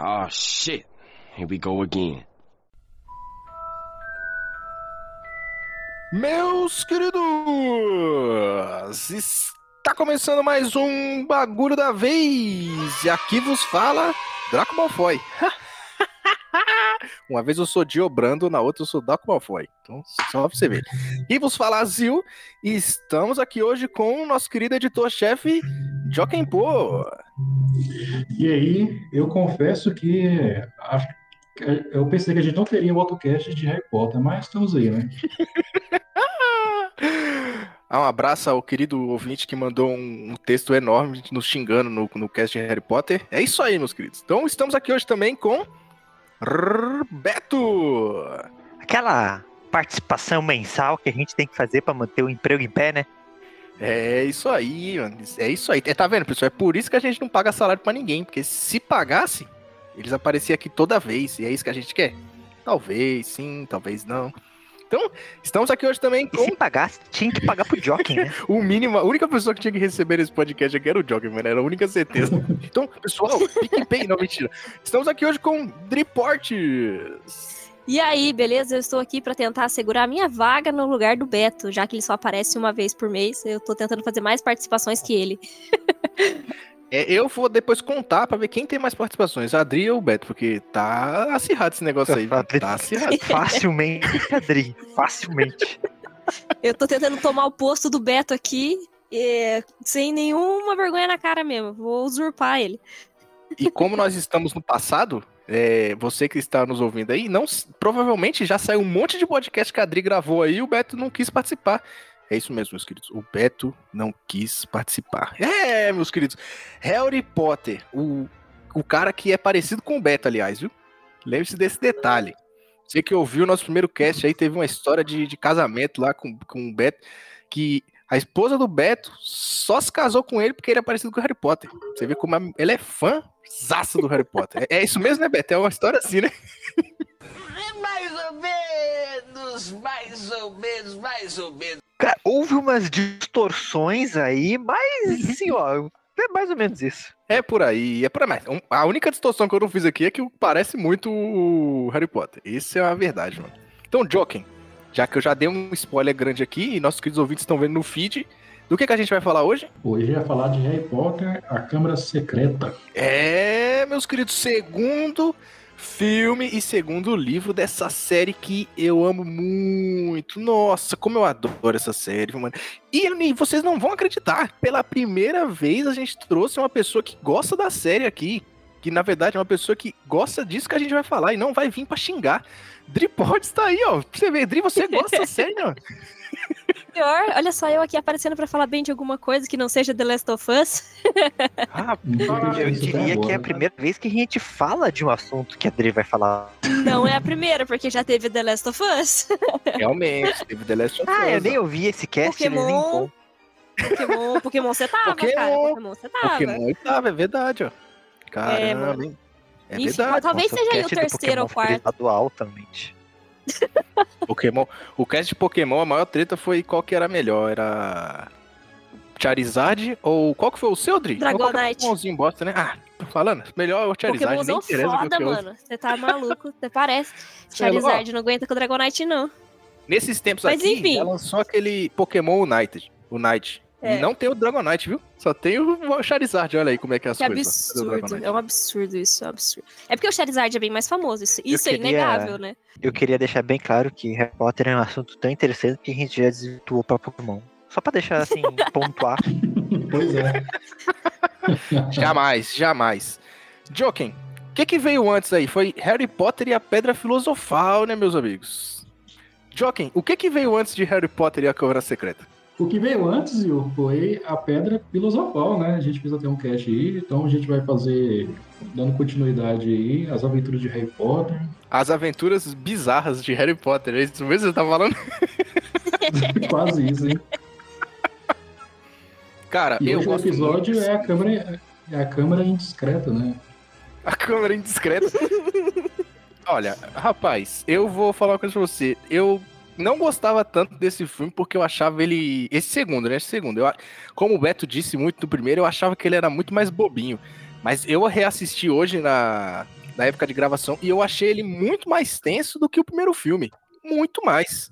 Oh shit. Here we go again. Meus queridos, está começando mais um bagulho da vez. E aqui vos fala Draco Malfoy. Uma vez eu sou Dio Brando, na outra eu sou Draco Malfoy. Então, só pra você ver. E vos fala Azil, e estamos aqui hoje com o nosso querido editor-chefe, Joaquim Pô. E aí, eu confesso que eu pensei que a gente não teria um outro cast de Harry Potter, mas estamos aí, né? Ah, um abraço ao querido ouvinte que mandou um, um texto enorme nos xingando no, no cast de Harry Potter. É isso aí, meus queridos. Então estamos aqui hoje também com Beto. Aquela participação mensal que a gente tem que fazer para manter o emprego em pé, né? É isso aí, mano. É isso aí. É, tá vendo, pessoal? É por isso que a gente não paga salário para ninguém, porque se pagasse, eles apareciam aqui toda vez. E é isso que a gente quer? Talvez sim, talvez não. Então, estamos aqui hoje também com. E se pagasse, tinha que pagar pro Jockey, né? o mínimo, a única pessoa que tinha que receber esse podcast aqui era o Jockey, mano. Era a única certeza. então, pessoal, PicPay, não, mentira. Estamos aqui hoje com Driportes. E aí, beleza? Eu estou aqui para tentar assegurar a minha vaga no lugar do Beto, já que ele só aparece uma vez por mês. Eu tô tentando fazer mais participações que ele. É, eu vou depois contar pra ver quem tem mais participações, a Adri ou o Beto, porque tá acirrado esse negócio aí. Tá acirrado. Facilmente, Adri, facilmente. Eu tô tentando tomar o posto do Beto aqui, é, sem nenhuma vergonha na cara mesmo. Vou usurpar ele. E como nós estamos no passado, é, você que está nos ouvindo aí, não, provavelmente já saiu um monte de podcast que a Adri gravou aí e o Beto não quis participar. É isso mesmo, meus queridos. O Beto não quis participar. É, meus queridos. Harry Potter, o, o cara que é parecido com o Beto, aliás, viu? Lembre-se desse detalhe. Você que ouviu o nosso primeiro cast aí, teve uma história de, de casamento lá com, com o Beto, que a esposa do Beto só se casou com ele porque ele é parecido com o Harry Potter. Você vê como ele é fã zaço do Harry Potter. É, é isso mesmo, né, Beto? É uma história assim, né? mais ou menos, mais ou menos, mais ou menos. Cara, houve umas distorções aí, mas assim, ó, é mais ou menos isso. É por aí, é por aí. A única distorção que eu não fiz aqui é que parece muito o Harry Potter. Isso é a verdade, mano. Então, Joking, já que eu já dei um spoiler grande aqui e nossos queridos ouvintes estão vendo no feed, do que, que a gente vai falar hoje? Hoje vai falar de Harry Potter, a Câmara Secreta. É, meus queridos, segundo filme e segundo livro dessa série que eu amo muito. Nossa, como eu adoro essa série, mano. E vocês não vão acreditar, pela primeira vez a gente trouxe uma pessoa que gosta da série aqui. Que na verdade é uma pessoa que gosta disso que a gente vai falar e não vai vir para xingar. Dripod está aí, ó. Você vê, Dri, você gosta da série, ó. Pior, olha só eu aqui aparecendo para falar bem de alguma coisa que não seja The Last of Us. Ah, eu diria que é a primeira vez que a gente fala de um assunto que a Dri vai falar. Não é a primeira, porque já teve The Last of Us. Realmente, teve The Last of Us. Ah, eu nem ouvi esse cast, Pokémon. Pokémon, Pokémon você tava, Pokémon, cara. Pokémon você tava. Pokémon tava, é verdade, ó. Caramba, é, É Enfim, verdade. Talvez Nossa, seja o terceiro ou quarto. altamente. Pokémon. O cast de Pokémon, a maior treta foi qual que era melhor. Era. Charizard ou qual que foi o seu, Dri? Dragonite. Pokémonzinho bosta, né? Ah, tô falando. Melhor o Charizard. Pokémonzão foda, mano. Você tá maluco. Você parece. Charizard não aguenta com o Dragonite, não. Nesses tempos Mas, aqui, enfim. já lançou aquele Pokémon United. Unite. É. E não tem o Dragonite, viu? Só tem o Charizard, olha aí como é que é as que coisas. absurdo, é um absurdo isso, é um absurdo. É porque o Charizard é bem mais famoso, isso, isso é inegável, né? Eu queria deixar bem claro que Harry Potter é um assunto tão interessante que a gente já desvirtuou pra Pokémon. Só pra deixar assim, pontuar. Pois é. jamais, jamais. Joking, o que, que veio antes aí? Foi Harry Potter e a Pedra Filosofal, né, meus amigos? Joking, o que, que veio antes de Harry Potter e a Câmara Secreta? O que veio antes, Will, foi a pedra filosofal, né? A gente fez até um cast aí, então a gente vai fazer, dando continuidade aí, as aventuras de Harry Potter. As aventuras bizarras de Harry Potter, é isso mesmo que você tá falando? Quase isso, hein? Cara, e eu hoje o episódio muito... é a câmera, é a câmera indiscreta, né? A câmera indiscreta? Olha, rapaz, eu vou falar uma coisa pra você. Eu não gostava tanto desse filme porque eu achava ele. Esse segundo, né? Esse segundo. Eu, como o Beto disse muito no primeiro, eu achava que ele era muito mais bobinho. Mas eu reassisti hoje na, na época de gravação, e eu achei ele muito mais tenso do que o primeiro filme. Muito mais.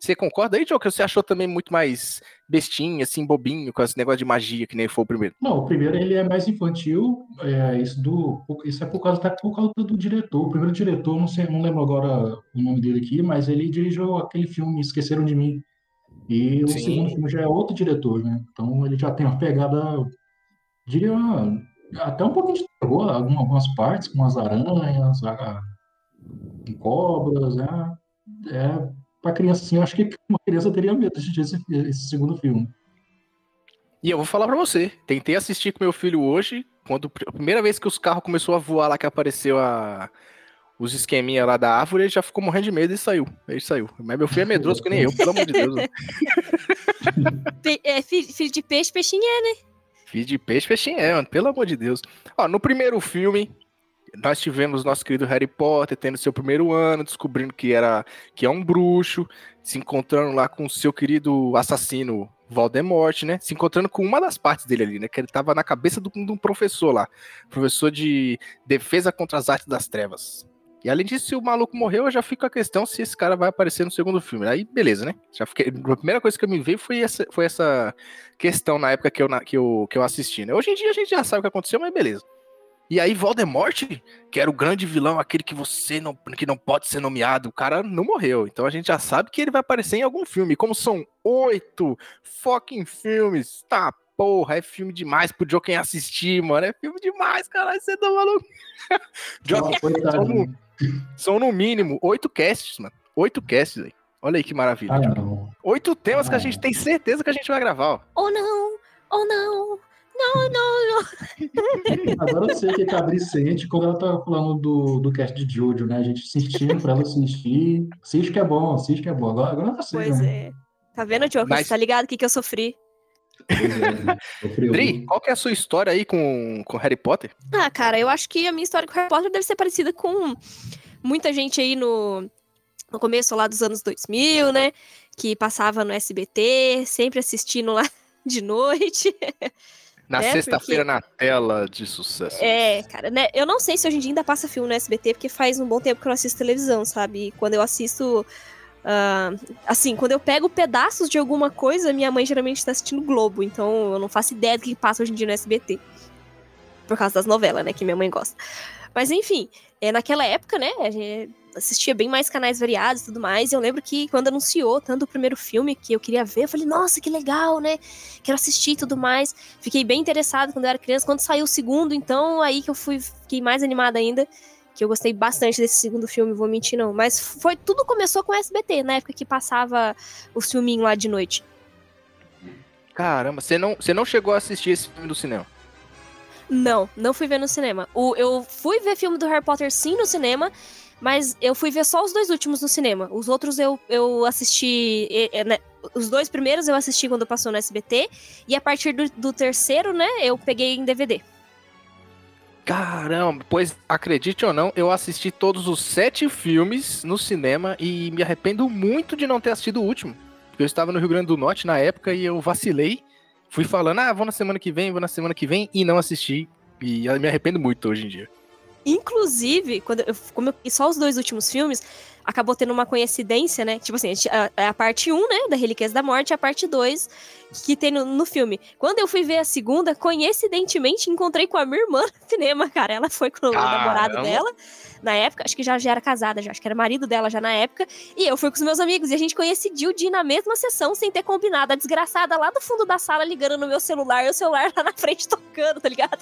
Você concorda aí, Joker? Você achou também muito mais bestinho, assim, bobinho, com esse negócio de magia, que nem foi o primeiro? Não, o primeiro ele é mais infantil, é, isso, do, isso é por causa, até por causa do diretor. O primeiro diretor, não sei, não lembro agora o nome dele aqui, mas ele dirigiu aquele filme Esqueceram de Mim. E o Sim. segundo filme já é outro diretor, né? Então ele já tem uma pegada, diria, até um pouquinho de terror, alguma- algumas partes, com as aranhas, a- com cobras, né? É, pra criança, assim, eu acho que uma criança teria medo de assistir esse, esse segundo filme. E eu vou falar pra você, tentei assistir com meu filho hoje, quando a primeira vez que os carros começou a voar lá, que apareceu a, os esqueminha lá da árvore, ele já ficou morrendo de medo e saiu. Ele saiu. Mas meu filho é medroso que nem eu, pelo amor de Deus. É, filho, filho de peixe, peixinho é. Filho de peixe, peixinho é, mano, pelo amor de Deus. Ó, no primeiro filme, nós tivemos nosso querido Harry Potter tendo seu primeiro ano, descobrindo que era que é um bruxo, se encontrando lá com seu querido assassino Voldemort, né? Se encontrando com uma das partes dele ali, né? Que ele tava na cabeça do- de um professor lá, professor de defesa contra as artes das trevas. E além disso, se o maluco morreu, eu já fico a questão se esse cara vai aparecer no segundo filme. Aí, beleza, né? Já fiquei... A primeira coisa que eu me veio foi essa, foi essa questão na época que eu, na- que, eu, que eu assisti, né? Hoje em dia a gente já sabe o que aconteceu, mas beleza. E aí, Voldemort, que era o grande vilão, aquele que você não, que não pode ser nomeado, o cara não morreu. Então a gente já sabe que ele vai aparecer em algum filme. Como são oito fucking filmes, tá porra, é filme demais pro Joker assistir, mano. É filme demais, caralho, você tá maluco. Joker, Ah, são, no, né? são no mínimo oito casts, mano. Oito casts aí. Olha aí que maravilha. Ah. Oito temas que a Ah. gente tem certeza que a gente vai gravar, ó. Oh não! Oh não! Não, não, não. Agora eu sei o que a Adri sente quando ela tá falando do, do cast de Jojo, né? A gente insistindo pra ela assistir. Assiste que é bom, assiste que é bom. Agora, agora eu sei, Pois né? é. Tá vendo, Joker? Mas- Você tá ligado o que, que eu sofri? É, sofreu. Dri, qual que é a sua história aí com, com Harry Potter? Ah, cara, eu acho que a minha história com Harry Potter deve ser parecida com muita gente aí no, no começo lá dos anos 2000, né? Que passava no SBT, sempre assistindo lá de noite. Na É, sexta-feira na tela de sucesso. É, cara, né? Eu não sei se hoje em dia ainda passa filme no SBT, porque faz um bom tempo que eu não assisto televisão, sabe? E quando eu assisto. ah, assim, quando eu pego pedaços de alguma coisa, minha mãe geralmente tá assistindo Globo, então eu não faço ideia do que passa hoje em dia no SBT. Por causa das novelas, né? Que minha mãe gosta. Mas enfim, é, naquela época, né? Assistia bem mais canais variados e tudo mais. E eu lembro que quando anunciou tanto o primeiro filme que eu queria ver, eu falei, nossa, que legal, né? Quero assistir e tudo mais. Fiquei bem interessada quando eu era criança. Quando saiu o segundo, então, aí que eu fui, fiquei mais animada ainda. Que eu gostei bastante desse segundo filme, vou mentir não. Mas foi tudo começou com o SBT, na época que passava o filminho lá de noite. Caramba, você não, você não chegou a assistir esse filme do cinema? Não, não fui ver no cinema. O, eu fui ver filme do Harry Potter sim no cinema, mas eu fui ver só os dois últimos no cinema. Os outros eu, eu assisti. né, os dois primeiros eu assisti quando passou no SBT, e a partir do, do terceiro, né, eu peguei em DVD. Caramba, pois acredite ou não, eu assisti todos os sete filmes no cinema e me arrependo muito de não ter assistido o último. Eu estava no Rio Grande do Norte na época e eu vacilei. Fui falando, ah, vou na semana que vem, vou na semana que vem, e não assisti. E me arrependo muito hoje em dia. Inclusive, quando eu, como eu fiz só os dois últimos filmes, acabou tendo uma coincidência, né? Tipo assim, a, gente- a- parte 1, né, da Relíquias da Morte, a parte 2, que tem no, no filme. Quando eu fui ver a segunda, coincidentemente, encontrei com a minha irmã no cinema, cara. Ela foi com o namorado dela, na época, acho que já, já era casada, já, acho que era marido dela já na época, e eu fui com os meus amigos, e a gente coincidiu de ir na mesma sessão, sem ter combinado. A desgraçada lá do fundo da sala, ligando no meu celular, e o celular lá na frente tocando, tá ligado?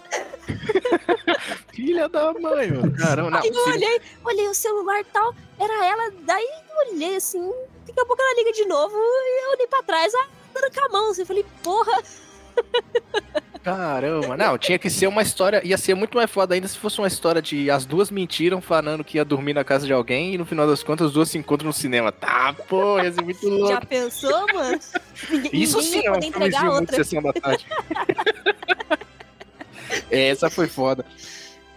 Filha da mãe, mano. Caramba, não. Aí eu olhei, olhei o celular e tal, era ela, daí eu olhei assim, daqui a pouco ela liga de novo, e eu olhei pra trás, ah, dando com a mão, assim, eu falei, porra, Caramba, não, tinha que ser uma história, ia ser muito mais foda ainda se fosse uma história de as duas mentiram falando que ia dormir na casa de alguém e no final das contas as duas se encontram no cinema. Tá, pô, ia ser muito já louco. pensou, mano? Isso sim é um entregar filmezinho muito outra. sessão da tarde. É, Essa foi foda.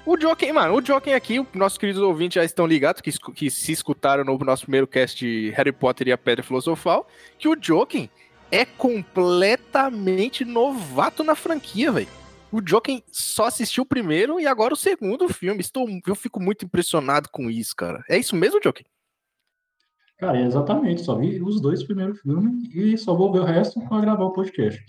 O Joker, mano, o Joker aqui, os nossos queridos ouvintes já estão ligados, que, que se escutaram no nosso primeiro cast de Harry Potter e a Pedra Filosofal, que o Joker é completamente novato na franquia, velho. O Joker só assistiu o primeiro e agora o segundo filme. Estou, eu fico muito impressionado com isso, cara. É isso mesmo, Joker? Cara, é exatamente, só vi os dois primeiros filmes e só vou ver o resto para gravar o podcast.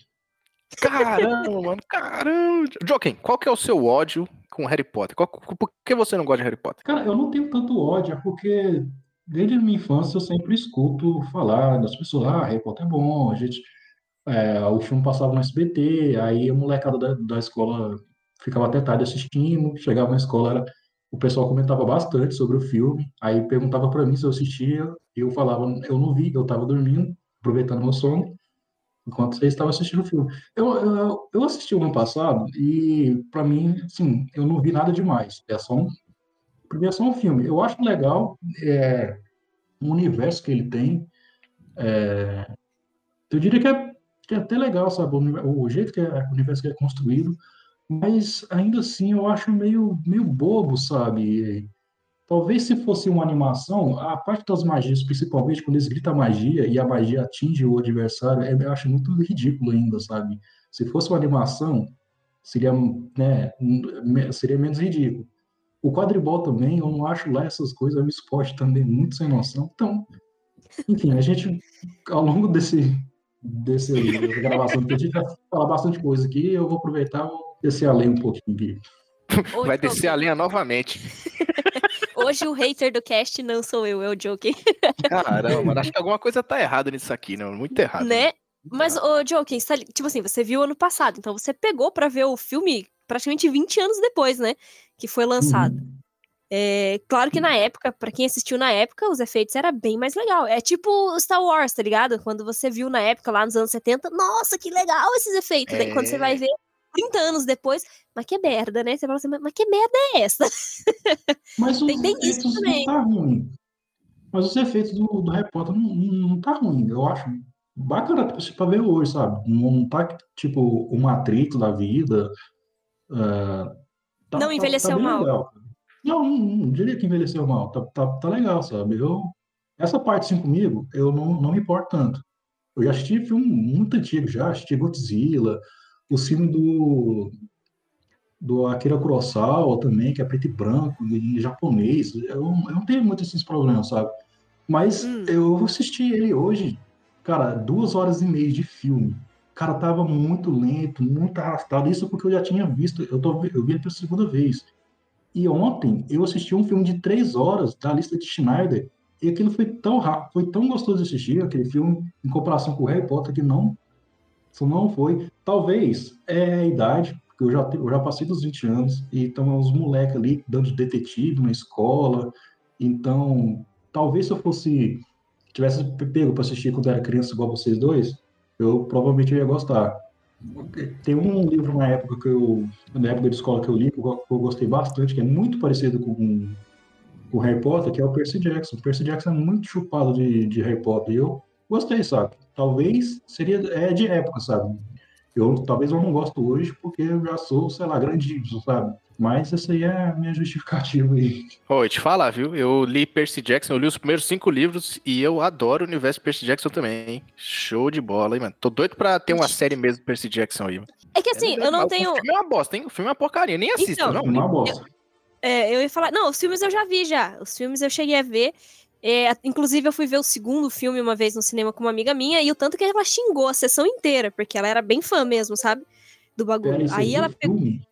Caramba, mano, caramba. Joker, qual que é o seu ódio com Harry Potter? Qual- por que você não gosta de Harry Potter? Cara, eu não tenho tanto ódio, é porque desde a minha infância eu sempre escuto falar das pessoas, ah, Harry Potter é bom, a gente, é, o filme passava no SBT, aí a molecada da, da escola ficava até tarde assistindo, chegava na escola, era, o pessoal comentava bastante sobre o filme, aí perguntava pra mim se eu assistia, eu falava, eu não vi, eu tava dormindo, aproveitando meu sono, enquanto vocês estavam assistindo o filme. Eu, eu, eu assisti o ano passado, e pra mim, assim, eu não vi nada demais, é só um Primeiro é um filme. Eu acho legal é, o universo que ele tem. é, eu diria que é, que é até legal, sabe? O, o jeito que é, o universo que é construído. Mas ainda assim eu acho meio, meio bobo, sabe? Talvez se fosse uma animação, a parte das magias, principalmente quando eles gritam magia e a magia atinge o adversário, é- eu acho muito ridículo ainda, sabe? Se fosse uma animação, seria, né, seria menos ridículo. O quadribol também, eu não acho lá essas coisas, é um esporte também muito sem noção. Então, enfim, a gente, ao longo desse, desse dessa gravação, a gente vai falar bastante coisa aqui, eu vou aproveitar e vou descer a lei um pouquinho aqui. Hoje, Vai descer a linha novamente. hoje o hater do cast não sou eu, é o Joker. Caramba, acho que alguma coisa tá errada nisso aqui, né? Muito errado. Né? Mas, ô, Joker, você tá tipo assim, você viu ano passado, então você pegou pra ver o filme praticamente 20 anos depois, né? Que foi lançado. Uhum. É, claro que na época, pra quem assistiu na época, os efeitos era bem mais legal. É tipo Star Wars, tá ligado? Quando você viu na época, lá nos anos 70, nossa, que legal esses efeitos. Daí quando você vai É. ver 30 anos depois, mas que merda, né? Você fala assim, mas que merda é essa? Mas os Tem- tem isso efeitos também. não tá ruim. Mas os efeitos do, do Harry Potter não, não, tá ruim. Eu acho bacana pra ver hoje, sabe? Não, não tá tipo um atrito da vida. Ah, tá- Não tá- envelheceu tá bem mal. legal. Não, não, não diria que envelheceu mal. Tá, tá, tá legal, sabe? Eu, essa parte assim comigo, eu não, não me importo tanto. Eu já assisti filme muito antigo já, assisti Godzilla, o filme do, do Akira Kurosawa também, que é preto e branco, em japonês. Eu, eu não tenho muito esses problemas, sabe? Mas Hum. eu assisti ele hoje, cara, duas horas e meia de filme. Cara, tava muito lento, muito arrastado. Isso porque eu já tinha visto, eu, tô, eu vi ele pela segunda vez. E ontem eu assisti um filme de três horas da lista de Schneider. E aquilo foi tão rápido, foi tão gostoso de assistir, aquele filme, em comparação com o Harry Potter, que não, isso não foi. Talvez é a idade, porque eu já, eu já passei dos 20 anos, e estão os moleques ali dando detetive na escola. Então, talvez se eu fosse, tivesse pego para assistir quando era criança, igual vocês dois, eu provavelmente ia gostar. Tem um livro na época que eu, na época de escola que eu li, que eu, gostei bastante, que é muito parecido com o Harry Potter, que é o Percy Jackson. O Percy Jackson é muito chupado de, de Harry Potter. E eu gostei, sabe? Talvez seria é de época, sabe? Eu talvez eu não gosto hoje porque eu já sou, sei lá, grandinho, sabe? Mas essa aí é a minha justificativa aí. Ô, eu te falar, viu? Eu li Percy Jackson, eu li os primeiros cinco livros e eu adoro o universo Percy Jackson também, hein? Show de bola, hein, mano? Tô doido pra ter uma série mesmo do Percy Jackson aí. mano. É que assim, eu não tenho. O filme é uma bosta, hein? O filme é uma porcaria, nem assisto, Então, não. Uma bosta. É, eu ia falar. Não, os filmes eu já vi já. Os filmes eu cheguei a ver. É, inclusive, eu fui ver o segundo filme uma vez no cinema com uma amiga minha, e o tanto que ela xingou a sessão inteira, porque ela era bem fã mesmo, sabe? Do bagulho. Pera, Aí ela pegou. filme?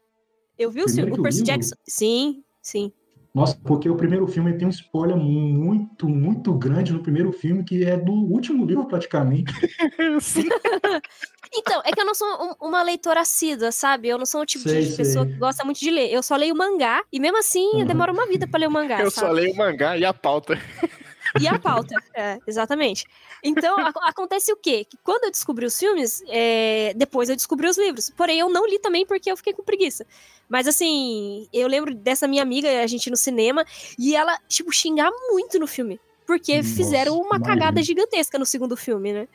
Eu vi o, filme, o Percy? Jackson. Sim, sim. Nossa, porque o primeiro filme tem um spoiler muito, muito grande no primeiro filme, que é do último livro praticamente. Então, é que eu não sou um- uma leitora assídua, sabe? Eu não sou o tipo Sei, de pessoa sei. que gosta muito de ler. Eu só leio mangá, e mesmo assim Uhum. demora uma vida pra ler o mangá, Eu só sabe? leio o mangá e a pauta. E a pauta, é, exatamente. Então, ac- acontece o quê? Que quando eu descobri os filmes, é, depois eu descobri os livros. Porém, eu não li também porque eu fiquei com preguiça. Mas, assim, eu lembro dessa minha amiga, a gente no cinema, e ela, tipo, xingar muito no filme. Porque Nossa, fizeram uma cagada gigantesca no segundo filme, né?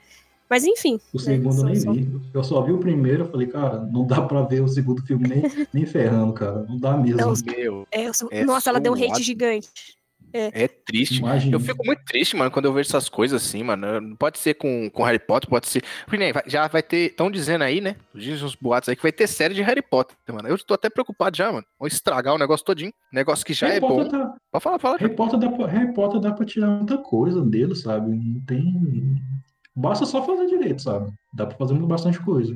Mas, enfim. O né, segundo eu só- nem só- vi. Eu só vi o primeiro, eu falei, cara, não dá pra ver o segundo filme nem, nem ferrando, cara. Não dá mesmo. Não, Meu. é, eu sou- É Nossa, ela deu um hate gigante. É triste. Imagina. Eu fico muito triste, mano, quando eu vejo essas coisas assim, mano. Pode ser com, com Harry Potter, pode ser. Vai- já vai ter. Estão dizendo aí, né? Dizem uns boatos aí que vai ter série de Harry Potter, mano. Eu tô até preocupado já, mano. Vão estragar o negócio todinho. Negócio que já Harry é bom. Potter tá- Pode falar, fala. Harry Potter dá pra, Harry Potter dá pra tirar muita coisa dele, sabe? Não tem. Basta só fazer direito, sabe? Dá pra fazer bastante coisa.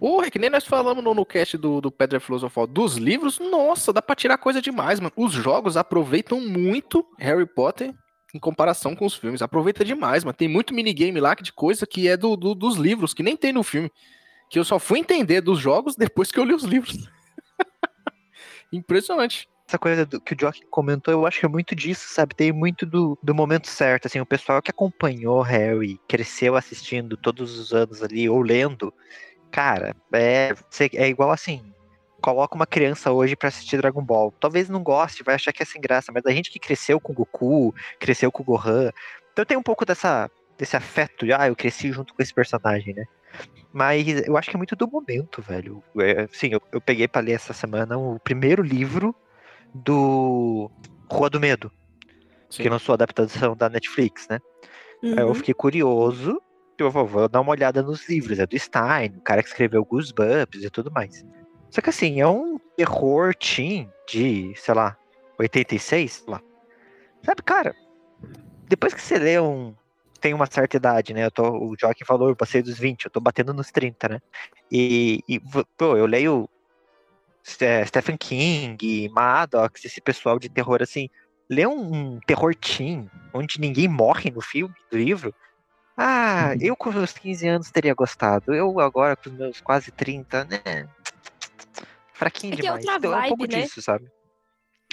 Porra, é que nem nós falamos no, no cast do, do Pedra Filosofal dos livros. Nossa, dá pra tirar coisa demais, mano. Os jogos aproveitam muito Harry Potter em comparação com os filmes. Aproveita demais, mano. Tem muito minigame lá de coisa que é do, do- dos livros, que nem tem no filme. Que eu só fui entender dos jogos depois que eu li os livros. Impressionante. Essa coisa do, que o Jock comentou, eu acho que é muito disso, sabe? Tem muito do, do momento certo, assim, o pessoal que acompanhou Harry, cresceu assistindo todos os anos ali, ou lendo, cara, é, é igual assim, coloca uma criança hoje pra assistir Dragon Ball, talvez não goste, vai achar que é sem graça, mas a gente que cresceu com Goku, cresceu com Gohan, então tem um pouco dessa, desse afeto, de, ah, eu cresci junto com esse personagem, né? Mas eu acho que é muito do momento, velho. É, sim, eu, eu peguei pra ler essa semana o primeiro livro do Rua do Medo, Sim. que lançou a adaptação da Netflix, né? Aí eu Uhum. fiquei curioso, eu vou, vou dar uma olhada nos livros, é do Stein, o cara que escreveu Goosebumps e tudo mais. Só que assim, é um terror teen de, sei lá, 86, sei lá. Sabe, cara, depois que você lê um. Tem uma certa idade, né? Eu tô, o Joaquim falou, eu passei dos 20, eu tô batendo nos 30, né? E, e pô, eu leio Ste- Stephen King, Maddox, esse pessoal de terror assim. Lê um, um terror teen, onde ninguém morre no filme, do livro. Ah, eu com meus 15 anos teria gostado. Eu agora com os meus quase 30, né? Fraquinho É é demais. outra Então, é um pouco né? disso, sabe?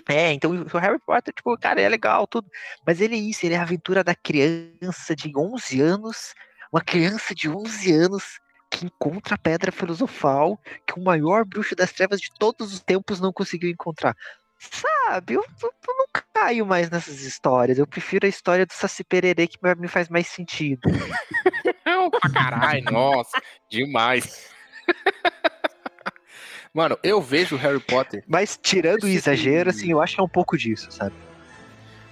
É, então o Harry Potter, tipo, cara, é legal, tudo. Mas ele é isso, ele é a aventura da criança de 11 anos, uma criança de 11 anos que encontra a pedra filosofal que o maior bruxo das trevas de todos os tempos não conseguiu encontrar. Sabe, eu, eu- eu não caio mais nessas histórias. Eu prefiro a história do Saci Pererê que me faz mais sentido. Não, pra caralho, nossa, demais. Mano, eu vejo Harry Potter Mas tirando o exagero, assim, eu acho que é um pouco disso, sabe?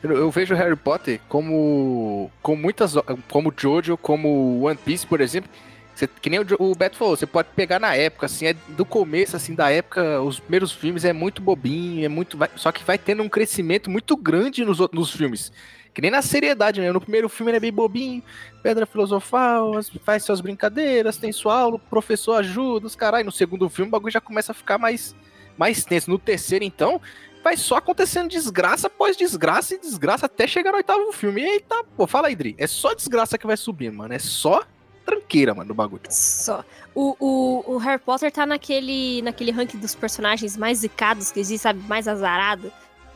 Eu, eu vejo Harry Potter como como muitas como Jojo, como One Piece, por exemplo. Você- que nem o, o Beto falou, você pode pegar na época, assim, é do começo, assim, da época, os primeiros filmes é muito bobinho, é muito. vai- só que vai tendo um crescimento muito grande nos, nos filmes. Que nem na seriedade, né? No primeiro filme ele é bem bobinho, pedra filosofal, faz suas brincadeiras, tem sua aula, o professor ajuda, os caralho. No segundo filme o bagulho já começa a ficar mais, mais tenso. No terceiro, então, vai só acontecendo desgraça após desgraça e desgraça até chegar no oitavo filme. Eita, pô, fala aí, Dri. É só desgraça que vai subindo, mano. É só tranqueira, mano, do bagulho. Só. O, o, o Harry Potter tá naquele, naquele ranking dos personagens mais zicados que existe, sabe? Mais azarado.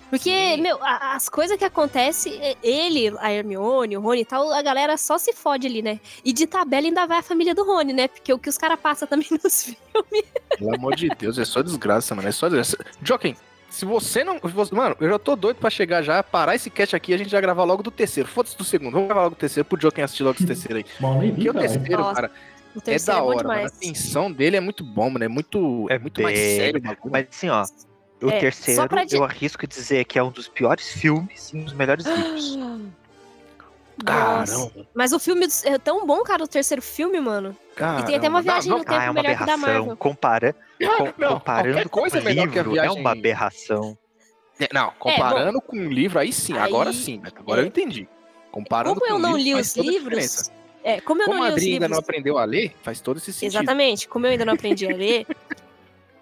Porque, Sim. meu, a- as coisas que acontecem, ele, a Hermione, o Rony e tal, a galera só se fode ali, né? E de tabela ainda vai a família do Rony, né? Porque o que os caras passam também nos filmes. Pelo amor de Deus, é só desgraça, mano. É só desgraça. Joaquim, se você não. se você- mano, eu já tô doido pra chegar já, parar esse cast aqui e a gente já gravar logo do terceiro. Foda-se do segundo. Vamos gravar logo do terceiro pro Joaquim assistir logo esse terceiro aí. Mal nem vi, Porque o terceiro, Nossa, cara, O é terceiro da é, bom hora, mano. A tensão dele é muito bom, mano. É muito, é É muito mais bem- sério o bagulho. Mas assim, ó, o É, só terceiro, pra di- eu arrisco dizer que é um dos piores filmes e um dos melhores livros. Nossa. Caramba, Mas o filme é tão bom, cara, o terceiro filme, mano. cara. E tem até uma viagem no tempo Ah, é uma melhor que da aberração. Marvel. Compara, com- Não, comparando com coisa o é melhor que a livro, é viagem- uma aberração. Não, comparando com o livro, aí sim, agora Aí- sim, Beto, agora é. eu entendi. Comparando Como com eu o não livro, li os livros. É, como eu Como não a li os Adri ainda livros. não aprendeu a ler, faz todo esse sentido. Exatamente. Como eu ainda não aprendi a ler,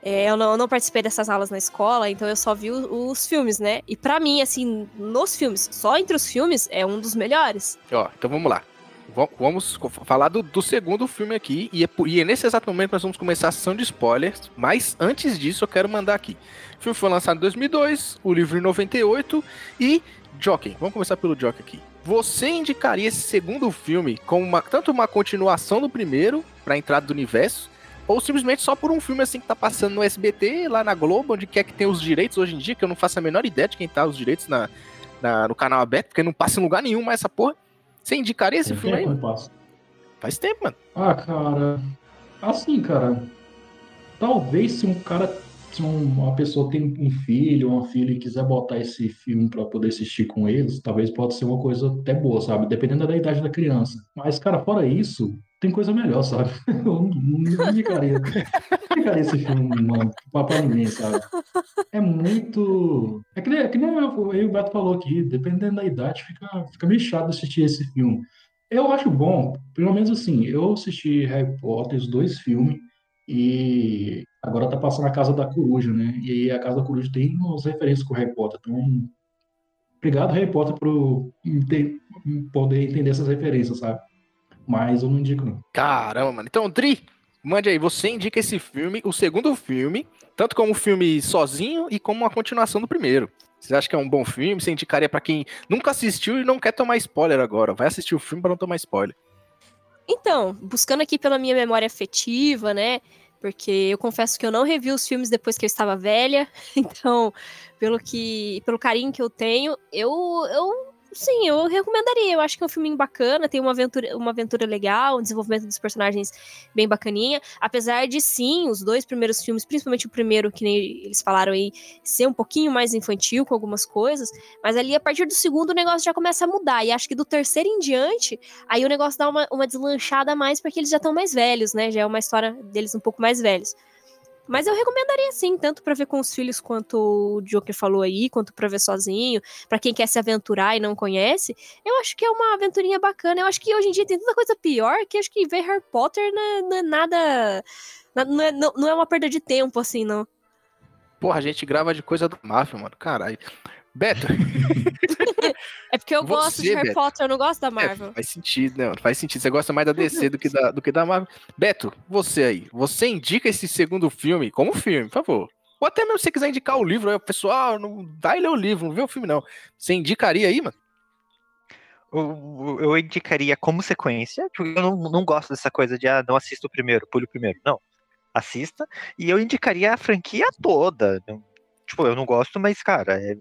é, eu, não, eu não participei dessas aulas na escola, então eu só vi o- os filmes, né? E pra mim, assim, nos filmes, só entre os filmes, é um dos melhores. Ó, então vamos lá. Va- Vamos falar do, do segundo filme aqui, e é, e é nesse exato momento nós vamos começar a sessão de spoilers, mas antes disso eu quero mandar aqui. O filme foi lançado em 2002, o livro em 98, e Jockey, vamos começar pelo Jockey aqui. Você indicaria esse segundo filme como uma- tanto uma continuação do primeiro, pra entrada do universo, ou simplesmente só por um filme assim que tá passando no SBT, lá na Globo, onde quer que tem os direitos hoje em dia, que eu não faço a menor ideia de quem tá os direitos na, na- no canal aberto, porque não passa em lugar nenhum mais essa porra. Você indicaria esse Tem filme aí? tempo, mano? passa. Faz tempo, mano. Ah, cara. Assim, cara. Talvez se um cara se um- uma pessoa tem um filho uma filha e quiser botar esse filme para poder assistir com eles, talvez pode ser uma coisa até boa, sabe? Dependendo da idade da criança. Mas, cara, fora isso, tem coisa melhor, sabe? Eu não, não indicaria, não indicaria esse filme, mano, pra, ninguém, sabe? É muito. É que nem, é que nem eu, eu o Beto falou aqui, dependendo da idade, fica, fica meio chato assistir esse filme. Eu acho bom, pelo menos assim, eu assisti Harry Potter, os dois filmes, e agora tá passando a Casa da Coruja, né? E aí a Casa da Coruja tem umas referências com o Harry Potter. Então, obrigado, Harry Potter, por poder entender essas referências, sabe? Mas eu não indico, não. Caramba, mano. Então, Dri, mande aí. Você indica esse filme, o segundo filme, tanto como um filme sozinho e como uma continuação do primeiro. Você acha que é um bom filme? Você indicaria pra quem nunca assistiu e não quer tomar spoiler agora? Vai assistir o filme pra não tomar spoiler. Então, buscando aqui pela minha memória afetiva, né? Porque eu confesso que eu não revi os filmes depois que eu estava velha. Então, pelo que, pelo carinho que eu tenho, eu, eu sim, eu recomendaria. Eu acho que é um filme bacana, tem uma aventura, uma aventura legal, um desenvolvimento dos personagens bem bacaninha. Apesar de sim, os dois primeiros filmes, principalmente o primeiro, que nem eles falaram aí, ser um pouquinho mais infantil com algumas coisas, mas ali a partir do segundo o negócio já começa a mudar. E acho que do terceiro em diante, aí o negócio dá uma, uma deslanchada a mais porque eles já estão mais velhos, né? Já é uma história deles um pouco mais velhos. Mas eu recomendaria sim, tanto pra ver com os filhos quanto o Joker falou aí, quanto pra ver sozinho, Pra quem quer se aventurar e não conhece. Eu acho que é uma aventurinha bacana. Eu acho que hoje em dia tem tanta coisa pior que acho que ver Harry Potter não é, é nada. Não é, não, não é uma perda de tempo, assim, não. Porra, a gente grava de coisa do Mafia, mano. Caralho. Beto, É porque eu Você, gosto de Harry Beto. Potter, eu não gosto da é, Marvel. faz sentido, né? Faz sentido. Você gosta mais da DC do que da, do que da Marvel. Beto, você aí. Você indica esse segundo filme como filme, por favor. Ou até mesmo se você quiser indicar o livro, aí o pessoal não dá e lê o livro, não vê o filme, não. Você indicaria aí, mano? Eu, eu indicaria como sequência, porque eu não, não gosto dessa coisa de ah, não assista o primeiro, pule o primeiro. Não. Assista. E eu indicaria a franquia toda. Não- Tipo, eu não gosto, mas, cara, é,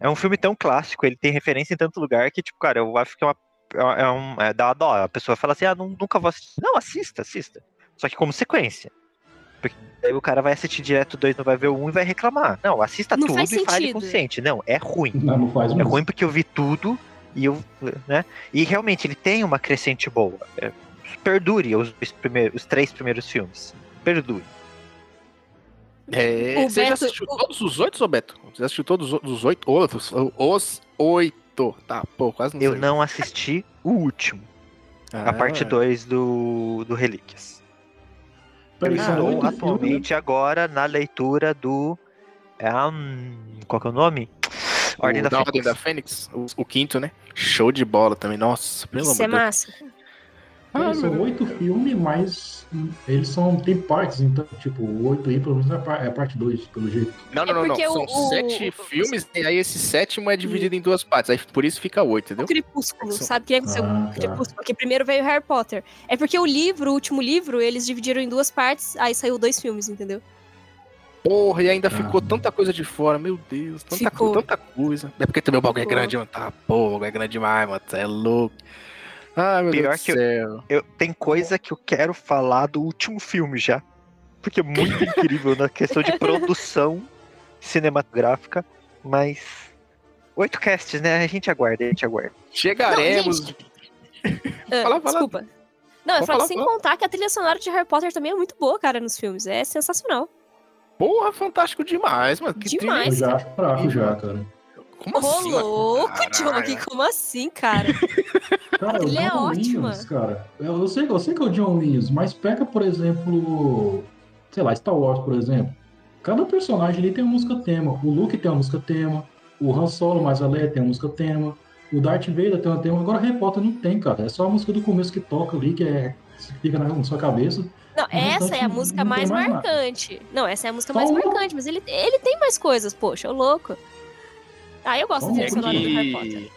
é um filme tão clássico, ele tem referência em tanto lugar que, tipo, cara, eu acho que é uma. É um, é, dá uma dó. A pessoa fala assim, ah, não- nunca vou assistir. Não, assista, assista. Só que como sequência. Porque daí o cara vai assistir direto 2, não vai ver o 1 um e vai reclamar. Não, assista Não tudo e fale consciente. Não, é ruim. Não, não faz É ruim porque eu vi tudo e eu, né? E realmente ele tem uma crescente boa. É, perdure os, dois primeiros, os três primeiros filmes. Perdure. É, O você já Beto- assistiu o- todos os oito, Beto? Você assistiu todos os- os oito? Outros? Os oito. Tá, pô, quase não Eu sei. não assisti o último, a Ah, parte 2 do, do Relíquias. Eu são estou né? atualmente agora na leitura do. É, hum, qual que é o nome? o Ordem da, da Ordem Fênix. da Fênix, o, o quinto, né? Show de bola também. Nossa, pelo Isso é amor de Deus. massa. Ah, são oito filmes, mas eles são. Tem partes, então, tipo, o oito aí, pelo menos é a é parte 2, pelo jeito. Não, É não, não, não. porque São o- o- sete o- filmes e aí esse sétimo é dividido em duas partes. Aí por isso fica oito, O entendeu? Crepúsculo, São- sabe o que aconteceu com Ah, o tá. Crepúsculo? Porque primeiro veio Harry Potter. É porque o livro, o último livro, eles dividiram em duas partes, aí saiu dois filmes, entendeu? Porra, e ainda Ah. ficou tanta coisa de fora, meu Deus, tanta, Ficou. tanta coisa. É porque também o bagulho é grande, mano. Tá, pô, o bagulho é grande demais, mano. Você é louco. Ai, meu Pior Deus do que eu- céu. Eu, tem coisa que eu quero falar do último filme já. Porque é muito incrível na questão de produção cinematográfica. Mas. Oito casts, né? A gente aguarda, a gente aguarda. Chegaremos. Não, Ah, Fala, fala. Desculpa. Não, eu falo falar, sem fala. contar que a trilha sonora de Harry Potter também é muito boa, cara, nos filmes. É sensacional. Porra, fantástico demais, mano. Que Demais. Eu já fraco, já, cara. Como Ô, assim? louco. Johnny, como assim, cara? Cara, Ele é. Williams, cara. Eu, sei, eu sei que é o John Williams, mas pega, por exemplo, sei lá, Star Wars, por exemplo. Cada personagem ali tem uma música tema. O Luke tem uma música tema. O Han Solo mais velho tem uma música tema. O Darth Vader tem uma tema. Agora Harry Potter não tem, cara. É só a música do começo que toca ali, que é fica na, sua cabeça. Não, essa restante é a não- música mais mais nada. marcante. Não, essa é a música Só mais uma. marcante, mas ele, ele tem mais coisas, poxa, ô louco. Ah, eu gosto da uma trilha É sonora do Harry Potter.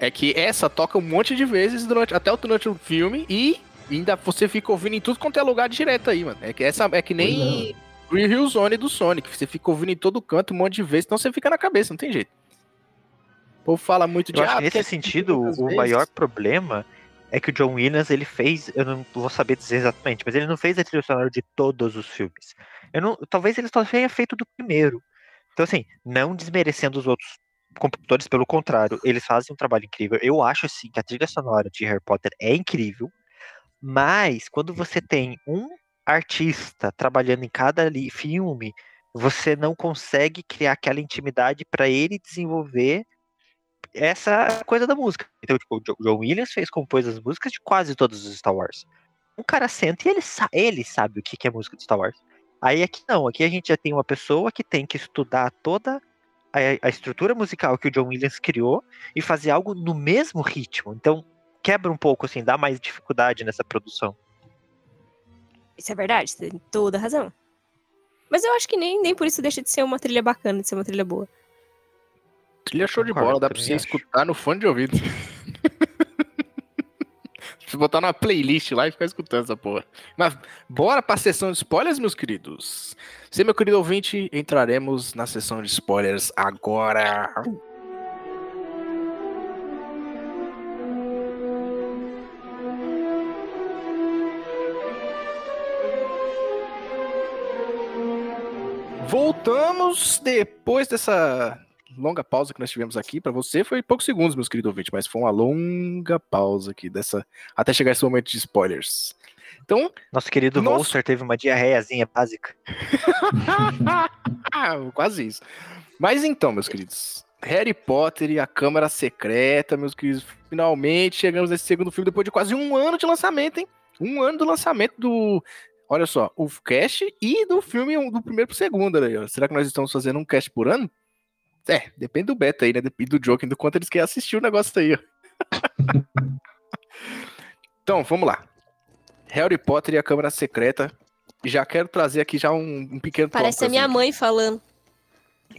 Que... é que essa toca um monte de vezes durante até durante o filme e ainda você fica ouvindo em tudo quanto é lugar direto aí, mano. É que essa é que nem Green Hill Zone do Sonic, você fica ouvindo em todo canto um monte de vezes, então você fica na cabeça, não tem jeito. O povo fala muito de Eu acho ah, que nesse porque sentido, o vezes- maior problema é que o John Williams, ele fez, eu não vou saber dizer exatamente, mas ele não fez a trilha sonora de todos os filmes. Eu não, talvez ele só tenha feito do primeiro. Então, assim, não desmerecendo os outros compositores, pelo contrário, eles fazem um trabalho incrível. Eu acho, assim, que a trilha sonora de Harry Potter é incrível, mas quando você tem um artista trabalhando em cada filme, você não consegue criar aquela intimidade para ele desenvolver essa coisa da música. Então, tipo, o Jo- John Williams fez compôs as músicas de quase todos os Star Wars. Um cara senta e ele, sa ele sabe o que que é música de Star Wars. Aí aqui não, aqui a gente já tem uma pessoa que tem que estudar toda a, a estrutura musical que o John Williams criou e fazer algo no mesmo ritmo. Então, quebra um pouco, assim, dá mais dificuldade nessa produção. Isso é verdade, você tem toda a razão. Mas eu acho que nem, nem por isso deixa de ser uma trilha bacana, de ser uma trilha boa. Trilha show de bola, dá pra você acho. escutar no fone de ouvido. Botar na playlist lá e ficar escutando essa porra. Mas bora pra sessão de spoilers, meus queridos. Você, meu querido ouvinte, entraremos na sessão de spoilers agora. Voltamos depois dessa longa pausa que nós tivemos aqui. Pra você foi poucos segundos, meus queridos ouvintes, mas foi uma longa pausa aqui dessa até chegar esse momento de spoilers. Então, Nosso querido Nossa. Monster teve uma diarreiazinha básica. quase isso. Mas então, meus queridos, Harry Potter e a Câmara Secreta, meus queridos, finalmente chegamos nesse segundo filme depois de quase um ano de lançamento, hein? Um ano do lançamento do. Olha só, o cast e do filme do primeiro pro segundo, ó. Será que nós estamos fazendo um cast por ano? É, depende do beta aí, né? Depende do Joking, do quanto eles querem assistir o negócio aí, ó. então, vamos lá. Harry Potter e a Câmara Secreta. Já quero trazer aqui já um, um pequeno Parece a tópico, minha assim. mãe falando.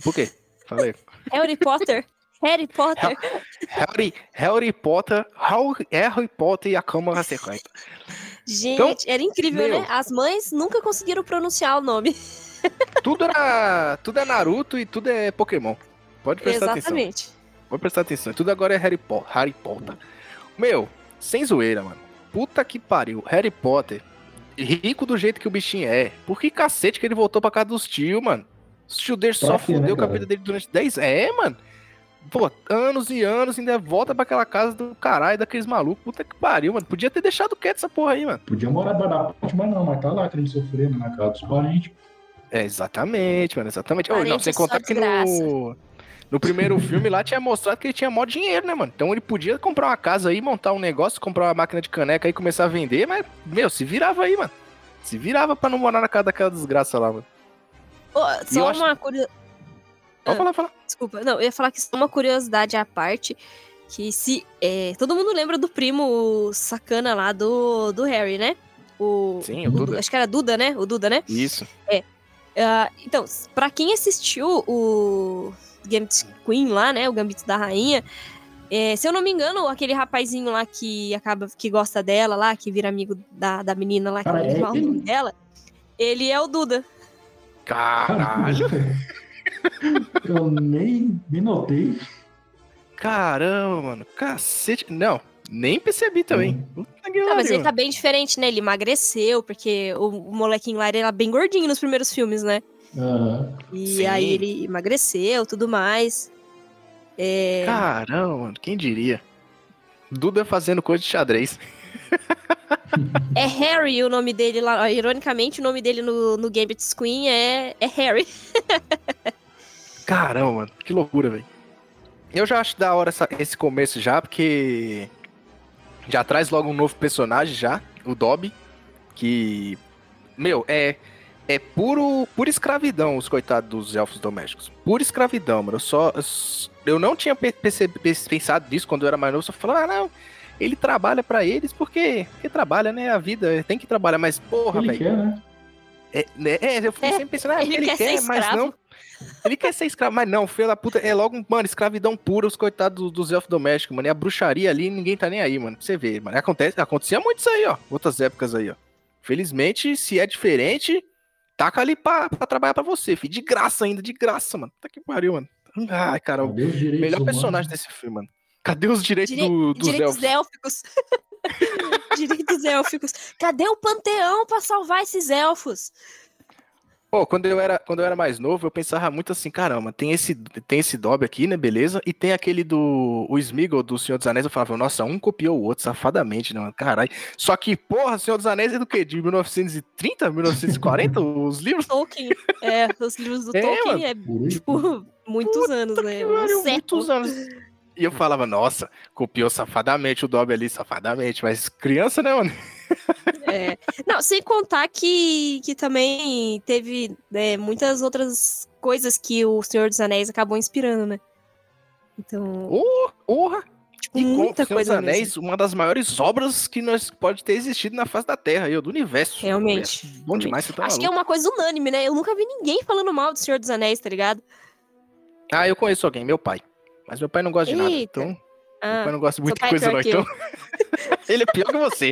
Por quê? Falei. Harry Potter. Harry Potter. Harry, Harry Potter, Harry, Harry Potter e a Câmara Secreta. Gente, Então, era incrível, meu. né? As mães nunca conseguiram pronunciar o nome. Tudo, era, tudo é Naruto e tudo é Pokémon. Pode prestar atenção. Exatamente. Pode prestar atenção. Tudo agora é Harry, Po- Harry Potter. Meu, sem zoeira, mano. Puta que pariu. Harry Potter, rico do jeito que o bichinho é. Por que cacete que ele voltou pra casa dos tios, mano? Os tio dele só né, fudeu com a vida dele durante 10 É, mano. Pô, anos e anos ainda volta pra aquela casa do caralho daqueles malucos. Puta que pariu, mano. Podia ter deixado quieto essa porra aí, mano. Podia morar da ponte, mas não, mas tá lá querendo sofrer né, na casa dos parentes. É, exatamente, mano, exatamente. Ô, não, sem contar que no, no primeiro filme lá tinha mostrado que ele tinha mó dinheiro, né, mano? Então ele podia comprar uma casa aí, montar um negócio, comprar uma máquina de caneca aí, começar a vender, mas, meu, se virava aí, mano. Se virava pra não morar na casa daquela desgraça lá, mano. Eu só acho- uma curiosidade. Pode Ah. falar, falar. Desculpa, não, eu ia falar que só uma curiosidade à parte. Que se. é, todo mundo lembra do primo sacana lá do, do Harry, né? O, Sim, o Duda. Acho que era Duda, né? O Duda, né? Isso. Ah, então, s- pra quem assistiu o Gambit Queen lá, né? O Gambito da Rainha. é, se eu não me engano, aquele rapazinho lá que acaba que gosta dela lá, que vira amigo da, da menina lá, que não é o ele? nome dela, ele é o Duda. Caralho. Eu nem me notei. Caramba, mano. Cacete. Não, nem percebi também. Puta que Ah, mas ele tá bem diferente, né? Ele emagreceu, porque o, o molequinho lá era bem gordinho nos primeiros filmes, né? Aham. E Sim. aí ele emagreceu, tudo mais. É, Caramba, mano, quem diria? Duda fazendo coisa de xadrez. é Harry o nome dele lá. Ironicamente, o nome dele no, no Gambit Queen é, é Harry. Caramba, mano, que loucura, velho. Eu já acho da hora essa- esse começo já, porque já traz logo um novo personagem já, o Dobby, que, meu, é é puro, pura escravidão os coitados dos elfos domésticos. Pura escravidão, mano. Eu só eu não tinha pe- perce- pe- pensado nisso quando eu era mais novo, só falava, ah, não, ele trabalha pra eles porque, porque trabalha, né, a vida, tem que trabalhar, mas porra, Ele velho. quer, né? É, né, é, eu fiquei É, sempre pensando, ah, ele ele, quer quer, ser mas não. Ele quer ser escravo, mas não, filho da puta, é logo, mano, escravidão pura, os coitados dos, dos elfos domésticos, mano. E a bruxaria ali, ninguém tá nem aí, mano. Pra você ver, mano. Acontece, acontecia muito isso aí, ó. Outras épocas aí, ó. Felizmente, se é diferente, taca ali pra, pra trabalhar pra você, filho. De graça ainda, de graça, mano. Tá que pariu, mano. Ai, cara, o Cadê os direitos melhor humanos? personagem desse filme, mano. Cadê os direitos Dire- do- dos Direitos elfos? élficos. Direitos élficos. Cadê o panteão pra salvar esses elfos? Pô, quando eu, era, quando eu era mais novo, eu pensava muito assim, caramba, tem esse, tem esse Dobby aqui, né, beleza? E tem aquele do o Smeagol do Senhor dos Anéis, eu falava, nossa, um copiou o outro safadamente, né, mano? caralho. Só que, porra, Senhor dos Anéis é do quê? De 1930, 1940, os livros? Tolkien. É, os livros do É, Tolkien é, tipo, muitos anos, né? Um muitos anos. E eu falava, nossa, copiou safadamente o Dobby ali, safadamente. Mas criança, né, mano? É. Não, sem contar que, que também teve né, muitas outras coisas que o Senhor dos Anéis acabou inspirando, né? Então, Oh, porra! tipo, E com muita Senhor dos coisa Anéis, mesmo. uma das maiores obras que nós pode ter existido na face da Terra, ó, do universo. Realmente. É bom demais, você tá Acho que é maluco. uma coisa unânime, né? Eu nunca vi ninguém falando mal do Senhor dos Anéis, tá ligado? Ah, eu conheço alguém, meu pai. Mas meu pai não gosta de nada, Eita. então... Meu Ah, pai não gosta de muita é coisa, não. Então... ele é pior que você.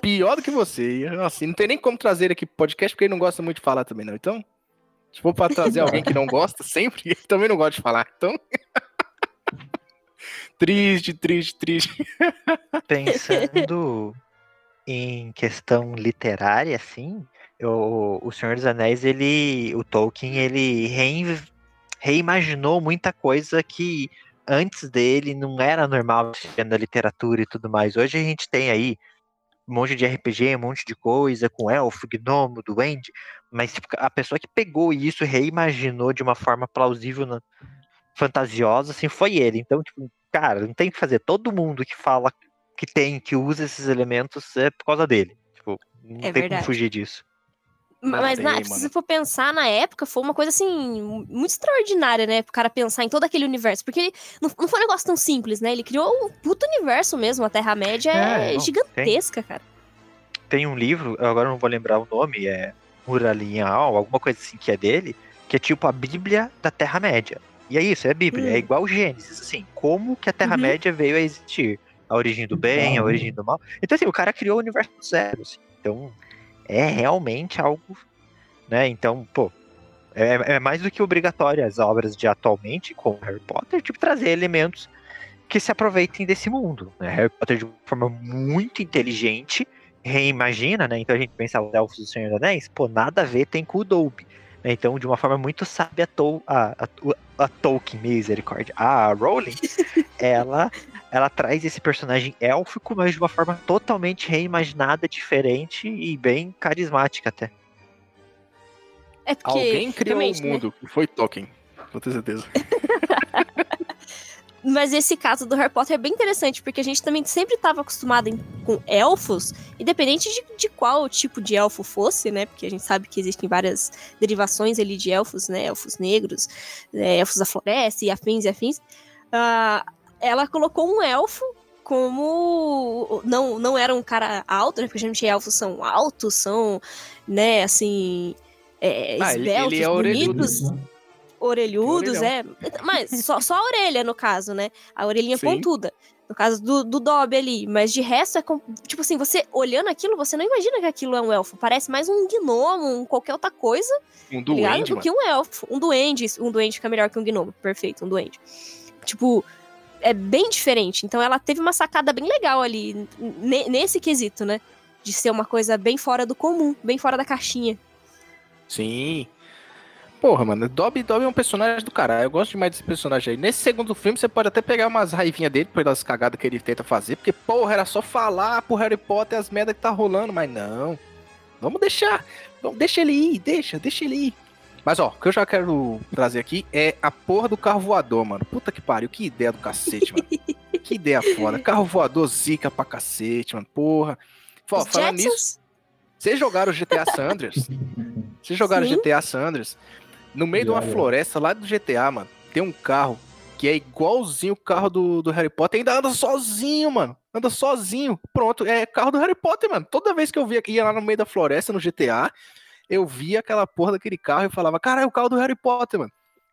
Pior do que você. Assim, não tem nem como trazer ele aqui pro podcast, porque ele não gosta muito de falar também, não. Então, se for pra trazer alguém que não gosta, sempre, ele também não gosta de falar. Então... triste, triste, triste. Pensando em questão literária, assim, eu- o Senhor dos Anéis, ele, o Tolkien, ele rein- reimaginou muita coisa que antes dele não era normal na literatura e tudo mais. Hoje a gente tem aí um monte de RPG, um monte de coisa com elfo, gnomo, duende, mas tipo, a pessoa que pegou isso e reimaginou de uma forma plausível, na- fantasiosa, assim, foi ele. Então, tipo, cara, não tem o que fazer. Todo mundo que fala que tem, que usa esses elementos é por causa dele. Tipo, não É tem verdade. como fugir disso. Mas tem, na- mano. se você for pensar na época, foi uma coisa assim, muito extraordinária, né? Pro cara pensar em todo aquele universo. Porque não, não foi um negócio tão simples, né? Ele criou um puto universo mesmo. A Terra-média é, É, não, gigantesca, cara. Tem um livro, agora não vou lembrar o nome, é Muralinhal, alguma coisa assim que é dele, que é tipo a Bíblia da Terra-média. E é isso, é a Bíblia, Hum. é igual Gênesis, assim, como que a Terra-média veio a existir. A origem do bem, a origem do mal. Então, assim, o cara criou o universo do zero, assim. Então, é realmente algo, né? Então, pô, é, é mais do que obrigatório as obras de atualmente, como Harry Potter, tipo, trazer elementos que se aproveitem desse mundo. Né? Harry Potter, de uma forma muito inteligente, reimagina, né? Então a gente pensa os Elfos do Senhor dos Anéis, pô, nada a ver tem com o Dolby. né? Então, de uma forma muito sábia, a, a, a, a Tolkien, misericórdia, a Rowling, ela, ela traz esse personagem élfico, mas de uma forma totalmente reimaginada, diferente e bem carismática até. É porque. Alguém criou o né? mundo, que foi Tolkien. Com certeza. Mas esse caso do Harry Potter é bem interessante, porque a gente também sempre estava acostumado em- com elfos, independente de, de qual tipo de elfo fosse, né? Porque a gente sabe que existem várias derivações ali de elfos, né? Elfos negros, né, elfos da floresta e afins e afins. Ah, ela colocou um elfo como não não era um cara alto, né? Porque geralmente elfos são altos, são, né, assim, é, Ah, esbeltos, ele é orelhudo. bonitos né? orelhudos, Orelhão. é. Mas só, só a orelha, no caso, né? A orelhinha Sim. pontuda. No caso do, do Dobby ali. Mas de resto, é com- tipo assim, você olhando aquilo, você não imagina que aquilo é um elfo. Parece mais um gnomo, um qualquer outra coisa, Um tá ligado? duende, do que um elfo. Um duende. Um duende fica melhor que um gnomo. Perfeito, um duende. Tipo, é bem diferente. Então ela teve uma sacada bem legal ali, ne- nesse quesito, né? De ser uma coisa bem fora do comum, bem fora da caixinha. Sim. Porra, mano, Dobby, Dobby é um personagem do caralho. Eu gosto demais desse personagem aí. Nesse segundo filme, você pode até pegar umas raivinhas dele pelas cagadas que ele tenta fazer. Porque, porra, era só falar pro Harry Potter as merdas que tá rolando. Mas não. Vamos deixar. Vamos, deixa ele ir, deixa, deixa ele ir. Mas, ó, o que eu já quero trazer aqui é a porra do carro voador, mano. Puta que pariu, que ideia do cacete, mano. que ideia foda. Carro voador zica pra cacete, mano. Porra. Os falando nisso, vocês jogaram GTA Sanders? Vocês jogaram Sim. GTA Sanders? No meio de uma floresta lá do GTA, mano, tem um carro que é igualzinho o carro do, do Harry Potter, ainda anda sozinho, mano. Anda sozinho. Pronto, é carro do Harry Potter, mano. Toda vez que eu via, ia lá no meio da floresta, no GTA, eu via aquela porra daquele carro e falava, cara, é o carro do Harry Potter, mano.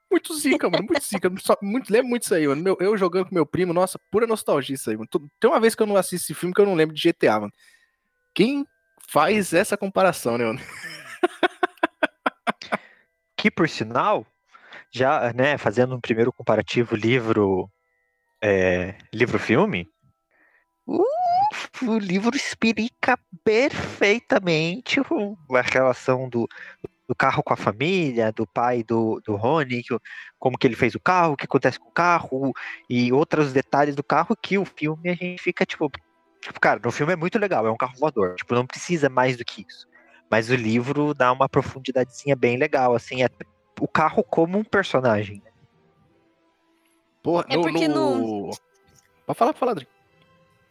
Muito zica, mano, muito zica. Só- muito, lembro muito disso aí, mano. Meu- eu jogando com meu primo, nossa, pura nostalgia isso aí, mano. Tem uma vez que eu não assisto esse filme que eu não lembro de GTA, mano. Quem faz essa comparação, né, mano? Que, por sinal, já, né, fazendo um primeiro comparativo livro é, livro-filme, uh, o livro explica perfeitamente o- a relação do, do carro com a família, do pai do, do Rony, que o- como que ele fez o carro, o que acontece com o carro e outros detalhes do carro que o filme a gente fica tipo, tipo, cara, no filme é muito legal, é um carro voador, tipo, não precisa mais do que isso. Mas o livro dá uma profundidadezinha bem legal, assim, é o carro como um personagem. Porra, É no, porque no... Pode falar, pode falar, Adri.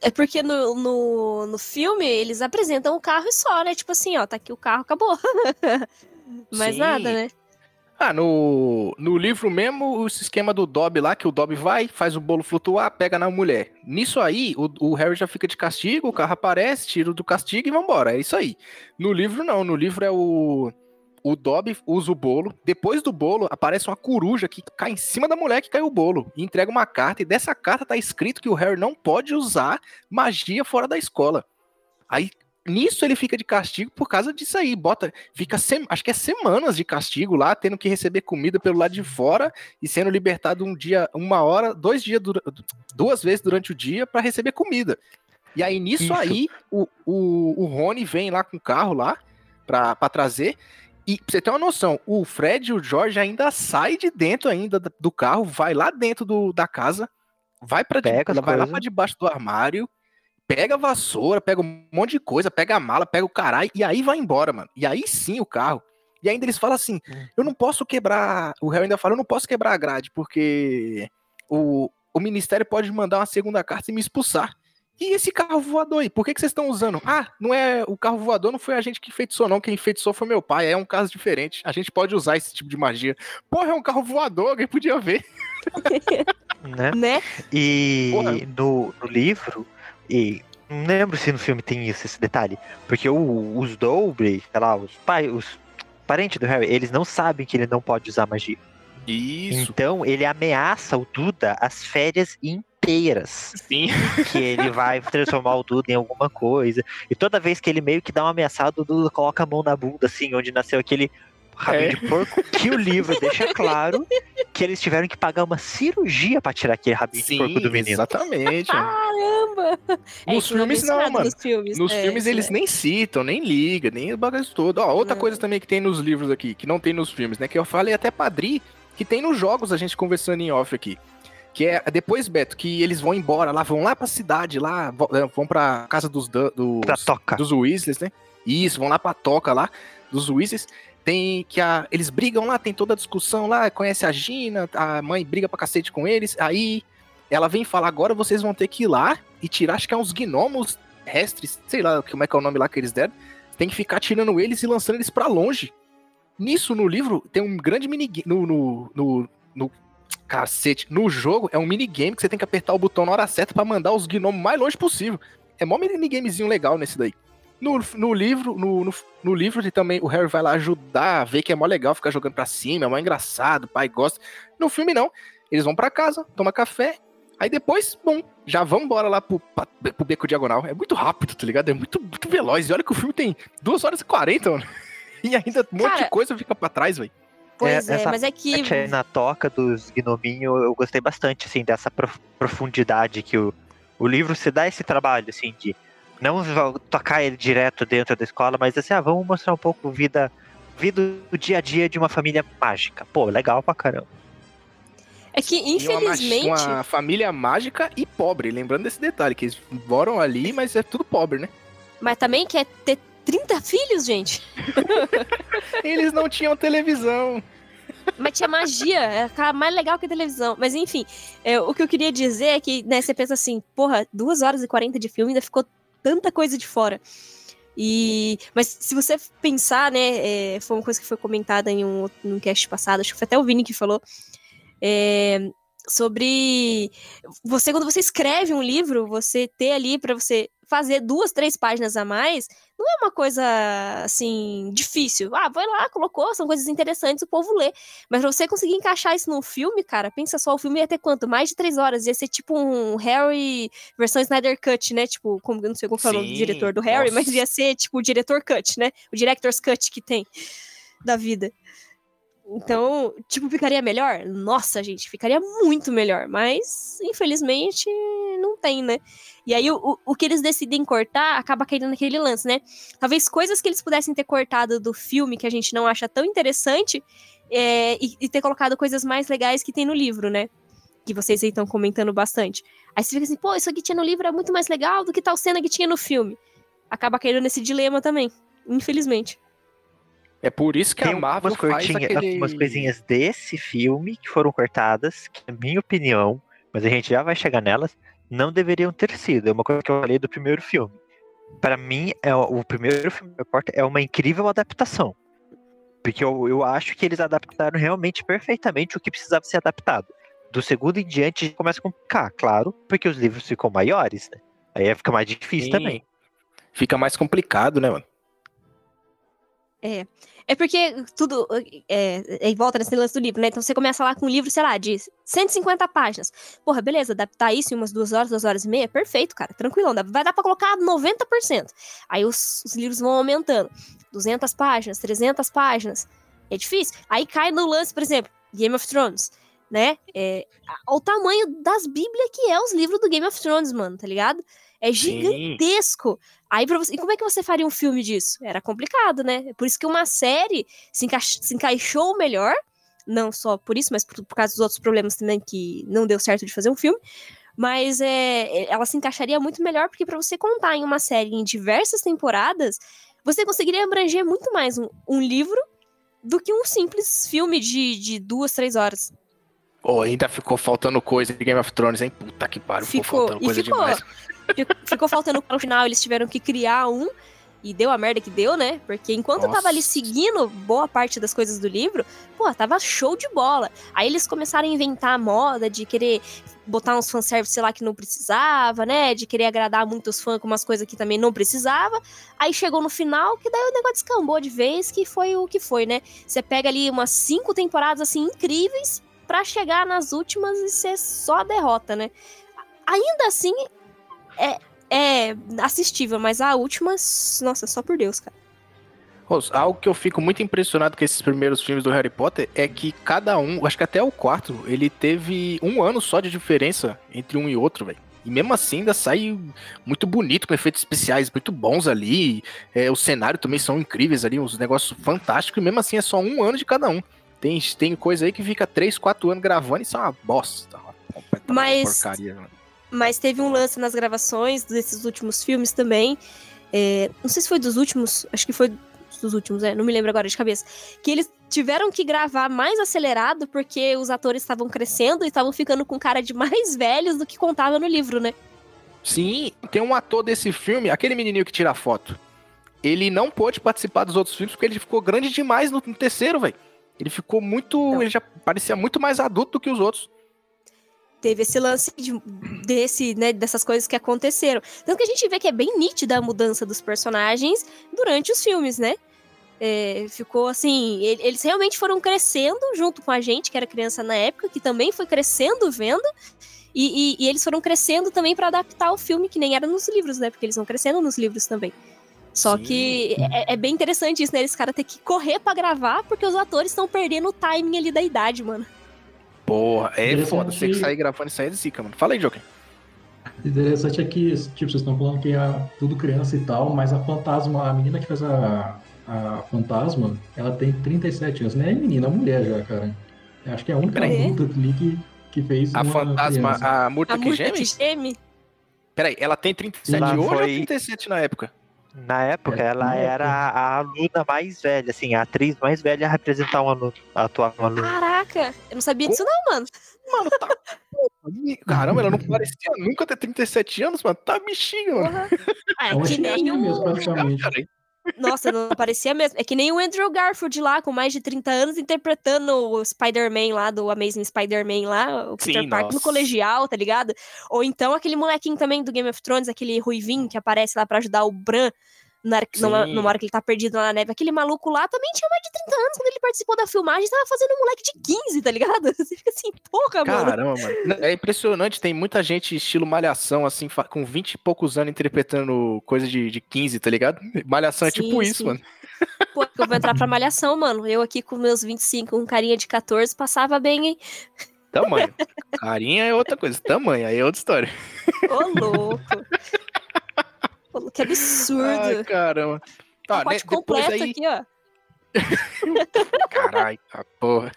É porque no, no, no filme eles apresentam o carro e só, né? Tipo assim, ó, tá aqui o carro, acabou. Mais Sim. nada, né? Ah, no, no livro mesmo, o esquema do Dobby lá, que o Dobby vai, faz o bolo flutuar, pega na mulher. Nisso aí, o, o Harry já fica de castigo, o carro aparece, tira do castigo e vambora. É isso aí. No livro, não. No livro é o. O Dobby usa o bolo. Depois do bolo, aparece uma coruja que cai em cima da mulher que caiu o bolo. E entrega uma carta. E dessa carta tá escrito que o Harry não pode usar magia fora da escola. Aí, nisso, ele fica de castigo por causa disso aí. Bota. Fica, sem, acho que é semanas de castigo lá, tendo que receber comida pelo lado de fora e sendo libertado um dia, uma hora, dois dias, duas vezes durante o dia para receber comida. E aí, nisso Isso. aí, o, o, o Rony vem lá com o carro lá pra, pra trazer. E pra você ter uma noção, o Fred e o George ainda sai de dentro ainda da- do carro, vai lá dentro do, da casa, vai para Pega as vai lá coisas. para debaixo do armário, pega a vassoura, pega um monte de coisa, pega a mala, pega o caralho e aí vai embora, mano. E aí sim o carro. E ainda eles falam assim: eu não posso quebrar. O Harry ainda fala: eu não posso quebrar a grade, porque o, o ministério pode mandar uma segunda carta e me expulsar. E esse carro voador aí, por que, que vocês estão usando? Ah, não é o carro voador, não foi a gente que enfeitiçou, não. Quem enfeitiçou foi meu pai. É um caso diferente. A gente pode usar esse tipo de magia. Porra, é um carro voador, alguém podia ver. Né? Né? E no, no livro, e não lembro se no filme tem isso, esse detalhe, porque o- os Dobre, sei lá, os pai, os parentes do Harry, eles não sabem que ele não pode usar magia. Isso. Então ele ameaça o Duda as férias inteiras. Sim. Que ele vai transformar o Duda em alguma coisa. E toda vez que ele meio que dá uma ameaçada, o Duda coloca a mão na bunda, assim, onde nasceu aquele rabinho É. de porco, que o livro deixa claro que eles tiveram que pagar uma cirurgia pra tirar aquele rabinho de porco do menino. exatamente. Caramba! É, Nos é filmes não, mano. Nos filmes, Nos é, filmes eles é. nem citam, nem ligam, nem o bagulho todo. Ó, outra coisa também que tem nos livros aqui, que não tem nos filmes, né? Que eu falei até Padri, que tem nos jogos, a gente conversando em off aqui. Que é depois, Beto, que eles vão embora lá, vão lá pra cidade, lá, eh, vão pra casa dos, dos, Pra toca. dos Weasleys, né? Isso, vão lá pra toca lá, dos Weasleys. Tem que a, eles brigam lá, tem toda a discussão lá, conhece a Gina, a mãe briga pra cacete com eles, aí ela vem falar, agora vocês vão ter que ir lá e tirar, acho que é uns gnomos terrestres, sei lá como é que é o nome lá que eles deram, tem que ficar tirando eles e lançando eles pra longe. Nisso, no livro, tem um grande minigame, no, no, no, no- cacete, no jogo, é um minigame que você tem que apertar o botão na hora certa pra mandar os gnomos mais longe possível. É mó minigamezinho legal nesse daí. No, no livro, no, no, no livro ele também o Harry vai lá ajudar, ver que é mó legal ficar jogando pra cima, é mó engraçado, o pai gosta. No filme não, eles vão pra casa, toma café, aí depois, bom, já vão embora lá pro, pra- pro beco diagonal. É muito rápido, tá ligado? É muito, muito veloz. E olha que o filme tem 2 horas e 40, mano. E ainda um monte Cara, de coisa fica pra trás, velho. Pois é, essa mas é que. parte aí na toca dos gnominhos, eu gostei bastante, assim, dessa prof- profundidade que o, o livro se dá esse trabalho, assim, de não tocar ele direto dentro da escola, mas assim, ah, vamos mostrar um pouco vida, vida do dia a dia de uma família mágica. Pô, legal pra caramba. É que, E uma infelizmente. Uma, família mágica e pobre. Lembrando desse detalhe, que eles moram ali, mas é tudo pobre, né? Mas também quer ter 30 filhos, gente. Eles não tinham televisão. Mas tinha magia, é cara mais legal que a televisão. Mas enfim, é, o que eu queria dizer é que, né, você pensa assim, porra, 2 horas e 40 de filme ainda ficou tanta coisa de fora. E, mas se você pensar, né, é, foi uma coisa que foi comentada em um, num cast passado, acho que foi até o Vini que falou, é, sobre você, quando você escreve um livro, você ter ali pra você fazer duas, três páginas a mais, não é uma coisa assim difícil. Ah, vai lá, colocou, são coisas interessantes, o povo lê. Mas pra você conseguir encaixar isso num filme, cara, pensa só, o filme ia ter quanto? Mais de três horas. Ia ser tipo um Harry versão Snyder Cut, né? Tipo, como eu não sei como falou o diretor do Harry, mas nossa. ia ser tipo o diretor cut, né? O director's cut que tem da vida. Então, tipo, ficaria melhor? Nossa, gente, ficaria muito melhor. Mas, infelizmente, não tem, né? E aí o, o, que eles decidem cortar acaba caindo naquele lance, né? Talvez coisas que eles pudessem ter cortado do filme que a gente não acha tão interessante é, e, e ter colocado coisas mais legais que tem no livro, né? Que vocês aí estão comentando bastante. Aí você fica assim, pô, isso aqui tinha no livro é muito mais legal do que tal cena que tinha no filme. Acaba caindo nesse dilema também, infelizmente. É por isso que Tem a Marvel umas, faz aquele... umas coisinhas desse filme que foram cortadas, que é minha opinião, mas a gente já vai chegar nelas, não deveriam ter sido. É uma coisa que eu falei do primeiro filme. Pra mim, é o, primeiro filme é uma incrível adaptação. Porque eu, eu acho que eles adaptaram realmente perfeitamente o que precisava ser adaptado. Do segundo em diante começa a complicar, claro, porque os livros ficam maiores, né? Aí fica mais difícil Sim. também. Fica mais complicado, né, mano? É porque tudo é, é em volta nesse lance do livro, né? Então você começa lá com um livro, sei lá, de 150 páginas. Porra, beleza, adaptar isso em umas duas horas, duas horas e meia, perfeito, cara, tranquilão. Vai dar pra colocar 90%. Aí os, os livros vão aumentando. 200 páginas, 300 páginas. É difícil. Aí cai no lance, por exemplo, Game of Thrones, né? É, o tamanho das bíblias que é os livros do Game of Thrones, mano, tá ligado? É gigantesco. Aí pra você, e como é que você faria um filme disso? Era complicado, né? Por isso que uma série se, encai- se encaixou melhor, não só por isso, mas por, por causa dos outros problemas também que não deu certo de fazer um filme. Mas é, ela se encaixaria muito melhor, porque pra você contar em uma série em diversas temporadas, você conseguiria abranger muito mais um, um livro do que um simples filme de, de duas, três horas. Pô, ainda ficou faltando coisa de Game of Thrones, hein? Puta que pariu, ficou, Ficou, faltando coisa ficou. demais. Fico- Ficou faltando no final, eles tiveram que criar um. E deu a merda que deu, né? Porque enquanto eu tava ali Nossa. seguindo boa parte das coisas do livro, pô, tava show de bola. Aí eles começaram a inventar a moda de querer botar uns fanservice lá que não precisava, né? De querer agradar muitos fãs com umas coisas que também não precisava. Aí chegou no final, que daí o negócio descambou de vez, que foi o que foi, né? Você pega ali umas cinco temporadas, assim, incríveis, pra chegar nas últimas e ser só derrota, né? Ainda assim, é, é assistível, mas a última, nossa, só por Deus, cara. Rose, algo que eu fico muito impressionado com esses primeiros filmes do Harry Potter é que cada um, acho que até o quarto, ele teve um ano só de diferença entre um e outro, velho. E mesmo assim ainda sai muito bonito, com efeitos especiais muito bons ali. É, o cenário também são incríveis ali, uns negócios fantásticos. E mesmo assim é só um ano de cada um. Tem, tem coisa aí que fica 3, 4 anos gravando e são uma bosta. Uma Mas- porcaria, mano. Mas teve um lance nas gravações desses últimos filmes também. é, não sei se foi dos últimos, acho que foi dos últimos, é, não me lembro agora de cabeça. Que eles tiveram que gravar mais acelerado porque os atores estavam crescendo e estavam ficando com cara de mais velhos do que contava no livro, né? Sim, tem um ator desse filme, aquele menininho que tira a foto. Ele não pôde participar dos outros filmes porque ele ficou grande demais no, no terceiro, velho. Ele ficou muito. Não. Ele já parecia muito mais adulto do que os outros. Teve esse lance de- desse, né, dessas coisas que aconteceram. Tanto que a gente vê que é bem nítida a mudança dos personagens durante os filmes, né? É, ficou assim, ele- eles realmente foram crescendo junto com a gente, que era criança na época, que também foi crescendo vendo. E, e- e eles foram crescendo também pra adaptar o filme, que nem era nos livros, né? Porque eles vão crescendo nos livros também. Só Sim. que é, é bem interessante isso, né? Eles caras ter que correr pra gravar, porque os atores estão perdendo o timing ali da idade, mano. Porra, é Interessante. foda. Você que sair gravando isso aí é de zica, mano. Fala aí, Joker. Interessante é que, tipo, vocês estão falando que é tudo criança e tal, mas a fantasma, a menina que fez a, a fantasma, ela tem 37 anos. Não é menina, é mulher já, cara. Eu acho que é a única Peraí. adulta ali que, que fez A uma fantasma, criança. a Murta A que geme? que geme? Peraí, ela tem 37 Ela hoje ou foi- 37 na época? Na época, É, ela era época. a aluna mais velha, assim, a atriz mais velha a representar um aluno, a atuar um aluno. Caraca, eu não sabia disso não, mano. Mano, tá. Caramba, ela não parecia nunca ter 37 anos, mano. Tá bichinho, mano. Ah, É que nem mesmo, o... Nossa, não parecia mesmo. É que nem o Andrew Garfield lá, com mais de 30 anos, interpretando o Spider-Man lá, do Amazing Spider-Man lá, o Peter Sim, Parker no nossa. colegial, tá ligado? Ou então aquele molequinho também do Game of Thrones, aquele ruivinho que aparece lá pra ajudar o Bran na hora- numa, numa hora que ele tá perdido lá na neve. Aquele maluco lá também tinha mais de 30 anos quando ele participou da filmagem, tava fazendo um moleque de 15, tá ligado? Você fica assim, porra, mano. Caramba, mano. É impressionante, tem muita gente estilo malhação, assim, com 20 e poucos anos interpretando coisa de, de 15, tá ligado? Malhação é Sim, tipo isso, sim. mano. Pô, eu vou entrar pra malhação, mano. Eu aqui com meus 25, com carinha de 14, passava bem, hein? Tamanho. Carinha é outra coisa. Tamanho, aí é outra história. Ô, louco. Que absurdo. Ai, caramba. Tá, né, Pacote depois completo aí. aqui, ó. Caralho, tá porra.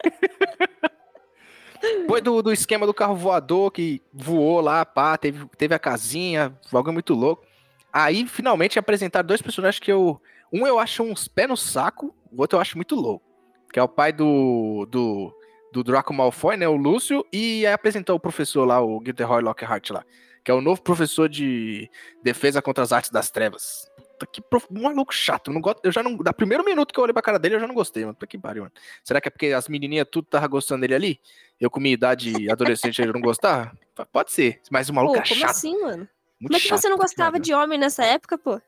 Depois do, do esquema do carro voador que voou lá, pá, teve, teve a casinha, algo muito louco. Aí, finalmente, apresentaram dois personagens que eu. Um eu acho uns pé no saco, o outro eu acho muito louco. Que é o pai do. do, do Draco Malfoy, né? O Lúcio, e aí apresentou o professor lá, o Gilderoy Lockhart lá. Que é o novo professor de defesa contra as artes das trevas. Puta que prof... maluco chato. Eu, não gosto, eu já não. Da primeiro minuto que eu olhei pra cara dele, eu já não gostei, mano. Puta que pariu, mano. Será que é porque as menininhas tudo tava gostando dele ali? Eu, com minha idade adolescente, eu não gostava? Pode ser. Mas o Pô, maluco como é chato. assim, mano? Muito Como é que você não gostava de homem nessa época, pô?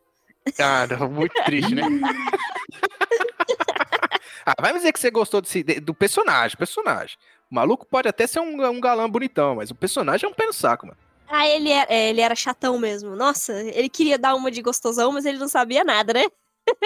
Ah, não, muito triste, né? ah, vai me dizer que você gostou desse- de- do personagem, personagem. O maluco pode até ser um, um galã bonitão, mas o personagem é um pé no saco, mano. Ah, ele era, é, ele era chatão mesmo. Nossa, ele queria dar uma de gostosão, mas ele não sabia nada, né?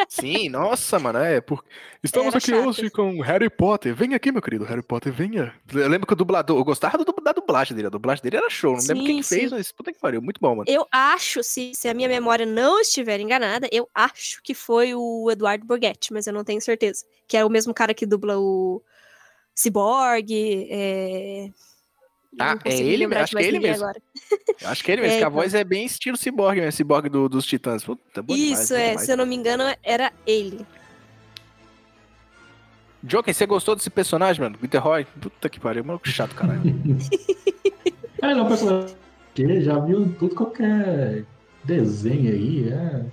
Sim, nossa, mano, é. Por... Estamos Era aqui chato. hoje com Harry Potter. Venha aqui, meu querido, Harry Potter, venha. Eu lembro que o dublador, eu gostava do, da dublagem dele, a dublagem dele era show. Não lembro quem Sim, fez, sim. mas puta que pariu, muito bom, mano. Eu acho, se, se a minha memória não estiver enganada, eu acho que foi o Eduardo Borghetti, mas eu não tenho certeza. Que é o mesmo cara que dubla o Cyborg. É... Ah, não é consegui ele? Acho que é ele mesmo. Agora. Eu acho que ele mesmo, É, que a então. voz é bem estilo ciborgue mesmo, ciborgue do- dos titãs. Puta, bom demais, Isso, bom é, demais. se eu não me engano, era ele. Joker, você gostou desse personagem, mano? Gilderoy? Puta que pariu, maluco chato, caralho. É, não, personagem que já viu tudo qualquer desenho aí, é.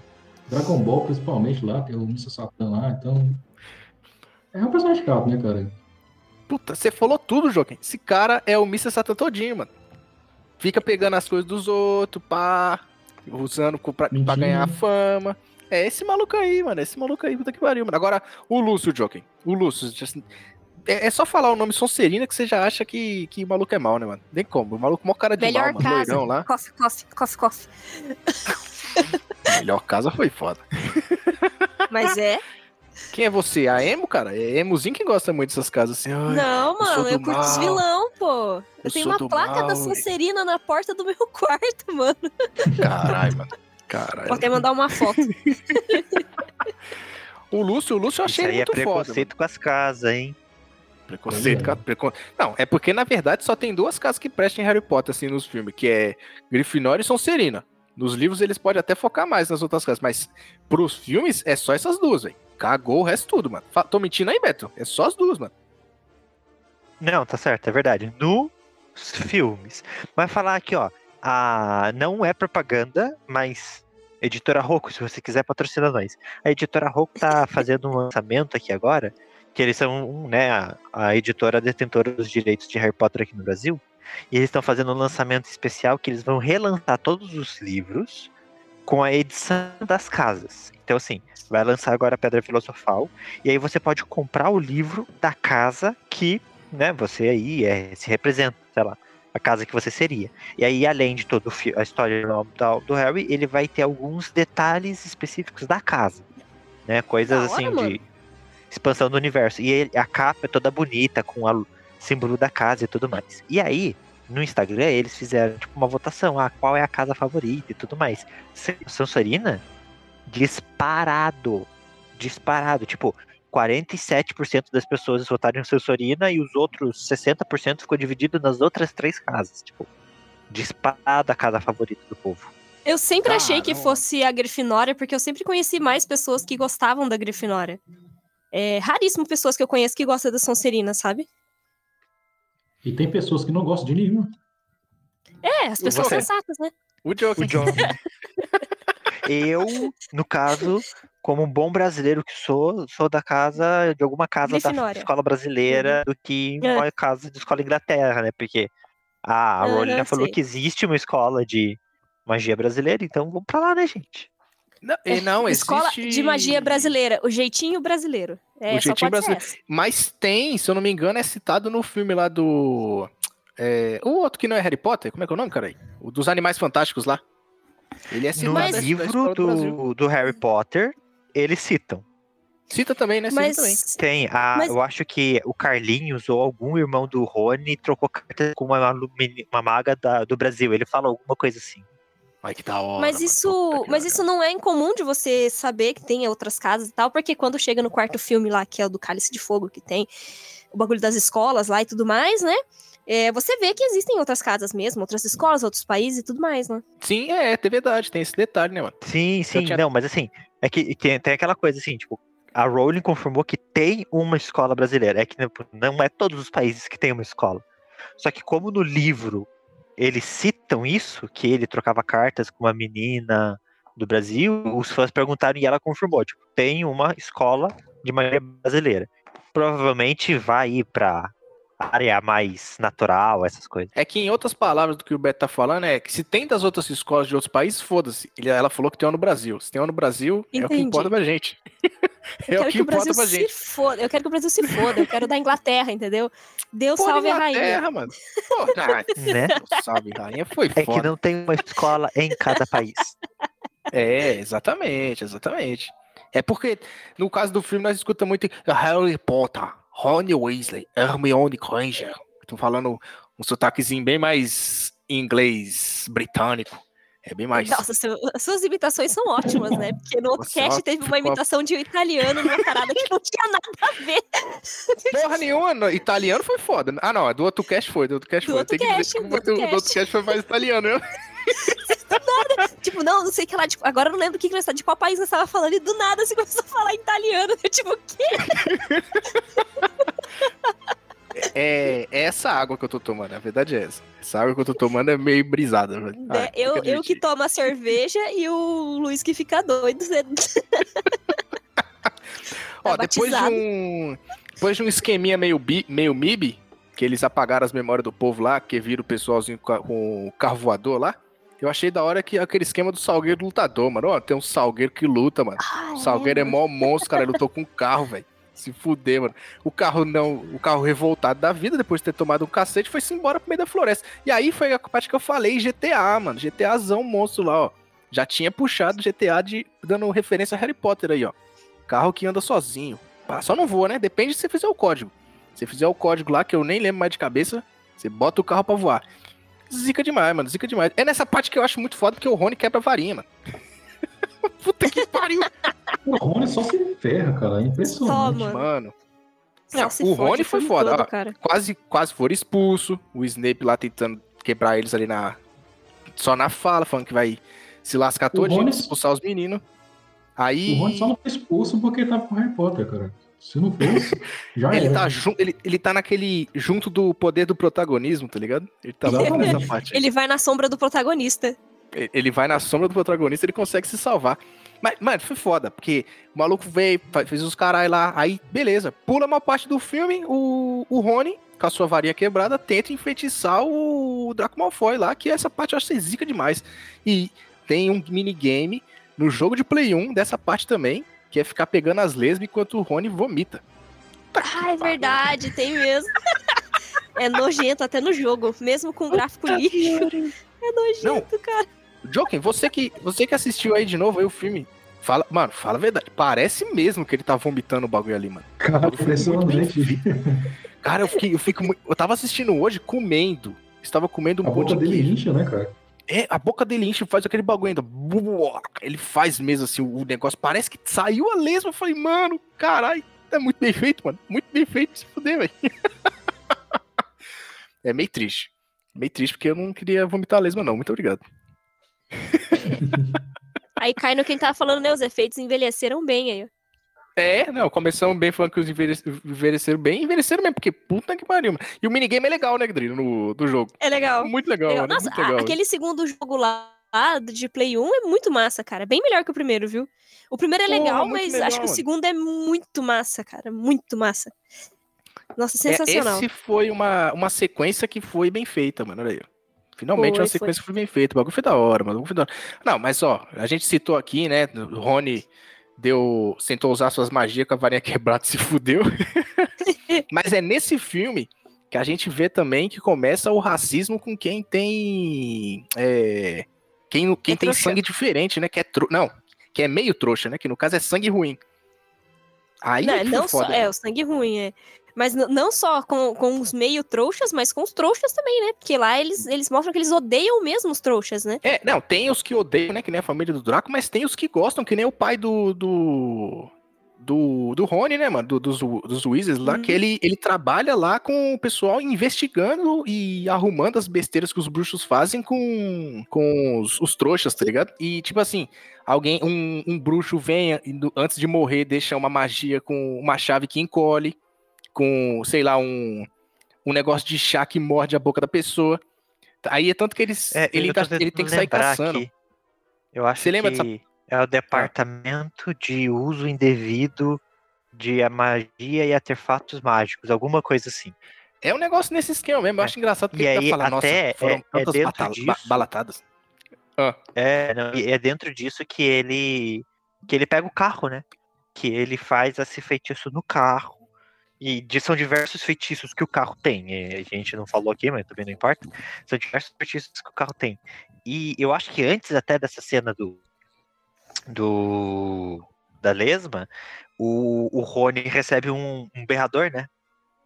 Dragon Ball, principalmente lá, tem o Mr. Satan lá, então. É um personagem chato, né, cara? Puta, você falou tudo, Joker. Esse cara é o Mr. Satan todinho, mano. Fica pegando as coisas dos outros, pá, usando pra, pra ganhar fama. É esse maluco aí, mano. Esse maluco aí, puta que pariu, mano. Agora, o Lúcio, Joker. O Lúcio. já- É, é só falar o nome Sonserina que você já acha que, que o maluco é mal, né, mano? Nem como. O maluco mó cara de Melhor mal, mano. casa. Loirão lá. Coffee, coffee, coffee, coffee. Melhor casa foi foda. Mas é. Quem é você? A Emo, cara? É Emozinho que gosta muito dessas casas assim. Ai, Não, mano, do eu curto os mal. vilão, pô. Eu, Eu tenho uma placa mal, da e- Sonserina na porta do meu quarto, mano. Caralho, mano. Caralho. Vou até mandar uma foto. O Lúcio, o Lúcio eu Isso achei ele aí é muito foda. mano. preconceito com as casas, hein? Preconceito, é. cara, precon- Não, é porque na verdade só tem duas casas que prestam em Harry Potter, assim, nos filmes, que é Grifinória e Sonserina. Nos livros eles podem até focar mais nas outras casas, mas pros filmes é só essas duas, velho. Cagou o resto tudo, mano. Fa- Tô mentindo aí, Beto? É só as duas, mano. Não, tá certo, é verdade. Nos filmes. Vai falar aqui, ó. A... Não é propaganda, mas. Editora Rocco, se você quiser patrocinar nós. A editora Rocco tá fazendo um lançamento aqui agora, que eles são né, a, a editora detentora dos direitos de Harry Potter aqui no Brasil. E eles estão fazendo um lançamento especial que eles vão relançar todos os livros com a edição das casas. Então, assim, vai lançar agora a Pedra Filosofal. E aí você pode comprar o livro da casa que né, você aí é, se representa, sei lá, a casa que você seria. E aí, além de toda a história do, do- do Harry, ele vai ter alguns detalhes específicos da casa, né, coisas Da hora, assim mano. de expansão do universo. E ele- a capa é toda bonita com o símbolo da casa e tudo mais. E aí, no Instagram, eles fizeram tipo uma votação, ah, qual é a casa favorita e tudo mais. Sansorina, disparado, disparado, tipo 47% das pessoas votaram em Sensorina e os outros 60% ficou dividido nas outras três casas. Tipo, disparada a casa favorita do povo. Eu sempre achei que Caramba. fosse a Grifinória, porque eu sempre conheci mais pessoas que gostavam da Grifinória. É raríssimo pessoas que eu conheço que gostam da Sonserina, sabe? E tem pessoas que não gostam de nenhuma. É, as pessoas sensatas, né? O Joker. O John. Eu, no caso, como um bom brasileiro que sou, sou da casa, de alguma casa da escola brasileira do que É. uma casa de escola Inglaterra, né? Porque a Aham, Rowling já falou sei. que existe uma escola de magia brasileira, então vamos pra lá, né, gente? Não, e não existe... Escola de magia brasileira, o jeitinho brasileiro. É, O jeitinho brasileiro. Mas tem, se eu não me engano, é citado no filme lá do... é, o outro que não é Harry Potter, como é que é o nome, cara? O dos Animais Fantásticos lá. Ele é citado No livro do do, Harry Potter, eles citam. Cita também, né? Cita também. Mas. Tem, a, Mas- eu acho que o Carlinhos ou algum irmão do Rony trocou carta com uma, uma maga da- do Brasil. Ele fala alguma coisa assim. Ai, que da hora. Mas mano. isso, que mas isso não é incomum de você saber que tem outras casas e tal, porque quando chega no quarto filme lá, que é o do Cálice de Fogo, que tem o bagulho das escolas lá e tudo mais, né? É, você vê que existem outras casas mesmo, outras escolas, outros países e tudo mais, né? Sim, é, é verdade, tem esse detalhe, né, mano? Sim, sim, tinha- não, mas assim, é que tem, tem aquela coisa assim, tipo, a Rowling confirmou que tem uma escola brasileira. É que não- é todos os países que tem uma escola. Só que como no livro eles citam isso, que ele trocava cartas com uma menina do Brasil, os fãs perguntaram e ela confirmou, tipo, tem uma escola de maneira brasileira. Provavelmente vai ir pra área mais natural, essas coisas. É que, em outras palavras do que o Beto tá falando, é que se tem das outras escolas de outros países, foda-se. Ela falou que tem uma no Brasil. Se tem uma no Brasil, é o que Entendi. importa pra gente. Eu é o quero que que o Brasil importa pra se gente. foda. Eu quero que o Brasil se foda. Eu quero da Inglaterra, entendeu? Deus Pô, salve a rainha. Inglaterra, mano. Pô, Né? salve, rainha foi É que foda. não tem uma escola em cada país. É, exatamente, exatamente. É porque, no caso do filme, nós escutamos muito Harry Potter, Ron Weasley, Hermione Granger. Estão falando um sotaquezinho bem mais inglês britânico. É bem mais. Nossa, seu- as suas imitações são ótimas, né? Porque no outro cast teve uma imitação de um italiano numa parada que não tinha nada a ver. Porra nenhuma, no- italiano foi foda. Ah, não, do outro cast foi, do outro cast Do foi. outro Tem que cast, dizer que do outro o do outro cast. foi mais italiano, né? Tipo, não, não sei o que lá. Tipo, agora eu não lembro o que, que nós, de qual país nós estava falando. E do nada você começou a falar italiano. Eu, tipo, o quê? É, é essa água que eu tô tomando, a verdade é essa. Essa água que eu tô tomando é meio brisada. Ah, Né? eu, eu que tomo a cerveja e o Luiz que fica doido. Você- Ó, Tá depois de um. Depois de um esqueminha meio, bi, meio MIB, que eles apagaram as memórias do povo lá, que viram o pessoalzinho com o carro voador lá. Eu achei da hora que aquele esquema do Salgueiro lutador, mano. Ó, tem um Salgueiro que luta, mano. Ah, Salgueiro é mó monstro, cara. Ele lutou com um carro, velho. Se fuder, mano. O carro não. O carro revoltado da vida, depois de ter tomado um cacete, foi-se embora pro meio da floresta. E aí foi a parte que eu falei, GTA, mano. GTAzão monstro lá, ó. Já tinha puxado GTA de. dando referência a Harry Potter aí, ó. Carro que anda sozinho. Só não voa, né? Depende se você fizer o código. Se você fizer o código lá, que eu nem lembro mais de cabeça, você bota o carro pra voar. Zica demais, mano. Zica demais. É nessa parte que eu acho muito foda, porque o Rony quebra a varinha, mano. Puta que pariu. O Rony só se ferra, cara. É impressionante. Só, mano. Mano, Não, se o Rony foi foda, todo, ó. cara. quase, quase foram expulso. O Snape lá tentando quebrar eles ali na. Só na fala, falando que vai se lascar O todinho, Rony- expulsar os meninos. Aí. O Rony só não foi expulso porque ele tava com Harry Potter, cara. Se não fosse, já Ele era. tá, jun- ele, ele tá naquele. junto do poder do protagonismo, tá ligado? Ele tá nessa parte. Ele vai na sombra do protagonista. Ele vai na sombra do protagonista, ele consegue se salvar. Mas, mano, foi foda, porque o maluco veio, fez os carai lá, aí, beleza. Pula uma parte do filme, o, o Rony, com a sua varinha quebrada, tenta enfeitiçar o Draco Malfoy lá, que essa parte eu acho que zica demais. E tem um minigame no jogo de Play 1 dessa parte também, que é ficar pegando as lesmas enquanto o Rony vomita. Puta Ah, é verdade, tem mesmo. É nojento até no jogo, mesmo com gráfico lixo. É nojento, cara. Joken, você que, você que assistiu aí de novo aí o filme, fala, mano, fala a verdade. Parece mesmo que ele tá vomitando o bagulho ali, mano. Cara, impressionante. Cara, eu fiquei, eu fico muito. Eu tava assistindo hoje comendo. Estava comendo um A boca de dele queijo. incha, né, cara? É, a boca dele enche, faz aquele bagulho ainda. Ele faz mesmo assim o negócio. Parece que saiu a lesma. Eu falei, mano, caralho, é muito bem feito, mano. Muito bem feito. Se fuder, velho. É meio triste. Meio triste porque eu não queria vomitar a lesma, não. Muito obrigado. Aí cai no quem tava falando, né? Os efeitos envelheceram bem aí. Ó. É, não, começamos bem falando que os envelhece- envelheceram bem, envelheceram mesmo, porque puta que pariu. E o minigame é legal, né, Guidrino, no do jogo. É legal. Muito legal, Legal. mano. Nossa, muito legal. aquele segundo jogo lá de Play 1 é muito massa, cara. Bem melhor que o primeiro, viu? O primeiro é legal, mas legal, acho que o segundo é muito massa, cara. Muito massa. Nossa, É, sensacional. esse foi uma, uma sequência que foi bem feita, mano. Olha aí. Finalmente Foi, uma sequência que foi bem feita. O bagulho foi da hora, mano. O bagulho foi da hora. Não, mas ó, a gente citou aqui, né? O Rony deu. Tentou usar suas magias com a varinha quebrada e se fudeu. mas é nesse filme que a gente vê também que começa o racismo com quem tem. é, quem quem É tem trouxa. sangue diferente, né? Que é tro... Não, que é meio trouxa, né? Que no caso é sangue ruim. Aí não, é não só, foda. é, o sangue ruim, é. Mas não só com, com os meio trouxas, mas com os trouxas também, né? Porque lá eles, eles mostram que eles odeiam mesmo os trouxas, né? É, não, tem os que odeiam, né? Que nem a família do Draco, mas tem os que gostam, que nem o pai do. do. Do, do Rony, né, mano? Do, dos, dos Weasleys lá, Uhum. que ele, ele trabalha lá com o pessoal investigando e arrumando as besteiras que os bruxos fazem com, com os, os trouxas, tá ligado? E, tipo assim, alguém, um, um bruxo vem antes de morrer, deixa uma magia com uma chave que encolhe, com, sei lá, um, um negócio de chá que morde a boca da pessoa. Aí é tanto que eles, É, ele, tá- ele tem que sair caçando. aqui. Eu acho Você lembra que dessa- é o departamento de uso indevido de magia e artefatos mágicos, alguma coisa assim. É um negócio nesse esquema mesmo. Eu É. acho engraçado porque E ele aí, tá falando, até nossa, foram é- é tantas dentro batala- ba- disso- balatadas. É, não, e é dentro disso que ele que ele pega o carro, né? Que ele faz esse feitiço no carro. E são diversos feitiços que o carro tem. é, A gente não falou aqui, mas também não importa. São diversos feitiços que o carro tem. E eu acho que antes até dessa cena do do da lesma, o, o Rony recebe um, um berrador, né?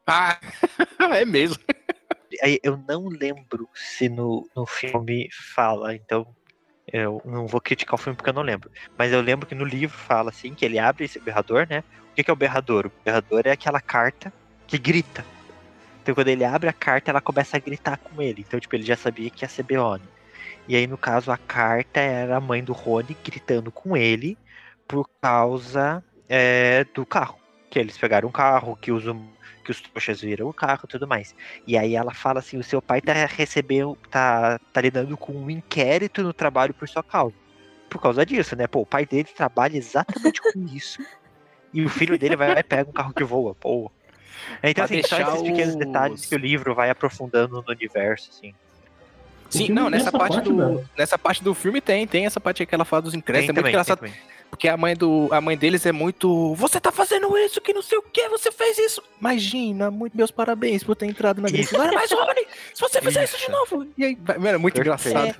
Ah, é mesmo. Eu não lembro se no, no filme fala, então eu não vou criticar o filme porque eu não lembro. Mas eu lembro que no livro fala assim, que ele abre esse berrador, né? O que, que é o berrador? O berrador é aquela carta que grita. Então quando ele abre a carta, ela começa a gritar com ele. Então, tipo, ele já sabia que ia ser Beone. E aí, no caso, a carta era a mãe do Rony gritando com ele por causa é, do carro. Que eles pegaram um carro, que os, hum- que os trouxas viram o carro e tudo mais. E aí ela fala assim, o seu pai tá recebendo, tá, tá lidando com um inquérito no trabalho por sua causa. Por causa disso, né? Pô, o pai dele trabalha exatamente com isso. E o filho dele vai lá e pega um carro que voa, pô. Então, Pra assim, só esses pequenos os- detalhes que o livro vai aprofundando no universo, assim. Sim, não, nessa essa parte, parte, do, nessa parte do filme tem, tem essa parte que ela fala dos incrédulos. É muito engraçado, também. porque a mãe, do, a mãe deles é muito. Você tá fazendo isso, que não sei o que, você fez isso. Imagina, muito meus parabéns por ter entrado na Isso. Gryffindor. Mas, Rony, se você fizer isso, de Isso. novo. E aí, mano, é muito Perfeito. engraçado.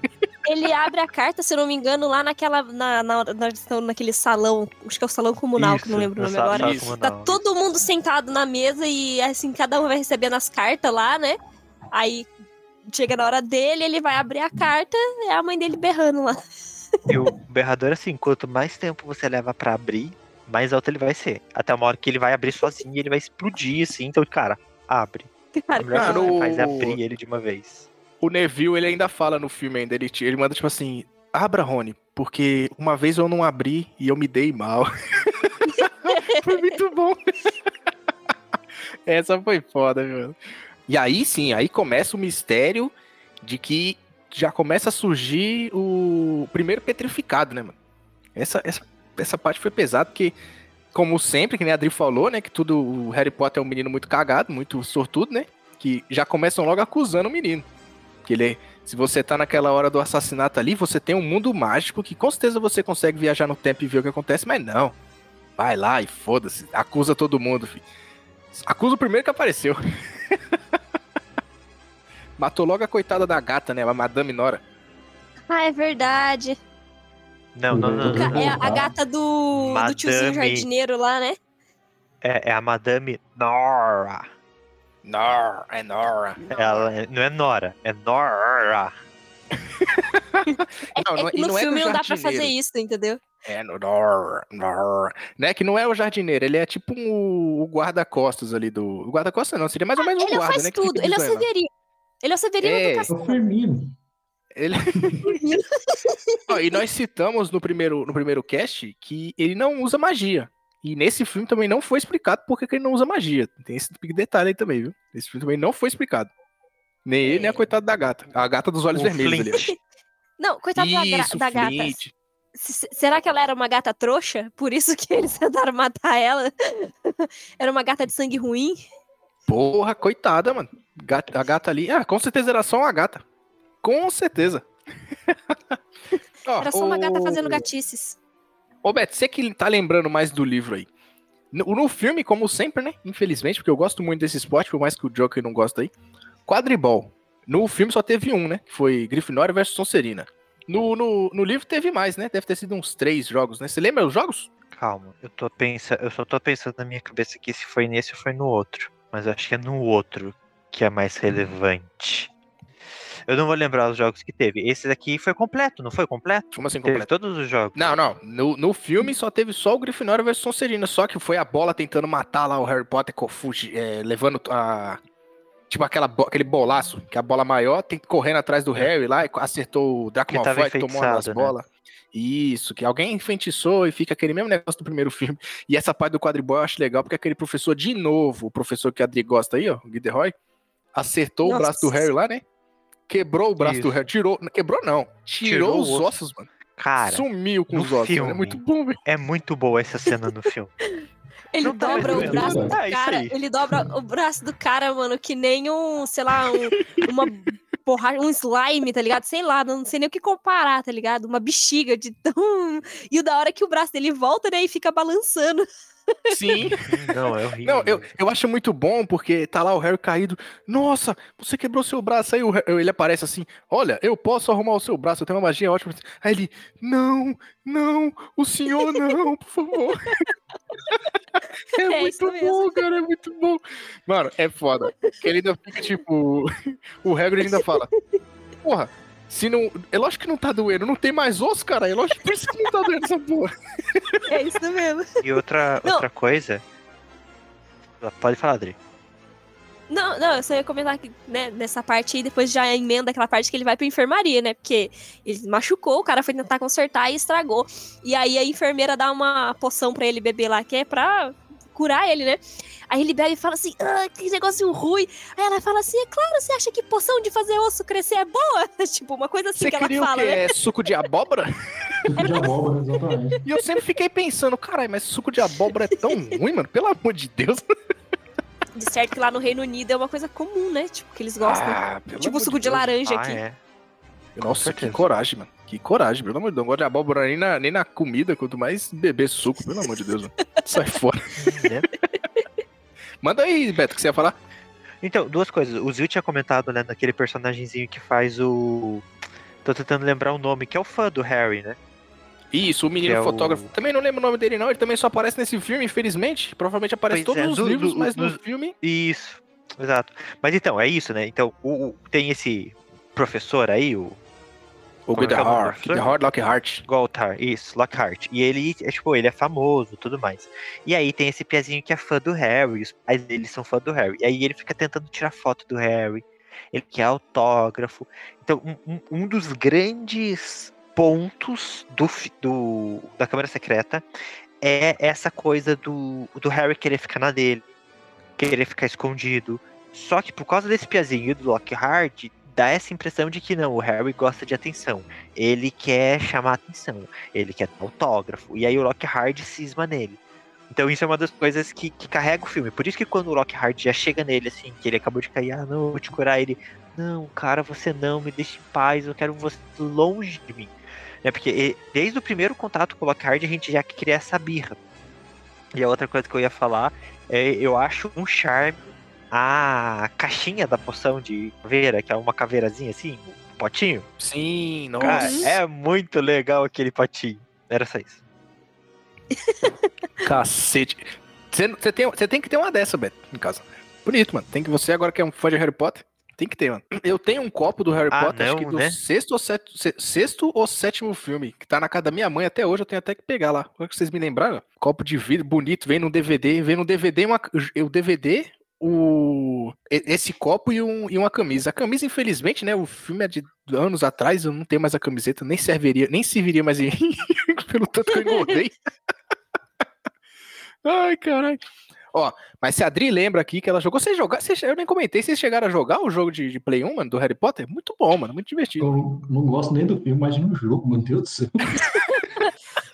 Ele abre a carta, se eu não me engano, lá naquela. Na, na, na- naquele salão. Acho que é o salão comunal, que não Isso, lembro o no nome agora. Isso. Tá todo mundo sentado na mesa e assim, cada um vai recebendo as cartas lá, né? Aí chega na hora dele, ele vai abrir a carta e é a mãe dele berrando lá. E o berrador, assim, quanto mais tempo você leva pra abrir, mais alto ele vai ser. Até uma hora que ele vai abrir sozinho e ele vai explodir, assim. Então, cara, abre. Cara, A melhor Cara, coisa que o- você faz é abrir ele de uma vez. O Neville, ele ainda fala no filme ainda, ele, ele manda tipo assim, abra, Rony, porque uma vez eu não abri e eu me dei mal. foi muito bom. Essa foi foda, mano. E aí sim, aí começa o mistério de que já começa a surgir o primeiro petrificado, né, mano? Essa, essa, essa parte foi pesada, porque, como sempre, que nem a Adri falou, né, que tudo, o Harry Potter é um menino muito cagado, muito sortudo, né? Que já começam logo acusando o menino. Que ele, é- se você tá naquela hora do assassinato ali, você tem um mundo mágico que com certeza você consegue viajar no tempo e ver o que acontece, mas não. Vai lá e foda-se. Acusa todo mundo, filho. Acusa o primeiro que apareceu. Matou logo a coitada da gata, né? A Madame Nora. Ah, é verdade. Não, não, não. Não, não. É a, gata do, do tiozinho Madame. jardineiro lá, né? É, é a Madame Nora. Nora, é Nora. Ela é- não é Nora, é Nora. É, Não, é que e no não é filme não dá pra fazer isso, entendeu? É, no Nora, Nora. Né? Que não é o jardineiro, ele é tipo um, o guarda-costas ali do. O guarda-costas não, seria mais ou menos um ele guarda, faz né? que fica tudo, ele é o. Ele é o Severino É. do É o castelo. Firmino. Ele... E nós citamos no primeiro, no primeiro cast que ele não usa magia. E nesse filme também não foi explicado por que ele não usa magia. Tem esse detalhe aí também, viu? Esse filme também não foi explicado. Nem ele, nem a coitada da gata. A gata dos olhos O vermelhos ali. Flint. Não, coitado da, gra- Isso, da gata. Flint. S- será que ela era uma gata trouxa? Por isso que eles tentaram matar ela? era uma gata de sangue ruim? Porra, coitada, mano. Gata- a gata ali. Ah, com certeza era só uma gata. Com certeza. Ó, Era só uma gata fazendo gatices. Ô, Beto, você que tá lembrando mais do livro aí. No, no filme, como sempre, né? Infelizmente, porque eu gosto muito desse esporte, por mais que o Joker não gosta aí. Quadribol. No filme só teve um, né? Que foi Grifinória versus Sonserina. No, no, no livro teve mais, né? Deve ter sido uns três jogos, né? Você lembra os jogos? Calma, eu tô pensando, eu só tô pensando na minha cabeça aqui se foi nesse ou foi no outro. Mas eu acho que é no outro que é mais relevante. Eu não vou lembrar os jogos que teve. Esse daqui foi completo, não foi completo? Como assim, Teve completo? todos os jogos. Não, não. No, no filme só teve só o Grifinória versus Sonserina. Só que foi a bola tentando matar lá o Harry Potter, fugi- é, levando a. Tipo aquela, aquele bolaço, que a bola maior tem correndo atrás do Harry lá e acertou o Draco Que Malfoy, que tomou uma das enfeitiçado, né? bolas. Isso, que alguém enfeitiçou e fica aquele mesmo negócio do primeiro filme. E essa parte do quadribol eu acho legal, porque aquele professor, de novo, o professor que a Adri gosta aí, ó, o Guideroy, acertou o Nossa. braço do Harry lá, né? Quebrou o braço do Isso. Harry. Tirou. Quebrou, não. Tirou, Tirou os o osso. ossos, mano. Cara, Sumiu com os ossos. É filme, muito bom, velho. é muito boa essa cena no filme. Ele Não tá dobra o braço do isso cara. aí. Ele dobra o braço do cara, mano, que nem um, sei lá, um, uma borracha, um slime, tá ligado? Sei lá, não sei nem o que comparar, tá ligado? Uma bexiga de tão. E o da hora que o braço dele volta, né? E fica balançando. Sim. Não, é horrível. Não, eu, eu acho muito bom porque tá lá o Harry caído. Nossa, você quebrou seu braço. Aí o Harry- ele aparece assim: Olha, eu posso arrumar o seu braço, eu tenho uma magia ótima. Aí ele: Não, não, o senhor não, por favor. É, É muito bom, cara, é muito bom. Mano, é foda. Que ele ainda fica tipo. O Hagrid ainda fala: Porra, se não. É lógico que não tá doendo, não tem mais osso, cara. É lógico por isso que não tá doendo essa porra. É isso mesmo. E outra, Não. outra coisa. Pode falar, Adri. Não, não, eu só ia comentar que, né, nessa parte aí, depois já emenda aquela parte que ele vai pra enfermaria, né? Porque ele machucou, o cara foi tentar consertar e estragou. E aí a enfermeira dá uma poção pra ele beber lá, que é pra curar ele, né? Aí ele bebe e fala assim, ah, que negócio ruim. Aí ela fala assim, é claro, você acha que poção de fazer osso crescer é boa? tipo, uma coisa assim Você que ela queria o fala, quê? né? É suco de abóbora? Suco de abóbora, exatamente. E eu sempre fiquei pensando, caralho, mas suco de abóbora é tão ruim, mano. Pelo amor de Deus. De certo que lá no Reino Unido é uma coisa comum, né? Tipo, que eles gostam. Ah, pelo tipo suco de Deus. laranja Ah, aqui. é. Nossa, que coragem, mano. Que coragem, pelo amor de Deus. Não gosto de abóbora nem na, nem na comida, quanto mais beber suco, pelo amor de Deus. Mano. Sai fora. Manda aí, Beto, o que você ia falar? Então, duas coisas. O Zil tinha comentado, né, naquele personagemzinho que faz o. Tô tentando lembrar o nome, que é o fã do Harry, né? Isso, o menino é o- fotógrafo. Também não lembro o nome dele, não. Ele também só aparece nesse filme, infelizmente. Provavelmente aparece Pois todos é, os do- livros, do- mas no dos- filme. Isso, exato. Mas então, é isso, né? Então, o, o- tem esse professor aí, o O é é o professor? Guidehard Lockhart. Goltar, isso, Lockhart. E ele, é tipo, ele é famoso tudo mais. E aí tem esse piazinho que é fã do Harry, os pais dele são fã do Harry. E aí ele fica tentando tirar foto do Harry, ele quer autógrafo. Então, um, um- dos grandes pontos do, do, da Câmara Secreta é essa coisa do, do Harry querer ficar na dele, querer ficar escondido. Só que por causa desse piazinho do Lockhart, dá essa impressão de que não, o Harry gosta de atenção. Ele quer chamar atenção, ele quer autógrafo. E aí o Lockhart cisma nele. Então isso é uma das coisas que, que carrega o filme. Por isso que quando o Lockhart já chega nele, assim, que ele acabou de cair, ah, não, vou te curar, ele, não, cara, você não, me deixe em paz, eu quero você longe de mim. É porque desde o primeiro contato com o Lockhart a gente já cria essa birra. E a outra coisa que eu ia falar é, eu acho um charme a caixinha da poção de caveira, que é uma caveirazinha assim, um potinho. Sim, nossa. Cara, é muito legal aquele potinho. Era só isso. Cacete. Você tem, você tem que ter uma dessa, Beto, em casa. Bonito, mano. Tem que você agora que é um fã de Harry Potter, tem que ter, mano. Eu tenho um copo do Harry Ah, Potter, acho que não, do né? sexto, ou set, se- sexto ou sétimo filme, que tá na casa da minha mãe até hoje, eu tenho até que pegar lá. Agora que vocês me lembraram, copo de vidro bonito, vem no DVD, vem no DVD uma, o DVD, o esse copo e, um, e uma camisa. A camisa, infelizmente, né, o filme é de anos atrás, eu não tenho mais a camiseta, nem serviria, nem serviria mais em mim, pelo tanto que eu engordei. Ai, caralho. Ó, mas se a Adri lembra aqui que ela jogou, vocês jogaram, vocês- eu nem comentei, vocês chegaram a jogar o jogo de, de Play 1, mano, do Harry Potter? Muito bom, mano, muito divertido. Eu não gosto nem do filme, imagina o jogo, meu Deus do céu.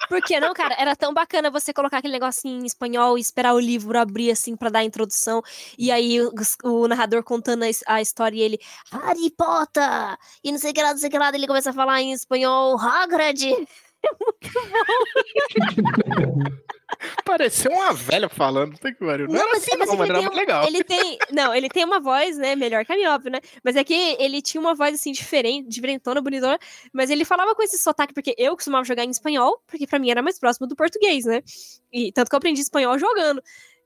Por que não, cara? Era tão bacana você colocar aquele negocinho em espanhol e esperar o livro abrir assim pra dar a introdução. E aí o, o narrador contando a, a história e ele, Harry Potter! E não sei o que lá, não sei o que lá. Ele começa a falar em espanhol, Hagrid! Pareceu uma velha falando. Tem que pariu. Não, Não, era mas- assim, mas não, ele mas era um- legal. Ele tem. Não, ele tem uma voz, né? Melhor que a minha, óbvio, né? Mas é que ele tinha uma voz assim, diferente, diferentona, bonitona. Mas ele falava com esse sotaque, porque eu costumava jogar em espanhol, porque pra mim era mais próximo do português, né? E tanto que eu aprendi espanhol jogando.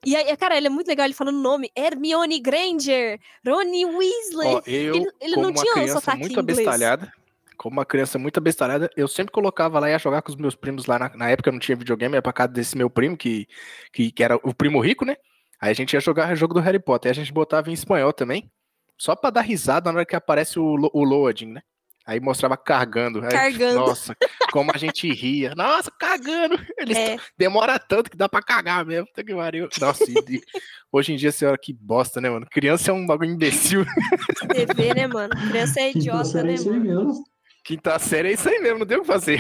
E aí, cara, ele é muito legal ele falando o nome. Hermione Granger, Ronnie Weasley. Ó, eu, ele- ele como não uma tinha um criança sotaque muito abestalhada, como uma criança muito abestalhada, eu sempre colocava lá e ia jogar com os meus primos lá. Na, na época eu não tinha videogame, ia pra casa desse meu primo, que, que, que era o primo rico, né? Aí a gente ia jogar o jogo do Harry Potter. Aí a gente botava em espanhol também, só pra dar risada na hora que aparece o, o loading, né? Aí mostrava carregando. Aí. Nossa, como a gente ria. Nossa, cagando. Eles É, demora tanto que dá pra cagar mesmo. Puta que pariu. Nossa, e- hoje em dia, senhora, que bosta, né, mano? Criança é um bagulho imbecil. TV, né, mano? Criança é idiota, é né, mano? mesmo. Quinta série é isso aí mesmo, não tem o que fazer.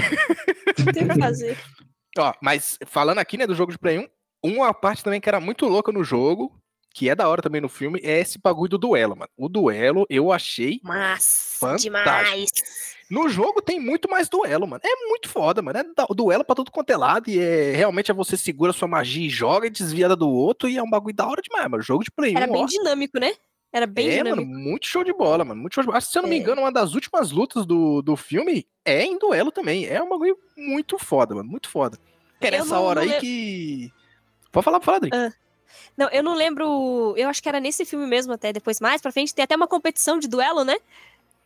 Não tem o que fazer. Ó, mas falando aqui, né, do jogo de Play 1, uma parte também que era muito louca no jogo, que é da hora também no filme, é esse bagulho do duelo, mano. O duelo eu achei. Massa, Fantástico. demais. No jogo tem muito mais duelo, mano. É muito foda, mano. É duelo pra tudo quanto é lado. E é realmente é você segura sua magia e joga e desvia da do outro. E é um bagulho da hora demais, mano. Jogo de Play 1. Era bem ó. dinâmico, né? Era bem é, dinâmico. mano, muito show de bola, mano. Muito show de bola. Que, se eu não me É. engano, uma das últimas lutas do, do filme é em duelo também. É um bagulho muito foda, mano. Muito foda. É Eu nessa não- hora não aí que. Pode falar, pode falar, Adri. Ah, Não, eu não lembro. Eu acho que era nesse filme mesmo, até depois mais pra frente. Tem até uma competição de duelo, né?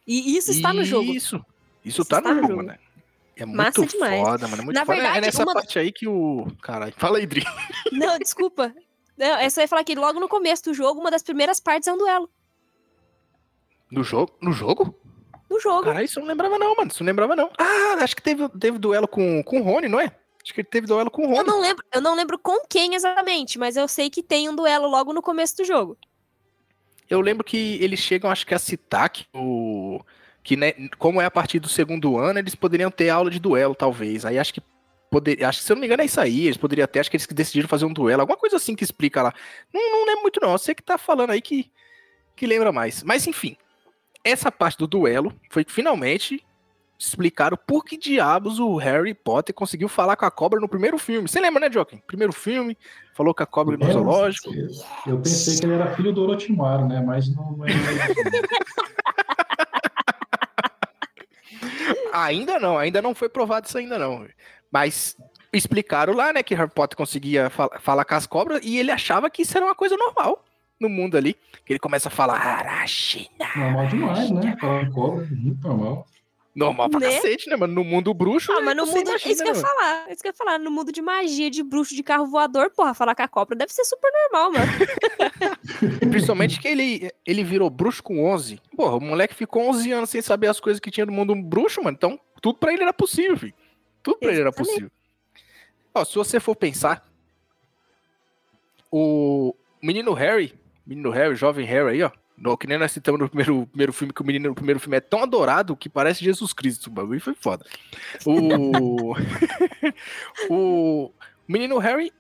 E isso está no jogo. Isso. Isso Isso tá está no jogo, jogo. né? É Massa muito demais. foda, mano. é Muito Na foda. É- é verdade, nessa uma- parte aí que o. Caralho, fala aí, Dri. Não, desculpa. Não, é só ia falar que logo no começo do jogo, uma das primeiras partes é um duelo. No jogo? No jogo? No jogo. Caralho, isso eu não lembrava, não, mano. Isso eu não lembrava, não. Ah, acho que teve, teve duelo com, com o Rony, não é? Acho que ele teve duelo com o Eu Rony. não lembro, eu não lembro com quem exatamente, mas eu sei que tem um duelo logo no começo do jogo. Eu lembro que eles chegam, acho que a citar que o. Que, né, como é a partir do segundo ano, eles poderiam ter aula de duelo, talvez. Aí acho que. Poder, acho que, se eu não me engano, é isso aí. Eles poderiam até, acho que eles decidiram fazer um duelo. Alguma coisa assim que explica lá. Não, não lembro muito, não. Você que tá falando aí que, que lembra mais. Mas, enfim. Essa parte do duelo foi que finalmente explicaram por que diabos o Harry Potter conseguiu falar com a cobra no primeiro filme. Você lembra, né, Joaquim? Primeiro filme, falou com a cobra no zoológico. Eu pensei que ele era filho do Orochimaru, né? Mas não é. Ainda não, ainda não foi provado isso ainda não. Mas explicaram lá, né, que Harry Potter conseguia fal- falar com as cobras e ele achava que isso era uma coisa normal no mundo ali. Que ele começa a falar Arachina. normal demais, né? Falar com cobra, muito normal. Normal pra Né? cacete, né, mano? No mundo bruxo. Ah, né, mas no mundo. imagina, isso que eu ia falar. Isso que eu ia falar. No mundo de magia, de bruxo, de carro voador, porra, falar com a cobra deve ser super normal, mano. Principalmente que ele, ele virou bruxo com 11. Porra, o moleque ficou 11 anos sem saber as coisas que tinha no mundo bruxo, mano. Então, tudo pra ele era possível, filho. Tudo pra ele era possível. Ó, se você for pensar, o menino Harry, menino Harry, jovem Harry aí, ó. No, que nem nós citamos no primeiro, primeiro filme, que o menino no primeiro filme é tão adorado que parece Jesus Cristo. O bagulho foi foda. O, o menino Harry,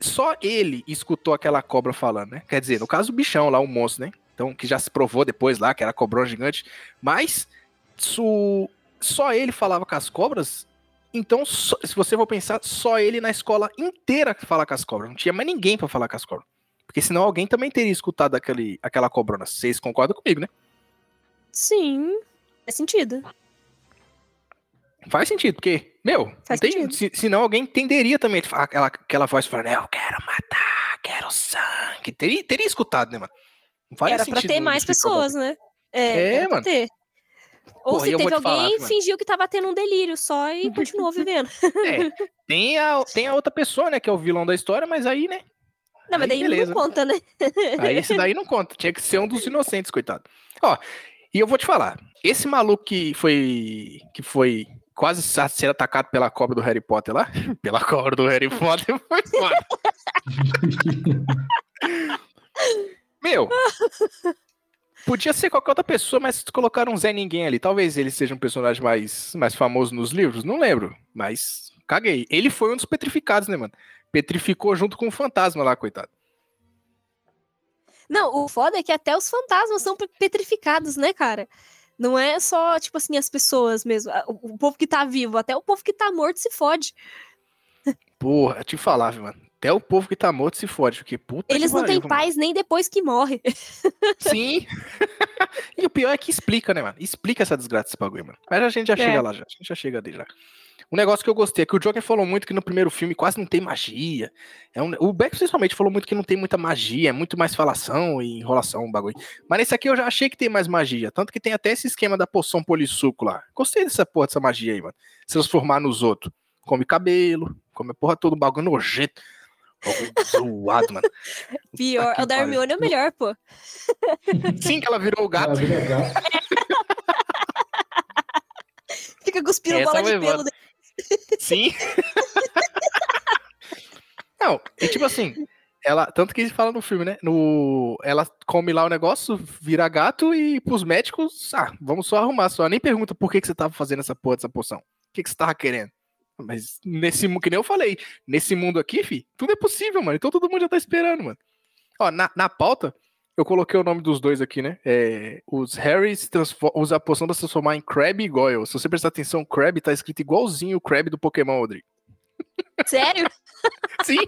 só ele escutou aquela cobra falando, né? Quer dizer, no caso, o bichão lá, o monstro, né? Então, que já se provou depois lá, que era cobrão gigante. Mas, su- só ele falava com as cobras. Então, só- se você for pensar, só ele na escola inteira que fala com as cobras. Não tinha mais ninguém pra falar com as cobras. Porque senão alguém também teria escutado aquele, aquela cobrona. Vocês concordam comigo, né? Sim. Faz sentido. Faz sentido, porque, meu, Faz não tem, sentido. se, senão alguém entenderia também aquela, aquela voz falando, eu quero matar, quero sangue. Teria, teria escutado, né, mano? Não faria Era pra sentido ter não mais pessoas, né? É, É, pra mano. ter. Ou Porra, se teve te falar, alguém, mano. fingiu que tava tendo um delírio só e continuou vivendo. É, tem a, tem a outra pessoa, né, que é o vilão da história, mas aí, né, Não, mas Aí daí beleza. não conta, né? Aí esse daí não conta. Tinha que ser um dos inocentes, coitado. Ó, e eu vou te falar. Esse maluco que foi. que foi quase ser atacado pela cobra do Harry Potter lá. pela cobra do Harry Potter foi foda. Meu. Podia ser qualquer outra pessoa, mas colocaram um Zé Ninguém ali. Talvez ele seja um personagem mais, mais famoso nos livros, não lembro. Mas caguei. Ele foi um dos petrificados, né, mano? Petrificou junto com o fantasma lá, coitado. Não, o foda é que até os fantasmas são pe- petrificados, né, cara? Não é só, tipo assim, as pessoas mesmo. O, povo que tá vivo, até o povo que tá morto se fode. Porra, te falar, viu, mano. Até o povo que tá morto se fode, porque puta Eles que não têm mano. paz nem depois que morre. Sim. e o pior é que explica, né, mano? Explica essa desgraça desse bagulho, mano. Mas a gente já É. chega lá, já. A gente já chega dele já. Um negócio que eu gostei é que o Joker falou muito que no primeiro filme quase não tem magia. É um- o Beck principalmente falou muito que não tem muita magia, é muito mais falação e enrolação, o bagulho. Mas nesse aqui eu já achei que tem mais magia. Tanto que tem até esse esquema da poção polissuco lá. Gostei dessa porra, dessa magia aí, mano. Se transformar nos outros. Come cabelo, come a porra toda, um bagulho nojento. Zoado, mano. Pior. O da. Hermione é o melhor, pô. Sim que ela virou o gato. Ah, vira gato. Fica cuspindo Essa bola de foi pelo. boa. Sim. Não, e tipo assim, ela, tanto que ele fala no filme, né? No, ela come lá o negócio, vira gato e pros médicos, ah, vamos só arrumar só. Nem pergunta por que, que você tava fazendo essa porra dessa poção. O que, que você tava querendo? Mas nesse mundo, que nem eu falei, nesse mundo aqui, fi, tudo é possível, mano. Então todo mundo já tá esperando, mano. Ó, na, na pauta, eu coloquei o nome dos dois aqui, né? É, os Harry se transfo- usa a poção pra se transformar em Crab e Goyle. Se você prestar atenção, Crab tá escrito igualzinho o Crab do Pokémon, Rodrigo. Sério? Sim.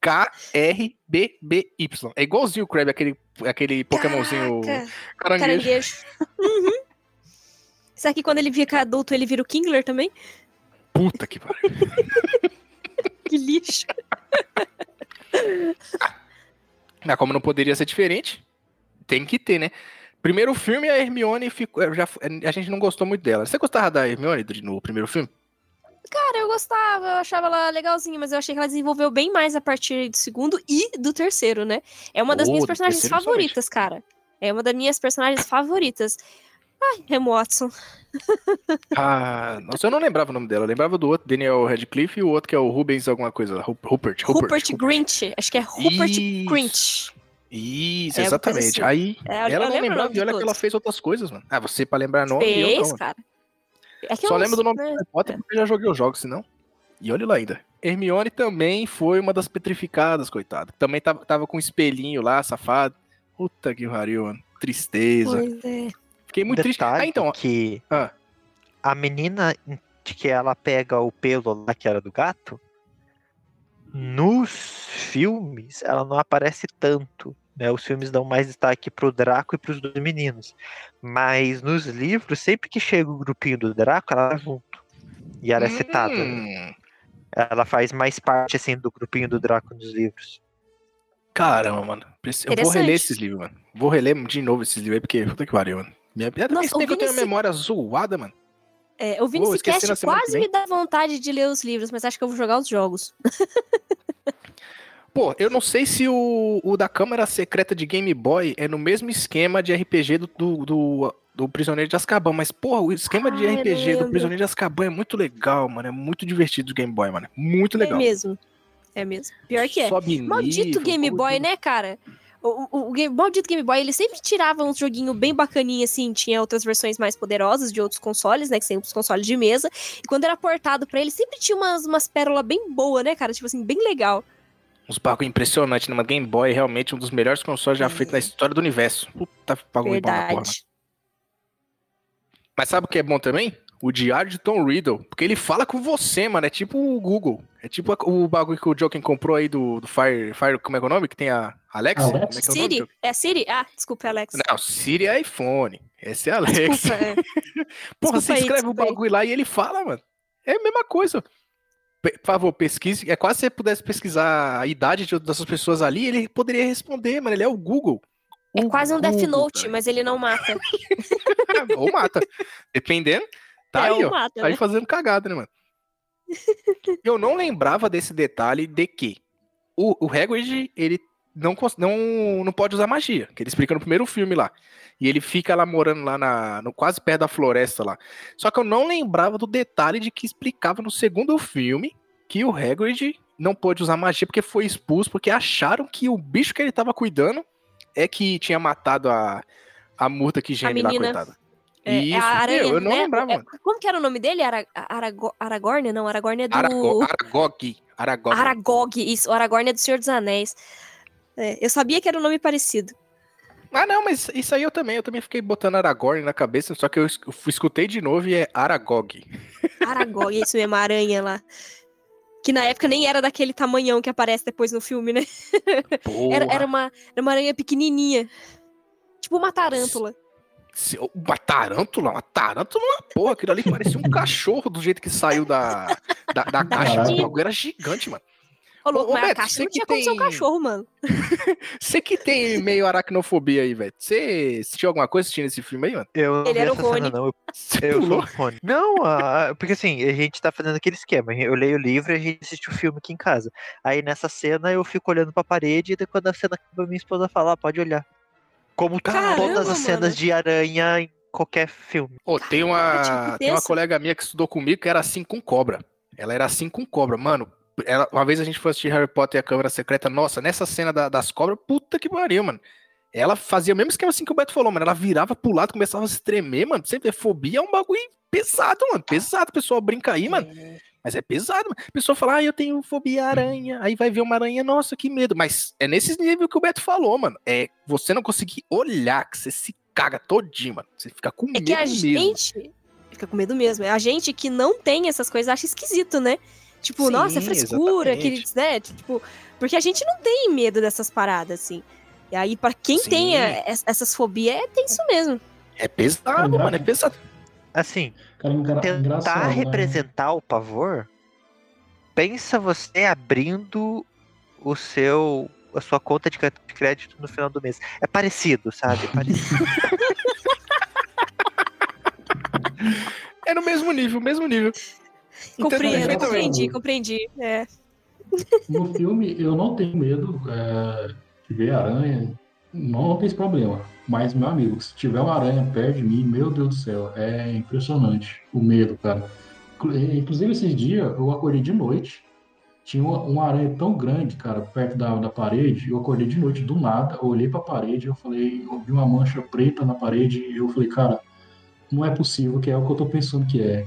K-R-B-B-Y. É igualzinho o Crab, aquele, aquele Pokémonzinho Caraca, caranguejo. Caranguejo. Uhum. Será que quando ele fica adulto ele vira o Kingler também? Puta que pariu. Que lixo. Mas como não poderia ser diferente, tem que ter, né? Primeiro filme, a Hermione ficou. Já, a gente não gostou muito dela. Você gostava da Hermione no primeiro filme? Cara, eu gostava, eu achava ela legalzinha, mas eu achei que ela desenvolveu bem mais a partir do segundo e do terceiro, né? É uma das Oh, minhas personagens favoritas, cara. É uma das minhas personagens favoritas. Ai, Remo Watson. Ah, nossa, eu não lembrava o nome dela. Eu lembrava do outro, Daniel Radcliffe, e o outro que é o Rubens alguma coisa. Rupert. Rupert. Rupert, Grinch. Acho que é Rupert Isso. Grinch. Isso, É, exatamente. assim. Aí É, ela não lembrava e olha que ela fez outras coisas, mano. Ah, você pra lembrar nome e eu Fez, não. cara. É Só lembro do nome né? do Harry Potter porque eu já joguei os jogos, senão. E olha lá ainda. Hermione também foi uma das petrificadas, coitada. Também tava, tava com um espelhinho lá, safado. Puta que pariu, mano. Tristeza. Pois é. Fiquei muito triste. Detalhe Ah, então. que Ah. a menina de que ela pega o pelo lá que era do gato, nos filmes ela não aparece tanto. Né? Os filmes dão mais destaque pro Draco e pros dois meninos. Mas nos livros, sempre que chega o grupinho do Draco, ela tá junto. E ela é citada. né? Hum, Ela faz mais parte assim do grupinho do Draco nos livros. Caramba, mano. Eu vou reler esses livros, mano. Vou reler de novo esses livros aí, porque puta que pariu, mano. Minha Nossa, Nossa, que eu tenho a esse- memória zoada, mano. É, esse esquecer na cast quase me dá vontade de ler os livros, mas acho que eu vou jogar os jogos. Pô, eu não sei se o, o da Câmara Secreta de Game Boy é no mesmo esquema de RPG do, do, do, do Prisioneiro de Azkaban, mas, porra, o esquema de Ah, eu RPG do. Prisioneiro de Azkaban é muito legal, mano. É muito divertido do Game Boy, mano. Muito legal. É mesmo. É mesmo. Pior que é. Sobe Maldito nível, Game. Boy, né, cara? O, o, o maldito Game Boy, ele sempre tirava uns joguinhos bem bacaninhos, assim. Tinha outras versões mais poderosas de outros consoles, né? Que sempre os consoles de mesa. E quando era portado pra ele, sempre tinha umas, umas pérolas bem boas, né, cara? Tipo assim, bem legal. Uns bagulho impressionante, né? Mas Game Boy é realmente um dos melhores consoles já É. feitos na história do universo. Puta bagulho bom da porra. Verdade. Mas sabe o que é bom também? O diário de Tom Riddle. Porque ele fala com você, mano. É tipo o Google. É tipo a- o bagulho que o Joken comprou aí do, do Fire, Fire. Como é que é o nome? Que tem a Alexa? Alexa. Como é que é Siri? É Siri? Ah, desculpa, Alex. Não, Siri é iPhone. Esse é Alexa. Desculpa, é. Porra, desculpa você aí, escreve o desculpa aí. bagulho lá e ele fala, mano. É a mesma coisa. Por favor, pesquise. É quase se você pudesse pesquisar a idade de- dessas pessoas ali, ele poderia responder, mano. Ele é o Google. É O quase um Death Google, Note, mas ele não mata. cara. Ou mata. Dependendo. Tá é, aí, ó. mata, Tá aí né? fazendo cagada, né, mano? Eu não lembrava desse detalhe de que o, o Hagrid, ele não, não, não pode usar magia, que ele explica no primeiro filme lá. E ele fica lá morando lá na, no, quase perto da floresta lá. Só que eu não lembrava do detalhe de que explicava no segundo filme que o Hagrid não pôde usar magia porque foi expulso, porque acharam que o bicho que ele tava cuidando é que tinha matado a, a murta que geme lá, coitada. É, é Isso, a aranha, meu, eu não né? lembrava, É- como que era o nome dele? Ara, Arago, Aragorn? Não, Aragorn é do... Arago- Aragog. Aragog. Aragog, isso. O Aragorn é do Senhor dos Anéis. É, eu sabia que era um nome parecido. Ah, não, mas isso aí eu também. Eu também fiquei botando Aragorn na cabeça, só que eu eu escutei de novo e é Aragog. Aragog, isso mesmo, a aranha lá. Que na época nem era daquele tamanhão que aparece depois no filme, né? Era, era, uma, era uma aranha pequenininha. Tipo uma tarântula. Uma tarântula? Uma tarântula? Porra, aquilo ali parecia um cachorro do jeito que saiu da, da, da caixa. O bagulho era gigante, mano. Ô, louco, ô, mas a Beto, caixa você não que tinha como ser um tem- cachorro, mano. Você que tem meio aracnofobia aí, velho. Você assistiu alguma coisa assistindo esse filme aí, mano? Eu não Ele era o essa cena, Rony. não. Eu, sou o Rony. Não, ah, porque assim, a gente tá fazendo aquele esquema. Eu leio o livro e a gente assiste o filme aqui em casa. Aí nessa cena eu fico olhando pra parede e quando a cena acaba, minha esposa fala, ah, pode olhar. Como Caramba, todas as cenas mano. de aranha em qualquer filme. Ô, tem uma, tem uma colega minha que estudou comigo que era assim com cobra. Ela era assim com cobra. Mano, ela- uma vez a gente foi assistir Harry Potter e a Câmara Secreta. Nossa, nessa cena da- das cobras, puta que pariu, mano. Ela fazia o mesmo esquema assim que o Beto falou, mano. Ela virava pro lado, começava a se tremer, mano. Você vê, fobia é um bagulho pesado, mano. Pesado. O pessoal brinca aí, mano. Mas é pesado, mano. A pessoa fala, ah, eu tenho fobia à aranha. Aí vai ver uma aranha, nossa, que medo. Mas é nesse nível que o Beto falou, mano. É você não conseguir olhar, que você se caga todinho, mano. Você fica com É medo que a mesmo. gente. Fica com medo mesmo. É a gente que não tem essas coisas acha esquisito, né? Tipo, Sim, nossa, é frescura, aqueles, né? Tipo, porque a gente não tem medo dessas paradas, assim. E aí, pra quem Sim. tem é, es- essas fobias, é tenso mesmo. É pesado, mano. É pesado. Assim, Cara, engra- tentar né? representar o pavor, pensa você abrindo o seu a sua conta de cartão de crédito no final do mês. É parecido, sabe? É parecido. É no mesmo nível, mesmo nível. Compreendo, compreendi, compreendi. É. No filme, eu não tenho medo é, de ver aranha, não, tem esse problema. Mas, meu amigo, se tiver uma aranha perto de mim, meu Deus do céu, é impressionante o medo, cara. Inclu- Inclusive, esses dias, eu acordei de noite, tinha uma, uma aranha tão grande, cara, perto da, da parede, eu acordei de noite do nada, olhei pra parede, eu falei, eu vi uma mancha preta na parede, e eu falei, cara, não é possível que é o que eu tô pensando que é.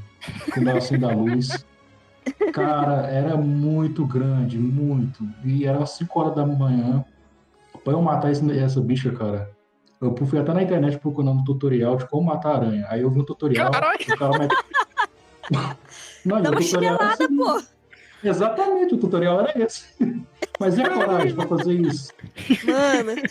Quando eu acendo a luz, Cara, era muito grande, muito. E era 5 horas da manhã. Pra eu matar esse- essa bicha, cara, eu fui até na internet procurando um tutorial de como matar aranha. Aí eu vi um tutorial. Caralho! O cara mete... Não, Dá uma chinelada, assim. pô. Exatamente, o tutorial era esse. Mas e a coragem pra fazer isso? Mano,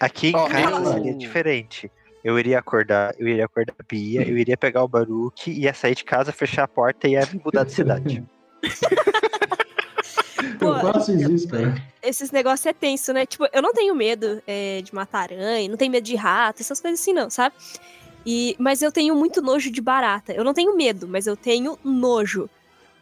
Aqui em Ó, casa seria diferente. Eu iria acordar, eu iria acordar a Bia, eu iria pegar o Baruque, ia sair de casa, fechar a porta e ia me mudar de cidade. Pô, eu quase fiz isso, cara. esses negócios é tenso, né? Tipo, eu não tenho medo é, de matar aranha, não tenho medo de rato, essas coisas assim, não, sabe? E, mas eu tenho muito nojo de barata. Eu não tenho medo, mas eu tenho nojo.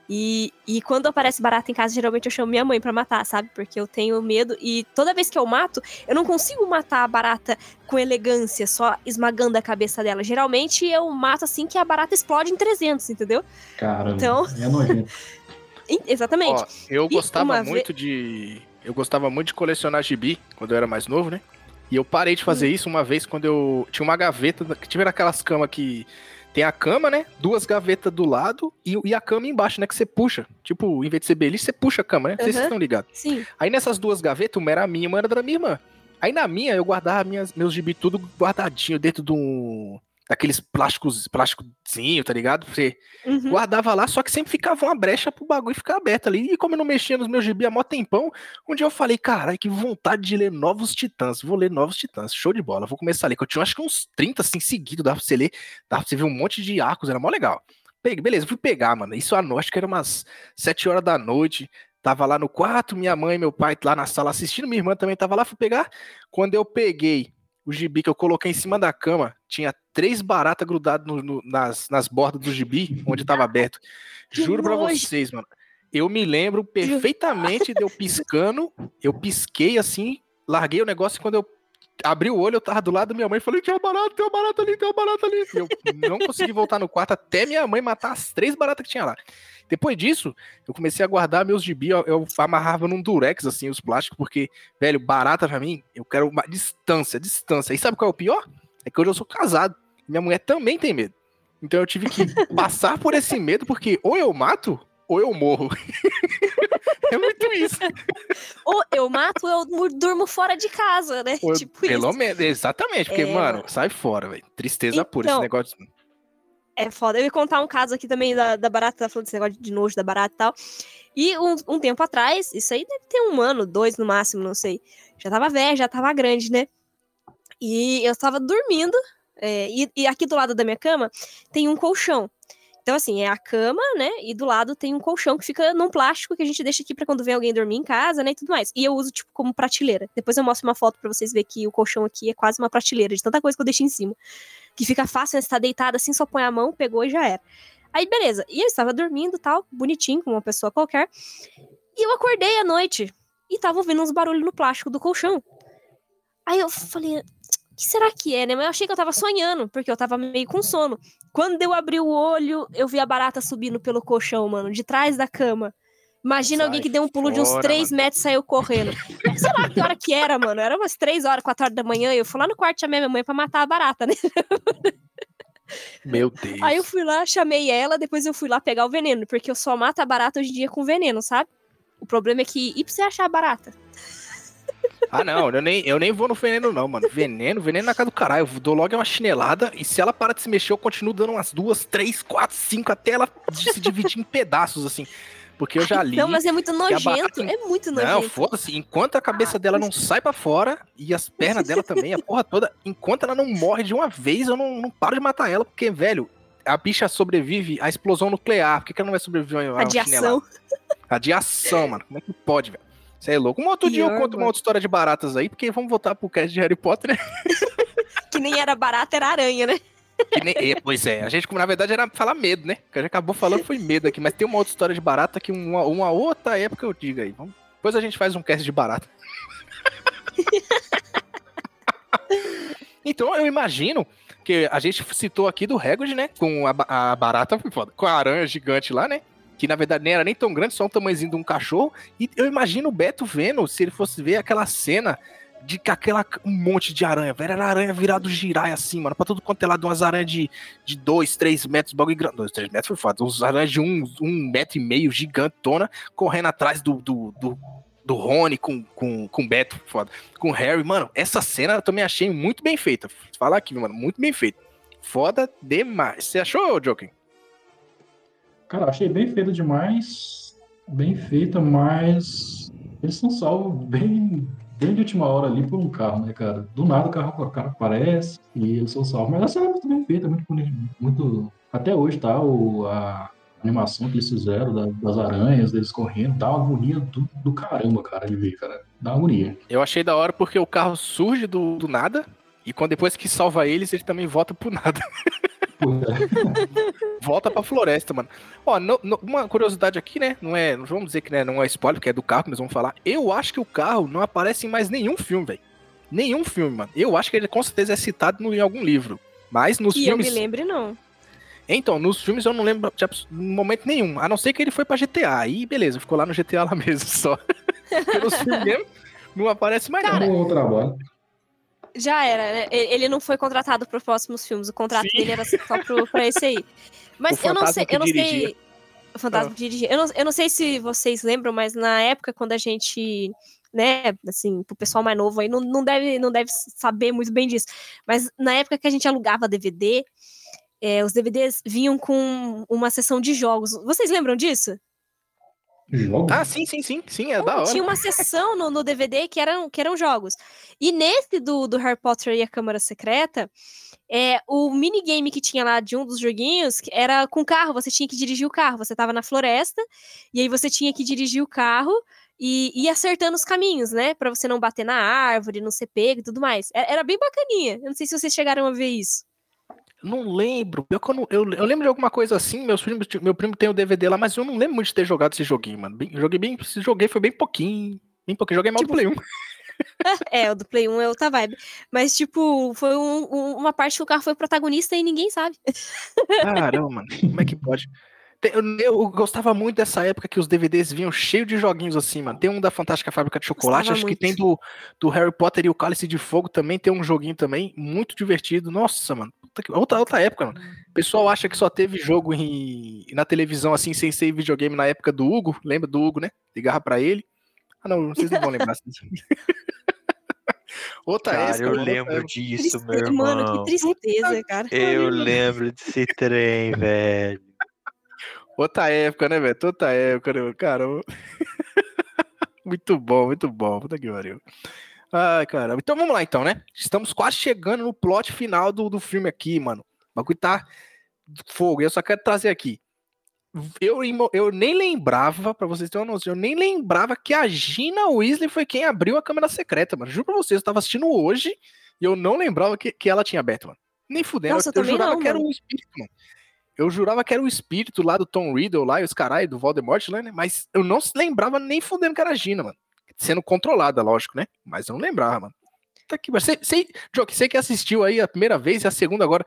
E, e quando aparece barata em casa, geralmente eu chamo minha mãe pra matar, sabe? Porque eu tenho medo. E toda vez que eu mato, eu não consigo matar a barata com elegância, só esmagando a cabeça dela. Geralmente eu mato assim que a barata explode em 300, entendeu? Cara, Então- é nojento. E- Exatamente. Ó, eu E gostava uma ve- muito de. Eu gostava muito de colecionar gibi quando eu era mais novo, né? E eu parei de fazer Hum. isso uma vez quando eu tinha uma gaveta, que tiver aquelas camas que tem a cama, né? Duas gavetas do lado e, e a cama embaixo, né? Que você puxa. Tipo, em vez de ser beliche, você puxa a cama, né? Não sei se vocês estão ligados. Sim. Aí nessas duas gavetas, uma era minha, uma era da minha irmã. Aí na minha, eu guardava minhas, meus gibi tudo guardadinho dentro de um. Daqueles plásticos, plásticozinho, tá ligado? Você Uhum. guardava lá, só que sempre ficava uma brecha pro bagulho ficar aberto ali. E como eu não mexia nos meus gibi há mó tempão, um dia eu falei, caralho, que vontade de ler Novos Titãs. Vou ler Novos Titãs, show de bola. Vou começar a ler, que eu tinha acho que uns 30 assim seguidos, dava pra você ler, dava pra você ver um monte de arcos, era mó legal. Peguei, beleza, fui pegar, mano. Isso à noite, que era umas 7 horas da noite. Tava lá no quarto, minha mãe e meu pai lá na sala assistindo, minha irmã também tava lá, fui pegar. Quando eu peguei o gibi que eu coloquei em cima da cama, tinha três baratas grudadas no- no- nas, nas bordas do gibi, onde tava aberto. Juro nojo. vocês, mano. Eu me lembro perfeitamente de eu piscando, eu pisquei assim, larguei o negócio e quando eu abri o olho, eu tava do lado da minha mãe e falei: tem uma barata, tem uma barata ali, tem uma barata ali. E eu não consegui voltar no quarto até minha mãe matar as três baratas que tinha lá. Depois disso, eu comecei a guardar meus gibi, eu, eu amarrava num durex, assim, os plásticos, porque, velho, barata pra mim, eu quero uma distância, distância. E sabe qual é o pior? É que hoje eu sou casado. Minha mulher também tem medo. Então eu tive que passar por esse medo, porque ou eu mato, ou eu morro. é muito isso. Ou eu mato, ou eu durmo fora de casa, né? Eu- tipo pelo isso. menos, exatamente, porque, É, mano, sai fora, velho. Tristeza pura esse Então, negócio. É foda. Eu ia contar um caso aqui também da, da barata, tá falando desse negócio de nojo da barata e tal. E um, um tempo atrás, isso aí deve ter um ano, dois no máximo, não sei. Já tava velha, já tava grande, né? E eu estava dormindo, é, e, e aqui do lado da minha cama tem um colchão. Então, assim, é a cama, né? E do lado tem um colchão que fica num plástico que a gente deixa aqui pra quando vem alguém dormir em casa, né? E tudo mais. E eu uso, tipo, como prateleira. Depois eu mostro uma foto pra vocês verem que o colchão aqui é quase uma prateleira, de tanta coisa que eu deixo em cima. Que fica fácil, né? Você tá deitado assim, só põe a mão, pegou e já era. Aí, beleza. E eu estava dormindo tal, bonitinho, como uma pessoa qualquer. E eu acordei à noite e tava ouvindo uns barulhos no plástico do colchão. Aí eu falei, que será que é, né? Mas eu achei que eu tava sonhando, porque eu tava meio com sono. Quando eu abri o olho, eu vi a barata subindo pelo colchão, mano, de trás da cama. Imagina Sai alguém que deu um pulo de uns fora, 3 metros e saiu correndo. Sei lá que hora que era, mano. Era umas 3 horas, 4 horas da manhã. E eu fui lá no quarto chamei minha mãe pra matar a barata, né? Meu Deus. Aí eu fui lá, chamei ela, depois eu fui lá pegar o veneno, porque eu só mato a barata hoje em dia com veneno, sabe? O problema é que. E pra você achar a barata? Ah, não, eu nem, eu nem vou no veneno, não, mano. Veneno, veneno na casa do caralho. Eu dou logo uma chinelada e se ela parar de se mexer, eu continuo dando umas duas, três, quatro, cinco, até ela se dividir em pedaços, assim. Porque eu já li. Não, mas é muito nojento. barata- É muito Não, nojento. foda-se. Enquanto a cabeça dela não sai pra fora e as pernas dela também, a porra toda, enquanto ela não morre de uma vez, eu não, não paro de matar ela, porque, velho, a bicha sobrevive à explosão nuclear. Por que, que ela não vai sobreviver a uma Radiação. Radiação, mano. Como é que pode, velho? Você é louco. Um outro dia eu Pior, conto uma outra história de baratas aí, porque vamos voltar pro cast de Harry Potter, né? Que nem era barata, era aranha, né? Nem- é, pois é, a gente, na verdade, era falar medo, né? Que a gente acabou falando foi medo aqui, mas tem uma outra história de barata que uma, uma outra época eu digo aí. Vamos... Depois a gente faz um cast de barata. então eu imagino que a gente citou aqui do Hagrid, né? Com a, a barata, foda, com a aranha gigante lá, né? Que na verdade nem era nem tão grande, só um tamanhozinho de um cachorro. E eu imagino o Beto vendo, se ele fosse ver aquela cena de que aquela um monte de aranha, velho, era aranha virado giraia assim, mano, pra tudo quanto é lado, umas aranhas de, de dois, três metros, bagulho grande, dois, três metros foi foda, uns aranhas de um, um metro e meio, gigantona, correndo atrás do, do, do, do Rony com, com, com Beto, foda, com Harry, mano, essa cena eu também achei muito bem feita, falar aqui, mano, muito bem feita, foda demais, você achou, Joker? Cara, achei bem feita demais. Bem feita, mas eles são salvos bem, bem de última hora ali por um carro, né, cara? Do nada o carro, o carro aparece e eles são salvos. Mas a cena é muito bem feita, muito bonita. Muito... Até hoje, tá? O, a animação que eles fizeram da- das aranhas, deles correndo, dá uma agonia do, do caramba, cara, de ver, cara. Dá uma agonia. Eu achei da hora porque o carro surge do, do nada, e quando depois que salva eles, ele também volta pro nada. Volta pra floresta, mano. Ó, no- no- uma curiosidade aqui, né? Não é, não vamos dizer que né, não é spoiler, porque é do carro que nós vamos falar. Eu acho que o carro não aparece em mais nenhum filme, velho. Nenhum filme, mano. Eu acho que ele com certeza é citado no- em algum livro. Mas nos Que eu me filmes. lembre, não. Então, nos filmes eu não lembro de momento nenhum. A não ser que ele foi pra GTA. Aí, beleza, ficou lá no GTA lá mesmo só. Nos filmes mesmo não aparece mais Cara, não. Bom trabalho. Já era, né? Ele não foi contratado para os próximos filmes. O contrato Sim. dele era só pro, pra esse aí. Mas eu não sei. Eu não dirigia. sei. O fantasma dirigia. Eu não, eu não sei se vocês lembram, mas na época, quando a gente. Né, assim, pro pessoal mais novo aí, não, não, deve, não deve saber muito bem disso. Mas na época que a gente alugava DVD, é, os DVDs vinham com uma sessão de jogos. Vocês lembram disso? Jogo? Ah, sim, sim, sim. Sim, é da hora. Tinha uma sessão no, no DVD que eram, que eram jogos. E nesse do, do Harry Potter e a Câmara Secreta, é, o minigame que tinha lá de um dos joguinhos que era com carro, você tinha que dirigir o carro. Você tava na floresta, e aí você tinha que dirigir o carro e ir acertando os caminhos, né? Pra você não bater na árvore, não ser pego e tudo mais. Era, era bem bacaninha. Eu não sei se vocês chegaram a ver isso. Não lembro. Que Eu, eu, eu lembro de alguma coisa assim. Meus primos, meu primo tem o DVD lá, mas eu não lembro muito de ter jogado esse joguinho, mano. Bem- joguei bem. se Joguei foi bem pouquinho. Bem pouquinho. Joguei mal Tipo, do Play 1. É, o do Play 1 é outra vibe. Mas, tipo, foi um- um- uma parte que o carro foi protagonista e ninguém sabe. Caramba, mano. Como é que pode? Eu, eu gostava muito dessa época que os DVDs vinham cheio de joguinhos assim, mano. Tem um da Fantástica Fábrica de Chocolate, Gostava acho que muito. tem do, do Harry Potter e o Cálice de Fogo também. Tem um joguinho também, muito divertido. Nossa, mano. Puta que- Outra, outra época, mano. O pessoal acha que só teve jogo em- na televisão assim, sem ser videogame na época do Hugo. Lembra do Hugo, né? Ligava pra ele. Ah, não, vocês não vão lembrar. assim. Outra Cara, época, eu outra lembro disso, meu irmão. Mano, que tristeza, cara. Eu lembro desse trem, velho. Outra época, né, velho? Outra época, né, cara? muito bom, muito bom. Puta que pariu. Ai, caramba. Então vamos lá, então, né? Estamos quase chegando no plot final do, do filme aqui, mano. O bagulho tá fogo. Eu só quero trazer aqui. Eu, eu nem lembrava, pra vocês terem uma noção, eu nem lembrava que a Gina Weasley foi quem abriu a câmera secreta, mano. Juro pra vocês, eu tava assistindo hoje e eu não lembrava que, que ela tinha aberto, mano. Nem fudendo. Nossa, eu, eu jurava não, que era o espírito, mano. Eu jurava que era o espírito lá do Tom Riddle lá e os caralho do Voldemort lá, né? Mas eu não lembrava nem fudendo que era a Gina, mano. Sendo controlada, lógico, né? Mas eu não lembrava, mano. Tá aqui, você, você, Joke, você que assistiu aí a primeira vez e a segunda agora,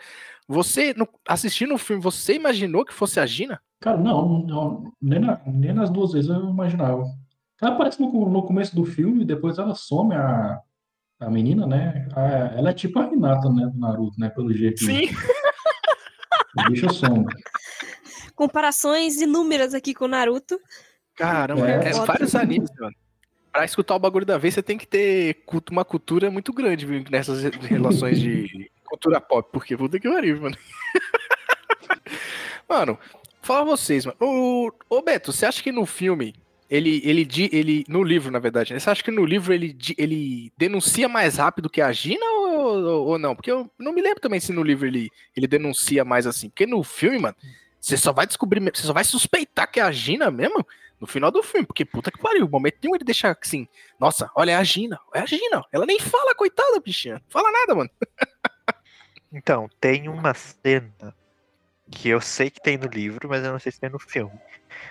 você, no, assistindo o filme, você imaginou que fosse a Gina? Cara, não, não nem, na- nem nas duas vezes eu imaginava. Ela aparece no, no começo do filme, depois ela some, a, a menina, né? A- ela é tipo a Hinata, né, do Naruto, né? Pelo jeito. Sim. O bicho some. Comparações inúmeras aqui com o Naruto. Caramba, É. é, vários animes, mano. Pra escutar o bagulho da vez, você tem que ter uma cultura muito grande viu, nessas re- relações de cultura pop, porque puta que pariu, mano. mano, fala vocês, mano. O, ô Beto, você acha que no filme, ele, ele, ele, no livro, na verdade, né? Você acha que no livro ele, ele denuncia mais rápido que a Gina ou, ou, ou não? Porque eu não me lembro também se no livro ele, ele denuncia mais assim. Porque no filme, mano, você só vai descobrir, você só vai suspeitar que é a Gina mesmo no final do filme, porque puta que pariu, o momento nenhum ele deixa assim, nossa, olha, é a Gina, é a Gina, ela nem fala, coitada, bichinha, não fala nada, mano. Então, tem uma cena que eu sei que tem no livro, mas eu não sei se tem no filme.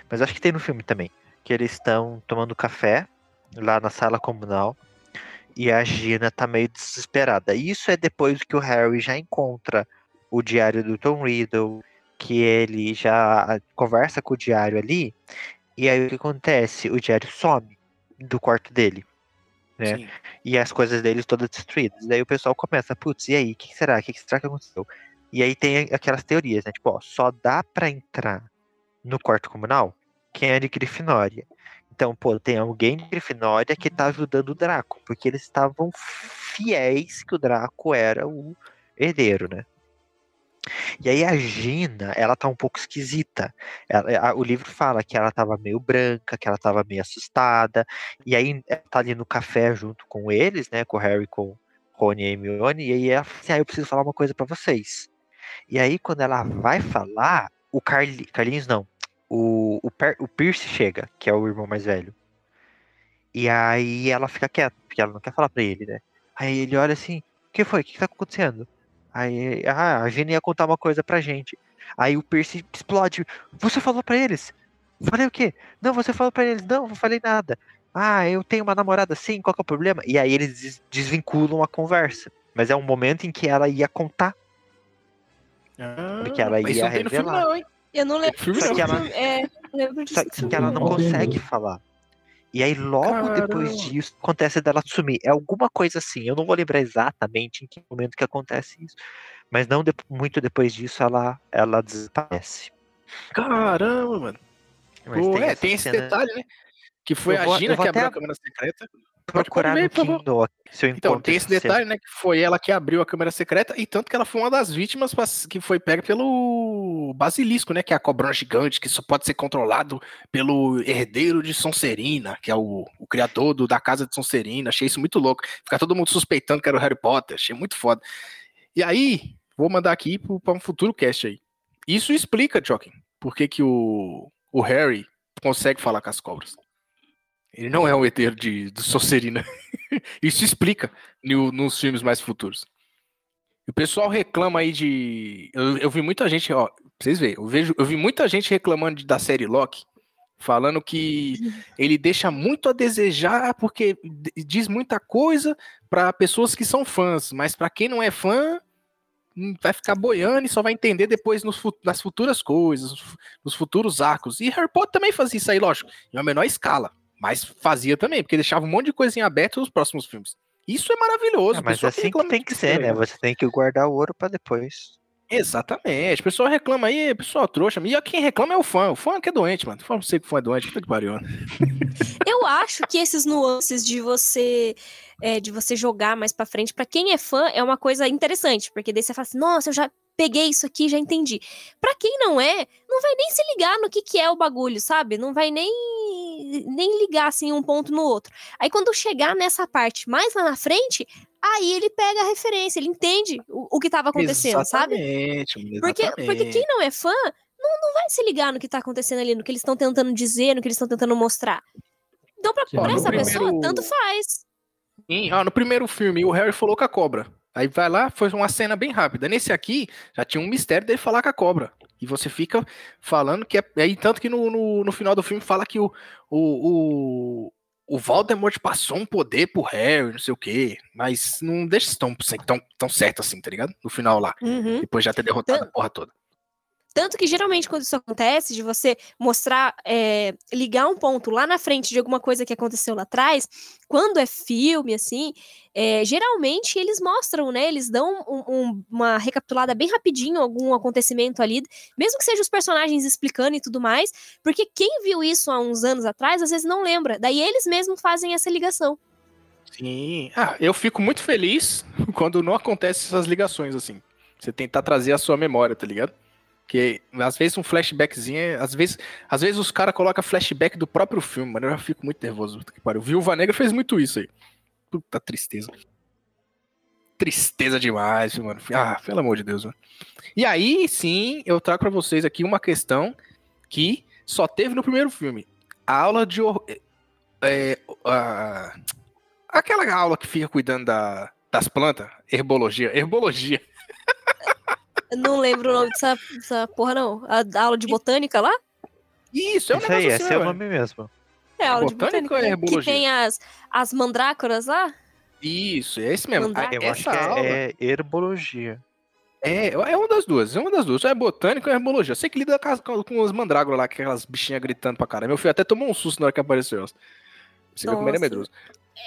Mas acho que tem no filme também. Que eles estão tomando café lá na sala comunal e a Gina tá meio desesperada. Isso é depois que o Harry já encontra o diário do Tom Riddle, que ele já conversa com o diário ali. E aí o que acontece? O diário some do quarto dele. né? Sim. e as coisas deles todas destruídas. Daí o pessoal começa, putz, e aí, o que, será? O que, que será que aconteceu? E aí tem aquelas teorias, né? Tipo, ó, só dá pra entrar no quarto comunal quem é de Grifinória. Então, pô, tem alguém de Grifinória que tá ajudando o Draco, porque eles estavam fiéis que o Draco era o herdeiro, né? E aí a Gina, ela tá um pouco esquisita. Ela- a- o livro fala que ela tava meio branca, que ela tava meio assustada. E aí ela tá ali no café junto com eles, né? Com o Harry, com Rony e Hermione. E aí ela fala assim, ah, eu preciso falar uma coisa pra vocês. E aí quando ela vai falar, o Carli, Carlinhos não. O, o, Per- o Pierce chega, que é o irmão mais velho. E aí ela fica quieta, porque ela não quer falar pra ele, né? Aí ele olha assim, o que foi? O que tá acontecendo? Aí, ah, a Gina ia contar uma coisa pra gente. Aí o Percy explode. Você falou pra eles? Falei o quê? Não, você falou pra eles. Não, não falei nada. Ah, eu tenho uma namorada sim, qual que é o problema? E aí eles des- desvinculam a conversa. Mas é um momento em que ela ia contar. Porque ela ia não filme revelar. não, hein? Eu não lembro. Filme não. ela- disso, É, lembro disso. Só, que ela não consegue falar. E aí, logo Caramba. depois disso, acontece dela sumir. É alguma coisa assim. Eu não vou lembrar exatamente em que momento que acontece isso. Mas não de- muito depois disso, ela, ela desaparece. Caramba, mano. Mas Pô, é, tem esse cena- detalhe, né? Que foi Eu a vou- Gina vou que abriu até a câmera secreta. Procurar ver, no. Kindle se eu Então, tem esse detalhe, né? Que foi ela que abriu a câmera secreta, e tanto que ela foi uma das vítimas que foi pega pelo basilisco, né? Que é a cobrona gigante, que só pode ser controlado pelo herdeiro de Sonserina, que é o, o criador do- da casa de Sonserina. Achei isso muito louco. Ficar todo mundo suspeitando que era o Harry Potter. Achei muito foda. E aí, vou mandar aqui para um futuro cast aí. Isso explica, Joaquim, por que, que o, o Harry consegue falar com as cobras. Ele não é um herdeiro de, de Sonserina. Isso explica no- nos filmes mais futuros. O pessoal reclama aí de. Eu, eu vi muita gente, ó, vocês verem, eu, vejo, eu vi muita gente reclamando de- da série Loki, falando que ele deixa muito a desejar porque diz muita coisa pra pessoas que são fãs, mas pra quem não é fã, hum, vai ficar boiando e só vai entender depois nos nas futuras coisas, nos futuros arcos. E Harry Potter também fazia isso aí, lógico, em uma menor escala. Mas fazia também, porque deixava um monte de coisinha aberta nos próximos filmes. Isso é maravilhoso. O mas assim que tem que é ser, né? Você tem que guardar o ouro pra depois. Exatamente. O pessoal reclama aí, pessoal trouxa. E quem reclama é o fã. O fã que é doente, mano. Fala pra você que o fã é doente, que pariu. Eu acho que esses nuances de você é, de você jogar mais pra frente, pra quem é fã, é uma coisa interessante, porque daí você fala assim, nossa, eu já peguei isso aqui, já entendi. Pra quem não é, não vai nem se ligar no que, que é o bagulho, sabe? Não vai nem nem ligar assim um ponto no outro. Aí quando chegar nessa parte mais lá na frente, aí ele pega a referência, ele entende o, o que tava acontecendo, sabe? Exatamente, Porque, exatamente. porque quem não é fã não, não vai se ligar no que tá acontecendo ali, no que eles estão tentando dizer, no que eles estão tentando mostrar. Então, pra, Sim, pra no essa pessoa, primeiro- tanto faz. Sim, ó, no primeiro filme, o Harry falou com a cobra. Aí vai lá, foi uma cena bem rápida. Nesse aqui, já tinha um mistério dele falar com a cobra. E você fica falando que é. Aí, tanto que no, no, no final do filme fala que o, o, o, o Voldemort passou um poder pro Harry, não sei o quê. Mas não deixa isso tão, tão, tão certo assim, tá ligado? No final lá. Uhum. Depois já ter derrotado a porra toda. Tanto que geralmente quando isso acontece, de você mostrar, é, ligar um ponto lá na frente de alguma coisa que aconteceu lá atrás, quando é filme, assim, é, geralmente eles mostram, né? Eles dão um- um- uma recapitulada bem rapidinho, algum acontecimento ali, mesmo que seja os personagens explicando e tudo mais, porque quem viu isso há uns anos atrás, às vezes não lembra. Daí eles mesmos fazem essa ligação. Sim. Ah, eu fico muito feliz quando não acontece essas ligações assim. Você tentar trazer a sua memória, tá ligado? Porque às vezes um flashbackzinho, é- às vezes, às vezes os caras colocam flashback do próprio filme, mano. Eu já fico muito nervoso. puta que pariu. Viúva Negra fez muito isso aí. Puta tristeza. Tristeza demais, mano. Ah, pelo amor de Deus, mano. E aí, sim, eu trago pra vocês aqui uma questão que só teve no primeiro filme. A aula de. é, a- aquela aula que fica cuidando da- das plantas, herbologia, herbologia. Não lembro o nome dessa, dessa porra, não. A, a aula de botânica lá? Isso, é um Isso aí, negócio esse assim, é o nome mesmo. É, a aula de Botânica botânica. ou é herbologia? Que tem as, as mandrácoras lá? Isso, é esse mesmo. Ah, Eu acho que aula é, é herbologia. é, é uma das duas, é uma das duas. Ou é botânica ou é herbologia. Eu sei que lida com, as- com, os mandrágoras lá, aquelas bichinhas gritando pra caramba. Meu filho até tomou um susto na hora que apareceu elas. Você vê como ele é Nossa. medroso.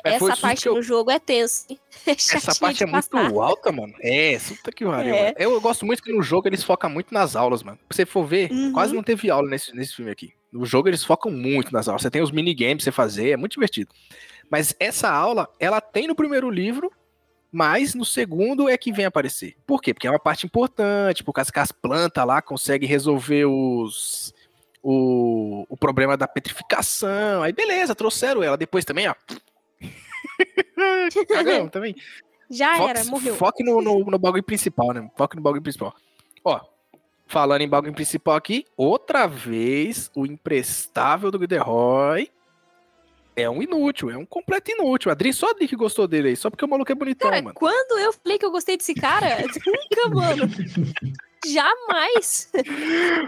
Mas o Essa parte eu- no jogo é tenso. É Essa parte é muito alta, mano. É, puta que pariu. É. mano. Eu gosto muito que no jogo eles focam muito nas aulas, mano. Se você for ver, Uhum. quase não teve aula nesse, nesse filme aqui. No jogo eles focam muito nas aulas. Você tem os minigames pra você fazer, é muito divertido. Mas essa aula, ela tem no primeiro livro, mas no segundo é que vem aparecer. Por quê? Porque é uma parte importante, por causa que as plantas lá conseguem resolver os. O, o problema da petrificação. Aí beleza, trouxeram ela. Depois também, ó. Cagamos também. Já Foque- era, morreu. Foque no, no, no bagulho principal, né? Foque no bagulho principal. Ó, falando em bagulho principal aqui, outra vez o imprestável do Guiderroy é um inútil, é um completo inútil. Adri, só Adri que gostou dele aí, só porque o maluco é bonitão, Cara, mano. quando eu falei que eu gostei desse cara, nunca, mano. Jamais.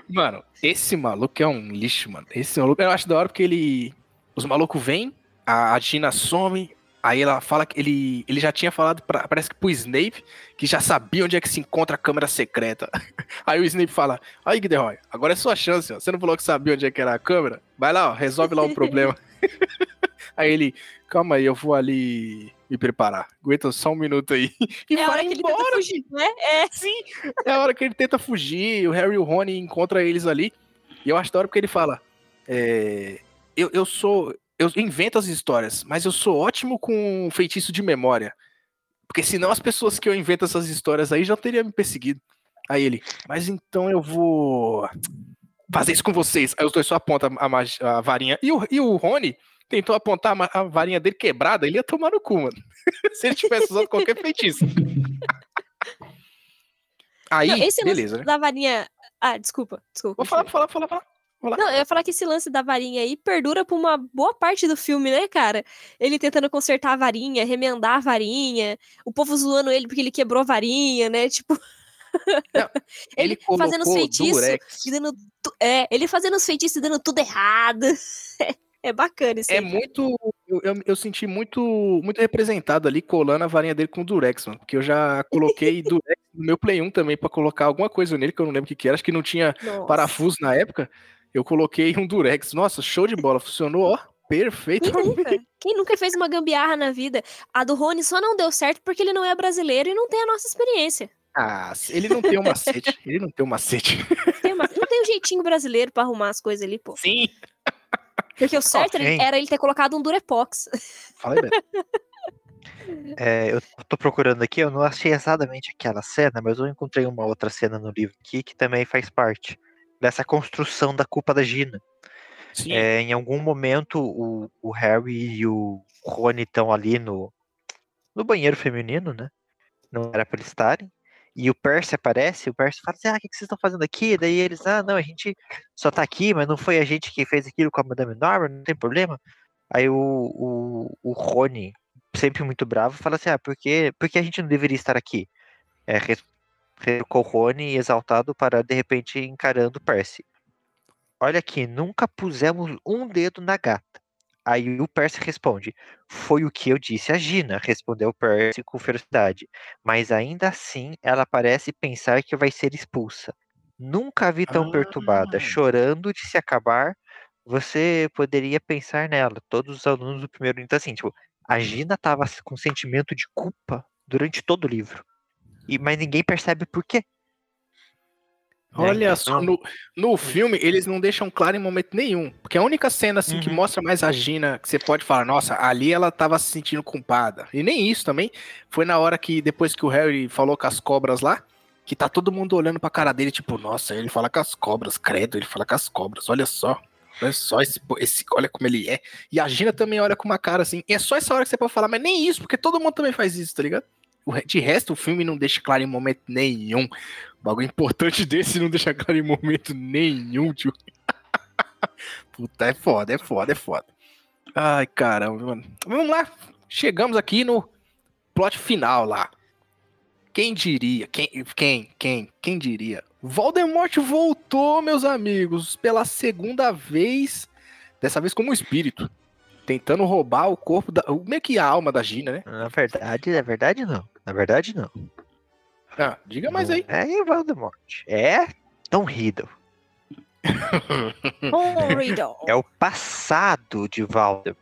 Mano, esse maluco é um lixo, mano. Esse maluco eu acho da hora porque ele. Os malucos vêm, a, Gina some, aí ela fala que ele, ele já tinha falado, pra, parece que pro Snape, que já sabia onde é que se encontra a câmera secreta. Aí o Snape fala: Aí, Guiderroy, agora é sua chance, ó. Você não falou que sabia onde é que era a câmera? Vai lá, ó, resolve lá o problema. aí ele, calma aí, eu vou ali me preparar. Aguenta só um minuto aí. E É a hora vai que ele embora. tenta fugir, né? É. Sim, é a hora que ele tenta fugir, o Harry e o Rony encontram eles ali. E eu acho da hora porque ele fala: é, eu, eu sou. Eu invento as histórias, mas eu sou ótimo com feitiço de memória. Porque senão as pessoas que eu invento essas histórias aí já teriam me perseguido. Aí ele, mas então eu vou fazer isso com vocês. Aí os dois só apontam a, a varinha. E o, e o Rony tentou apontar a, varinha dele quebrada, ele ia tomar no cu, mano. Se ele tivesse usado qualquer feitiço. Aí, Não, esse lance beleza, né? da varinha. Ah, desculpa, desculpa. Vou falar, falar, falar, falar. Não, eu ia falar que esse lance da varinha aí perdura por uma boa parte do filme, né, cara? Ele tentando consertar a varinha, remendar a varinha, o povo zoando ele porque ele quebrou a varinha, né? Tipo. Não, ele fazendo os feitiços durex. e dando. É, ele fazendo os feitiços e dando tudo errado. É bacana isso É aí. muito. Eu, eu, eu senti muito, muito representado ali, colando a varinha dele com durex, mano. Porque eu já coloquei durex no meu Play 1 também pra colocar alguma coisa nele, que eu não lembro o que, que era. Acho que não tinha Nossa. parafuso na época. Eu coloquei um durex. Nossa, show de bola. Funcionou, ó, perfeito. Quem nunca? Quem nunca fez uma gambiarra na vida? A do Rony só não deu certo porque ele não é brasileiro e não tem a nossa experiência. Ah, ele não tem um macete. Ele não tem um macete. Tem uma- Não tem um jeitinho brasileiro pra arrumar as coisas ali, pô. Sim. Porque o certo era, Ok. era ele ter colocado um Durepox. Fala aí. É, eu tô procurando aqui, eu não achei exatamente aquela cena, mas eu encontrei uma outra cena no livro aqui que também faz parte dessa construção da culpa da Gina. Sim. É, em algum momento, o, o Harry e o Rony estão ali no, no banheiro feminino, né? Não era pra eles estarem. E o Percy aparece, o Percy fala assim, ah, o que vocês estão fazendo aqui? Daí eles, ah, não, a gente só tá aqui, mas não foi a gente que fez aquilo com a Madame Norma, não tem problema. Aí o, o, o Rony, sempre muito bravo, fala assim, ah, por que, por que a gente não deveria estar aqui? É, retrucou o Rony exaltado para, de repente, encarando o Percy. Olha aqui, nunca pusemos um dedo na gata. Aí o Percy responde: Foi o que eu disse a Gina, respondeu o Percy com ferocidade. Mas ainda assim ela parece pensar que vai ser expulsa. Nunca a vi tão perturbada, Ah. chorando de se acabar. Você poderia pensar nela. Todos os alunos do primeiro. Então, assim, tipo, a Gina tava com sentimento de culpa durante todo o livro. E, mas ninguém percebe por quê. Né? Olha só, Então, no, no filme eles não deixam claro em momento nenhum. Porque a única cena assim que Uhum. mostra mais a Gina, que você pode falar, nossa, ali ela tava se sentindo culpada. E nem isso também. Foi na hora que, depois que o Harry falou com as cobras lá, que tá todo mundo olhando pra cara dele, tipo, nossa, ele fala com as cobras, credo, ele fala com as cobras, olha só. Olha só esse, esse, olha como ele é. E a Gina também olha com uma cara assim. E é só essa hora que você pode falar, mas nem isso, porque todo mundo também faz isso, tá ligado? De resto, o filme não deixa claro em momento nenhum. Bagulho importante desse não deixa claro em momento nenhum, tio. Puta, é foda, é foda, é foda. Ai, caramba, mano. Vamos lá. Chegamos aqui no plot final lá. Quem diria? Quem, quem, quem, quem diria? Voldemort voltou, meus amigos, pela segunda vez. Dessa vez como espírito. Tentando roubar o corpo da. Meio que a alma da Gina, né? Na verdade, na verdade não. Na verdade não. Ah, diga mais aí. É Voldemort. É Tom Riddle. Oh, Riddle. É o passado de Voldemort.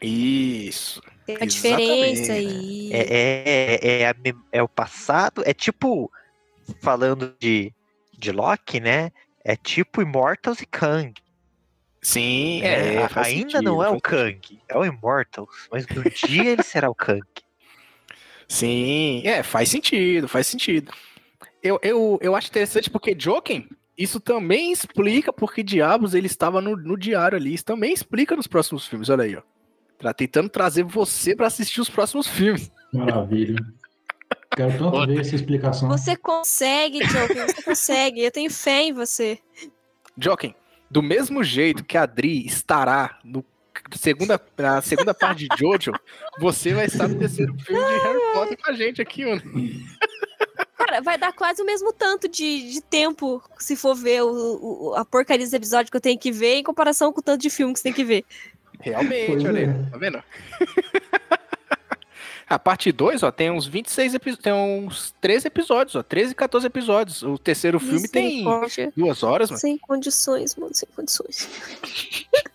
Isso. Tem a diferença aí. É, é, é, a mem- é o passado. É tipo, falando de, de Loki, né? É tipo Immortals e Kang. Sim, é. Faz Ainda sentido, não é o Kang, é o Immortals. Mas no dia ele será o Kang. Sim, é, faz sentido, faz sentido. Eu, eu, eu acho interessante porque Joken, isso também explica porque diabos ele estava no, no diário ali. Isso também explica nos próximos filmes, olha aí, ó. Tá tentando trazer você pra assistir os próximos filmes. Maravilha. Quero tanto ver essa explicação. Você consegue, Joker, você consegue. Eu tenho fé em você. Joken, do mesmo jeito que a Adri estará no segunda, na segunda parte de Jojo, você vai estar no terceiro filme de Harry Potter com a gente aqui, mano. Cara, vai dar quase o mesmo tanto de, de tempo se for ver o, o- a porcaria dos episódios que eu tenho que ver em comparação com o tanto de filme que você tem que ver. Realmente, olha aí, é. tá vendo? A parte 2, ó, tem uns 26 episódios, tem uns 13 episódios, ó, 13, 14 episódios. O terceiro filme tem Misericórdia. duas horas, mano. Sem condições, mano, sem condições.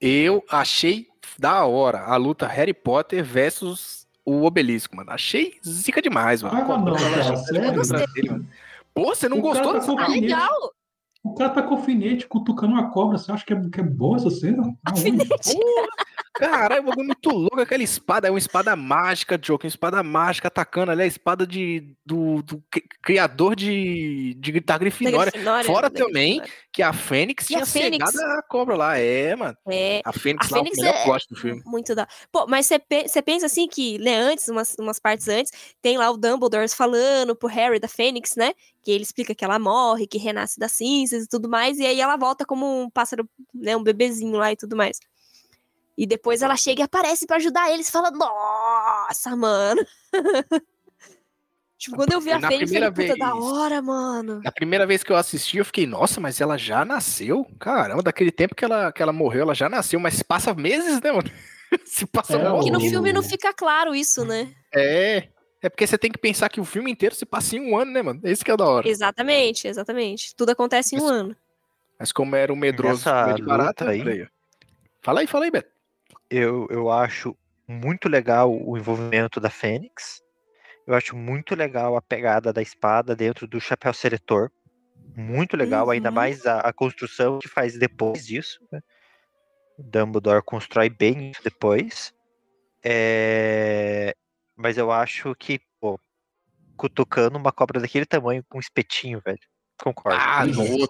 Eu achei da hora a luta Harry Potter versus o Obelisco, mano. Achei zica demais, mano. Ah, Quando não, cara, sério? mano. Pô, você não O gostou cara dessa tá Ah, Alfinete. legal! O cara tá com alfinete cutucando uma cobra. Você acha que é, que é boa essa cena? Aonde? Caralho, bagulho é muito louco. Aquela espada é uma espada mágica, Joker. Uma espada mágica atacando ali. A espada de, do, do cri- criador de, de da Grifinória. Grifinória, Fora da também Grifinória. que a Fênix E tinha a Fênix? a cobra lá. É, mano. É, A Fênix A lá, Fênix o melhor é- plot do filme. muito da. Pô, mas você pe- você pensa assim que, né, antes, umas, umas partes antes, tem lá o Dumbledore falando pro Harry da Fênix, né? Que ele explica que ela morre, que renasce das cinzas e tudo mais, e aí ela volta como um pássaro, né, um bebezinho lá e tudo mais. E depois ela chega e aparece pra ajudar eles, fala, nossa, mano. tipo, quando eu vi a Na Fênix, eu falei, puta, da vez- hora, mano. Na primeira vez que eu assisti, eu fiquei, nossa, mas ela já nasceu? Caramba, daquele tempo que ela, que ela morreu, ela já nasceu, mas passa meses, né, mano? Se passa É, Que no filme não fica claro isso, né? É. É porque você tem que pensar que o filme inteiro se passa em um ano, né, mano? Esse que é da hora. Exatamente, exatamente. Tudo acontece em um Isso. ano. Mas como era um medroso meio de barata, aí. Fala aí, fala aí, Beto. Eu, eu acho muito legal o envolvimento da Fênix. Eu acho muito legal a pegada da espada dentro do chapéu seletor. Muito legal, ainda Uhum. mais a, a construção que faz depois disso. Né? Dumbledore constrói bem isso depois. É, Mas eu acho que, pô, cutucando uma cobra daquele tamanho com um espetinho, velho. Concordo. Ah, é. louco.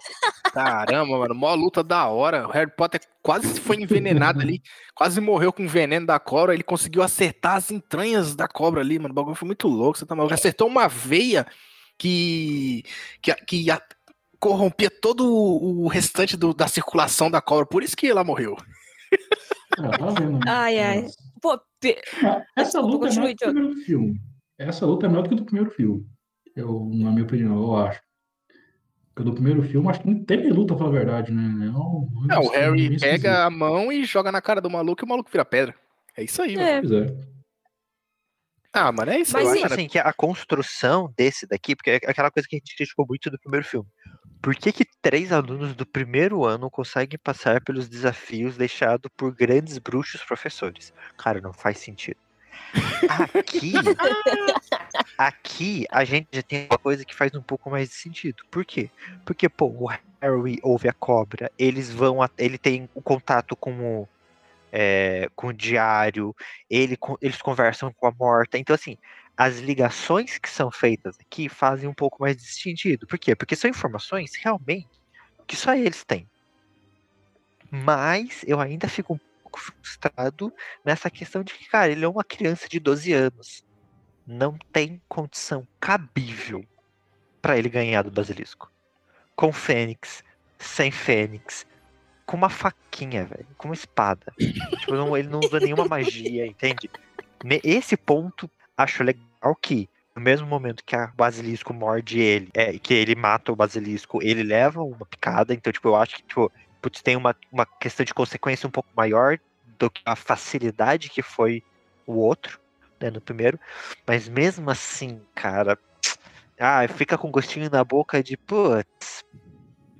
Caramba, mano. Mó luta da hora. O Harry Potter quase foi envenenado ali. Quase morreu com o veneno da cobra. Ele conseguiu acertar as entranhas da cobra ali, mano. O bagulho foi muito louco. Você tá maluco. Acertou uma veia que. que, que ia- corrompia todo o o restante do- da circulação da cobra. Por isso que ela morreu. Ah, tá vendo? Ai, ai. Pô, pe- Ah, Essa luta é melhor que o primeiro filme. Essa luta é melhor do que a do primeiro filme. Eu, na minha opinião, eu acho. Porque do primeiro filme, acho que não teve luta, pra falar a verdade, né? É um- Não, É, o um bem Harry esquisito. pega a mão e joga na cara do maluco e o maluco vira pedra. É isso aí, mano. é. Pois é. Ah, mano, é isso Mas aí, eu acho cara. assim que a construção desse daqui, porque é aquela coisa que a gente criticou muito do primeiro filme. Por que, que três alunos do primeiro ano conseguem passar pelos desafios deixados por grandes bruxos professores? Cara, não faz sentido. Aqui, aqui a gente já tem uma coisa que faz um pouco mais de sentido. Por quê? Porque, pô, o Harry ouve a cobra, eles vão, a- ele tem o contato com o, é, com o diário, ele, con- eles conversam com a morta. Então, assim, as ligações que são feitas aqui fazem um pouco mais de sentido. Por quê? Porque são informações realmente que só eles têm. Mas eu ainda fico um pouco frustrado nessa questão de que, cara, ele é uma criança de 12 anos. Não tem condição cabível para ele ganhar do basilisco. Com Fênix, sem Fênix, com uma faquinha, velho, com uma espada. tipo, não- ele não usa nenhuma magia, entende? Esse ponto, acho legal que, no mesmo momento que a basilisco morde ele, é, que ele mata o basilisco, ele leva uma picada. Então, tipo, eu acho que, tipo, putz, tem uma, uma questão de consequência um pouco maior do que a facilidade que foi o outro, né, no primeiro. Mas mesmo assim, cara, ah, fica com gostinho na boca de, putz.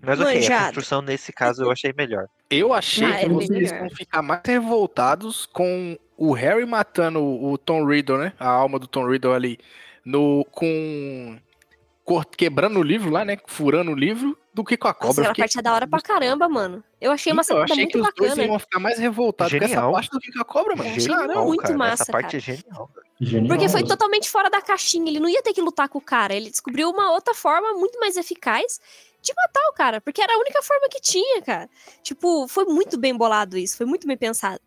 Mas ok, a Manjado. construção nesse caso eu achei melhor. Eu achei Ah, que é vocês melhor. vão ficar mais revoltados com o Harry matando o Tom Riddle, né? A alma do Tom Riddle ali. No, com. Quebrando o livro lá, né? Furando o livro, do que com a Nossa, cobra. aquela Fiquei- parte é da hora pra caramba, mano. Eu achei uma Então, eu sacada achei muito que os dois bacana. iam ficar mais revoltados com essa Genial. parte do que com a cobra, mano. achei Caramba. muito cara, massa, Essa parte cara. é genial. Genial. Porque foi totalmente fora da caixinha. Ele não ia ter que lutar com o cara. Ele descobriu uma outra forma muito mais eficaz de matar o cara. Porque era a única forma que tinha, cara. Tipo, foi muito bem bolado isso. Foi muito bem pensado.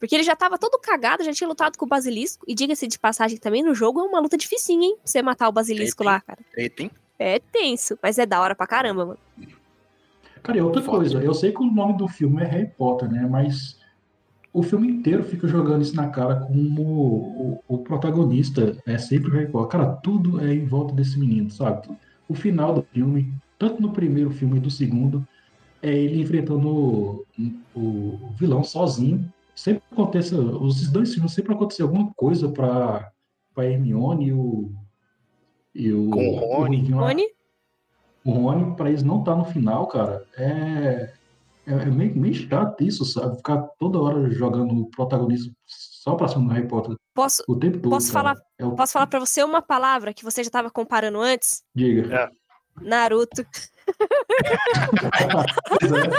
Porque ele já tava todo cagado, já tinha lutado com o basilisco. E diga-se de passagem também, no jogo é uma luta dificinha, hein? Pra você matar o basilisco Eita, lá, cara. Eita, hein? É tenso, mas é da hora pra caramba, mano. Cara, e outra coisa, eu sei que o nome do filme é Harry Potter, né? Mas o filme inteiro fica jogando isso na cara como o, o protagonista é sempre o Harry Potter. Cara, tudo é em volta desse menino, sabe? O final do filme, tanto no primeiro filme e do segundo, é ele enfrentando o, o vilão sozinho. Sempre aconteça, os dois filmes sempre acontece alguma coisa pra, pra Hermione e o. E o, Com o Rony. o Rony, pra eles não estar no final, cara, é, é, é meio, meio chato isso, sabe? Ficar toda hora jogando o protagonismo só pra cima do Harry Potter posso, o tempo todo. Posso cara. falar- É o... posso falar pra você uma palavra que você já tava comparando antes? Diga. Naruto. Pois é.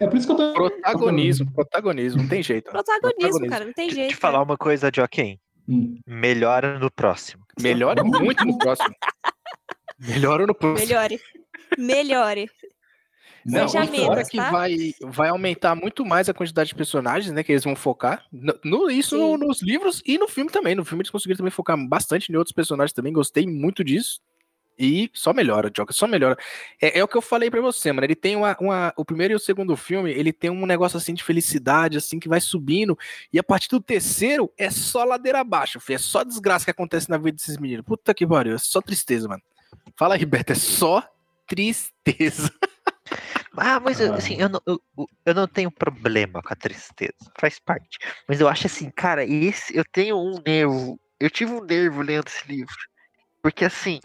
É por isso que eu tô. Protagonismo, protagonismo, não tem jeito. Protagonismo, Protagonismo. cara, não tem Te, jeito. te falar uma coisa, Joaquim. Hum, Melhora no próximo. Melhora muito no próximo. Melhora no próximo. Melhore. Melhore. Não, Seja fora menos, que tá? vai, vai aumentar muito mais a quantidade de personagens, né? Que eles vão focar. No, no- isso Sim. nos livros e no filme também. No filme eles conseguiram também focar bastante em outros personagens também. Gostei muito disso. E só melhora, Joker, só melhora. É, é o que eu falei pra você, mano. Ele tem uma, uma- O primeiro e o segundo filme, ele tem um negócio assim de felicidade, assim, que vai subindo. E a partir do terceiro é só ladeira abaixo, filho. É só desgraça que acontece na vida desses meninos. Puta que pariu, é só tristeza, mano. Fala aí, Beto, é só tristeza. Ah, mas eu, Ah. assim, eu não, eu, eu não tenho problema com a tristeza. Faz parte. Mas eu acho assim, cara, esse eu tenho um nervo. Eu tive um nervo lendo esse livro. Porque assim,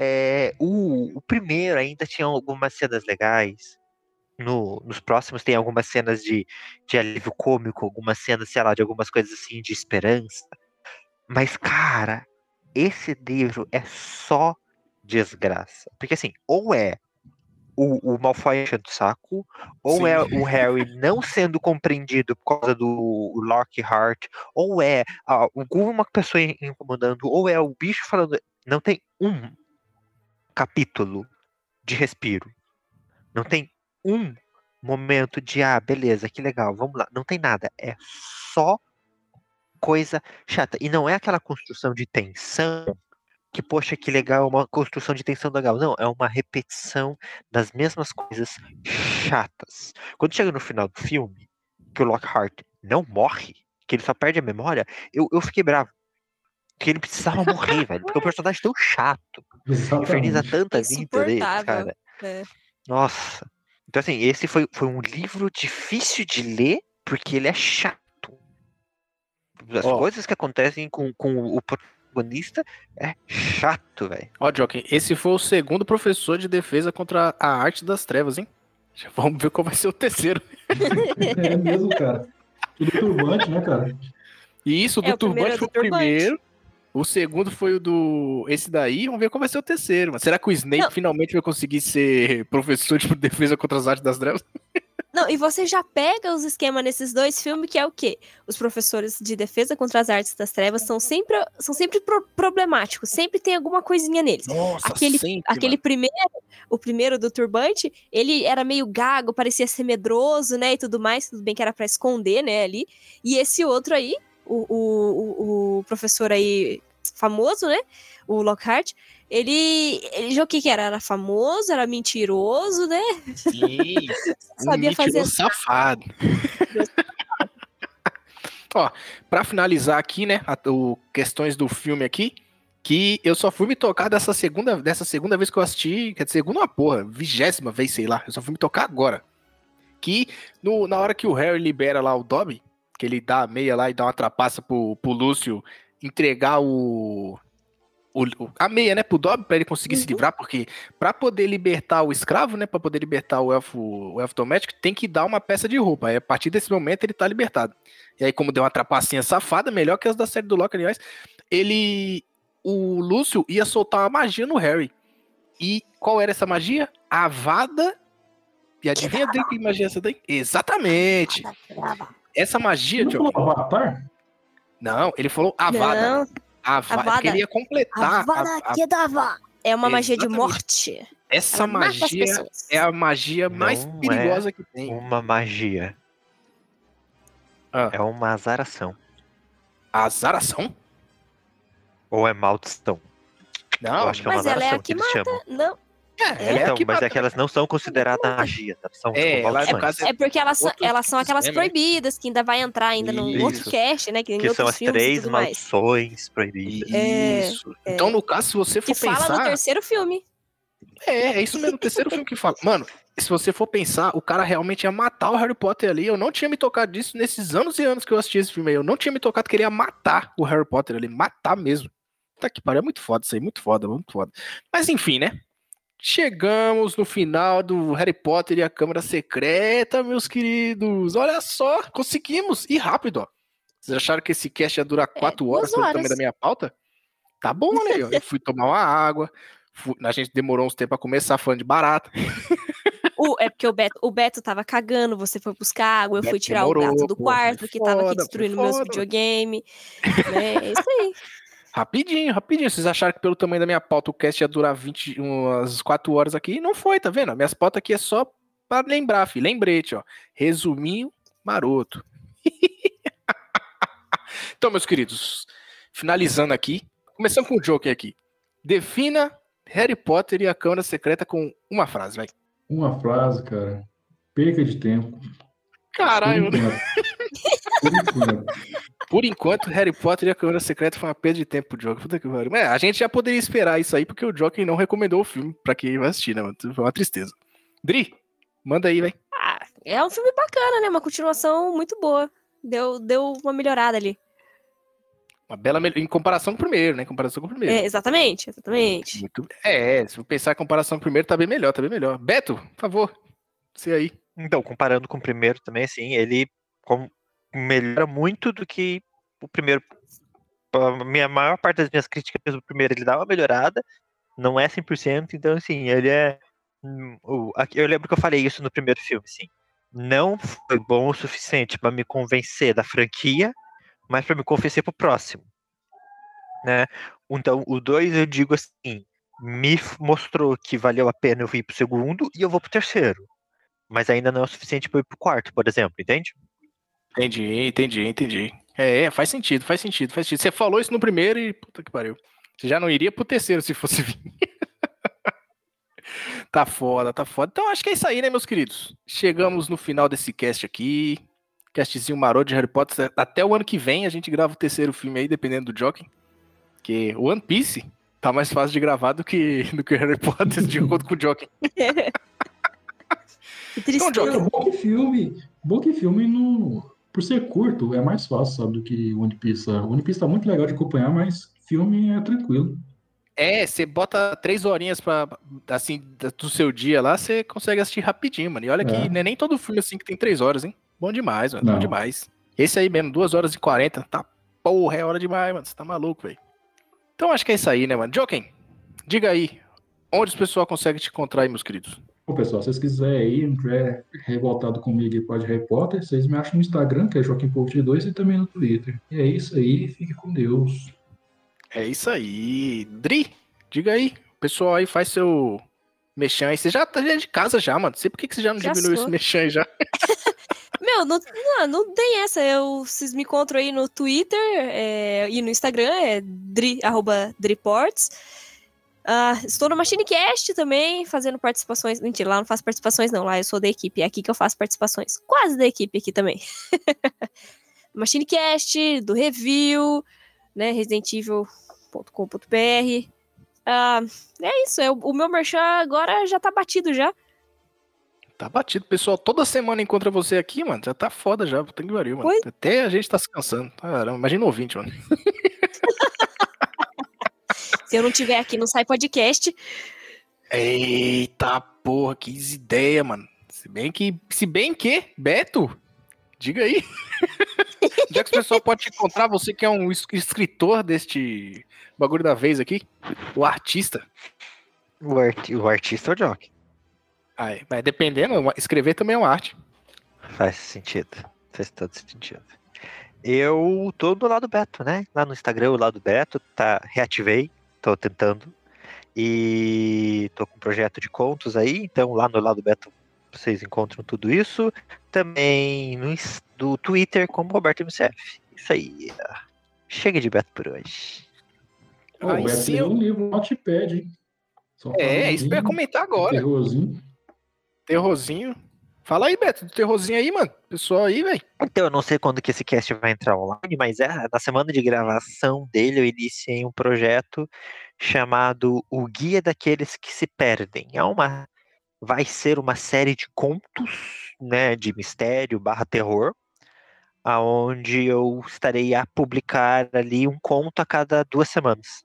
é, o, o primeiro ainda tinha algumas cenas legais. no- nos próximos tem algumas cenas de, de alívio cômico, algumas cenas, sei lá, de algumas coisas assim, de esperança. Mas, cara, esse livro é só desgraça. Porque assim, ou é o, o Malfoy enchendo o saco, ou Sim. é o Harry não sendo compreendido por causa do Lockhart, ou é alguma pessoa in- incomodando, ou é o bicho falando. Não tem um capítulo de respiro. Não tem um momento de, ah, beleza, que legal, vamos lá. Não tem nada. É só coisa chata. E não é aquela construção de tensão que, poxa, que legal, é uma construção de tensão legal. Não, é uma repetição das mesmas coisas chatas. Quando chega no final do filme, que o Lockhart não morre, que ele só perde a memória, eu, eu fiquei bravo. Que ele precisava morrer, velho. Porque o personagem é tão chato. Inferniza Exatamente. tanta vida dele, cara. É. Nossa. Então, assim, esse foi, foi um livro difícil de ler, porque ele é chato. As Ó. coisas que acontecem com, com o protagonista é chato, velho. Ó, Joaquim, esse foi o segundo professor de defesa contra a arte das trevas, hein? Já vamos ver qual vai ser o terceiro. É mesmo, cara. Tudo turbante, né, cara? E isso, o É, do primeiro Turbante é foi o primeiro. O segundo foi o do. Esse daí, vamos ver qual vai ser o terceiro. Mas será que o Snape Não. finalmente vai conseguir ser professor de defesa contra as artes das trevas? Não, e você já pega os esquemas nesses dois filmes, que é o quê? Os professores de defesa contra as artes das trevas são sempre, são sempre pro- problemáticos, sempre tem alguma coisinha neles. Nossa, Aquele- sempre, Aquele primeiro, o primeiro do turbante, ele era meio gago, parecia ser medroso, né, e tudo mais, tudo bem que era pra esconder, né, ali. E esse outro aí, o, o, o, professor aí famoso, né, o Lockhart, ele, ele o que que era? Era famoso, era mentiroso, né? Sim, um Sabia fazer mentiroso safado. Ó, pra finalizar aqui, né, a- o questões do filme aqui, que eu só fui me tocar dessa segunda, dessa segunda vez que eu assisti, quer dizer, segunda uma porra, vigésima vez, sei lá, eu só fui me tocar agora. Que no- na hora que o Harry libera lá o Dobby, que ele dá a meia lá e dá uma trapaça pro, pro Lúcio entregar o, o- a meia, né, pro Dobby pra ele conseguir se Uhum. livrar, porque pra poder libertar o escravo, né, pra poder libertar o elfo, o elfo doméstico, tem que dar uma peça de roupa. Aí a partir desse momento ele tá libertado. E aí como deu uma trapacinha safada, melhor que as da série do Loki, aliás, ele o Lúcio ia soltar uma magia no Harry. E qual era essa magia? A Avada. E adivinha que magia é essa daí? Exatamente. Essa magia, Não falou Avatar? Não, ele falou Avada. Não, Avada. Avada. Porque ele ia completar. Avada a- a- Kedavra. É uma magia de morte. essa Ela mata magia é a magia mais Não perigosa que tem. Uma magia. Ah. É uma azaração. Azaração? Ou é maldição. Não, Eu acho que é uma Mas ela é a azaração que que eles chamam. Não, é, ela é então, mas é que elas não são consideradas magia, tá? São É, no caso, é porque elas, são- elas são aquelas sistema, né? proibidas, que ainda vai entrar ainda num Isso. outro cast, né? Que, que são as três maldições proibidas. É, Isso. Então, no caso, se você for Que fala no pensar. terceiro filme. É, é isso mesmo, o terceiro filme que fala. Mano, se você for pensar, o cara realmente ia matar o Harry Potter ali. Eu não tinha me tocado disso nesses anos e anos que eu assisti esse filme aí. Eu não tinha me tocado que ele ia matar o Harry Potter ali, matar mesmo. Tá que pariu, é muito foda isso aí, muito foda, muito foda. Mas enfim, né? Chegamos no final do Harry Potter e a Câmara Secreta, meus queridos. Olha só, conseguimos. E rápido, ó. Vocês acharam que esse cast ia durar quatro horas duas pelo horas. tamanho da minha pauta? Tá bom, né? Eu fui tomar uma água. fui- a gente demorou uns tempos pra começar falando de barata. O, é porque o Beto, o Beto tava cagando, você foi buscar água, eu fui tirar demorou, o gato do quarto, que tava aqui destruindo meus foda. videogame. né? É isso aí. Rapidinho, rapidinho. Vocês acharam que pelo tamanho da minha pauta o cast ia durar 20, umas 4 horas aqui? Não foi, tá vendo? Minhas pautas aqui é só pra lembrar, filho. Lembrete, ó. Resuminho maroto. então, meus queridos, finalizando aqui, começando com o Joker aqui. Defina Harry Potter e a Câmara Secreta com uma frase, vai. Uma frase, cara. Perca de tempo. Caralho, mano. Por enquanto. Por enquanto, Harry Potter e a Câmara Secreta foi uma perda de tempo pro Joker. Puta que pariu. Mas a gente já poderia esperar isso aí, porque o Joker não recomendou o filme pra quem vai assistir, né, mano? Foi uma tristeza. Dri, manda aí, vai. Ah, é um filme bacana, né? Uma continuação muito boa. Deu, deu uma melhorada ali. Uma bela mel- em comparação com o primeiro, né? Em comparação com o primeiro. É, exatamente, exatamente. Muito... É, se eu pensar em comparação com o primeiro, tá bem melhor, tá bem melhor. Beto, por favor, você aí. Então, comparando com o primeiro também, assim, ele com- melhora muito do que o primeiro. A minha maior parte das minhas críticas do primeiro, ele dá uma melhorada, não é 100%, então, assim, ele é. hum, Eu lembro que eu falei isso no primeiro filme, assim. Não foi bom o suficiente para me convencer da franquia, mas para me convencer pro próximo. Né? Então, o 2 eu digo assim, me mostrou que valeu a pena eu ir pro segundo e eu vou pro terceiro. Mas ainda não é o suficiente para ir pro quarto, por exemplo, entende? Entendi, entendi, entendi. É, faz sentido, faz sentido, faz sentido. Você falou isso no primeiro e puta que pariu. Você já não iria pro terceiro se fosse vir. tá foda, tá foda. Então acho que é isso aí, né, meus queridos? Chegamos no final desse cast aqui. Castzinho maroto de Harry Potter. Até o ano que vem a gente grava o terceiro filme aí, dependendo do Joking. Porque One Piece tá mais fácil de gravar do que, do que Harry Potter, de acordo com o Joking. Que tristeza. Então, Cara, bom que filme. Bom que filme não. Por ser curto, é mais fácil, sabe, do que One Piece. O One Piece tá muito legal de acompanhar, mas filme é tranquilo. É, você bota três horinhas pra, assim, do seu dia lá, você consegue assistir rapidinho, mano. E olha que É. não é nem todo filme assim que tem três horas, hein? Bom demais, mano. Bom Não. demais. Esse aí mesmo, duas horas e quarenta. Tá, porra, é hora demais, mano. Você tá maluco, velho. Então acho que é isso aí, né, mano? Joken, diga aí, onde os pessoal consegue te encontrar aí, meus queridos? Bom, pessoal, se vocês quiserem aí, não tiver revoltado comigo e pode Potter, vocês me acham no Instagram, que é Joaquim Post 2 e também no Twitter. E é isso aí, fique com Deus. É isso aí. Dri, diga aí. O pessoal aí faz seu mexão aí. Você já tá de casa já, mano. Não sei por que que você já não Já diminuiu sou. esse mexão aí já. Meu, não, não, não tem essa. Eu, vocês me encontram aí no Twitter é, e no Instagram, é dri, arroba driports. Ah, estou no MachineCast também, fazendo participações. Mentira, lá não faço participações, não. Lá eu sou da equipe. É aqui que eu faço participações. Quase da equipe aqui também. MachineCast, do review, né? ResidentEvil.com.br. Ah, é isso. É, o, meu merchan agora já tá batido já. Tá batido, pessoal. Toda semana encontra você aqui, mano. Já tá foda já. Puta que pariu, mano. Até a gente tá se cansando. Caramba, imagina o ouvinte, mano. Se eu não tiver aqui, não sai podcast. Eita porra, que ideia, mano. Se bem que. Se bem que, Beto, diga aí. Onde é que o pessoal pode te encontrar? Você que é um es- escritor deste bagulho da vez aqui? O artista. O, arti- o artista é o Jock. Ai, mas dependendo, escrever também é uma arte. Faz sentido. Faz todo sentido. Eu tô do lado Beto, né? Lá no Instagram, o lado Beto, tá, reativei, tô tentando. E tô com um projeto de contos aí, então lá no lado Beto vocês encontram tudo isso. Também no do Twitter como Roberto MCF. Isso aí. Chega de Beto por hoje. Pô, Aí o Beto sim, tem eu- um livro, um notepad, hein? Só É, isso eu ia comentar agora. Terrorzinho. Terrorzinho. Fala aí, Beto, do terrorzinho aí, mano. Pessoal aí, velho. Então, eu não sei quando que esse cast vai entrar online, mas é, na semana de gravação dele eu iniciei um projeto chamado O Guia daqueles que se perdem. É uma vai ser uma série de contos, né, de mistério barra terror, aonde eu estarei a publicar ali um conto a cada duas semanas.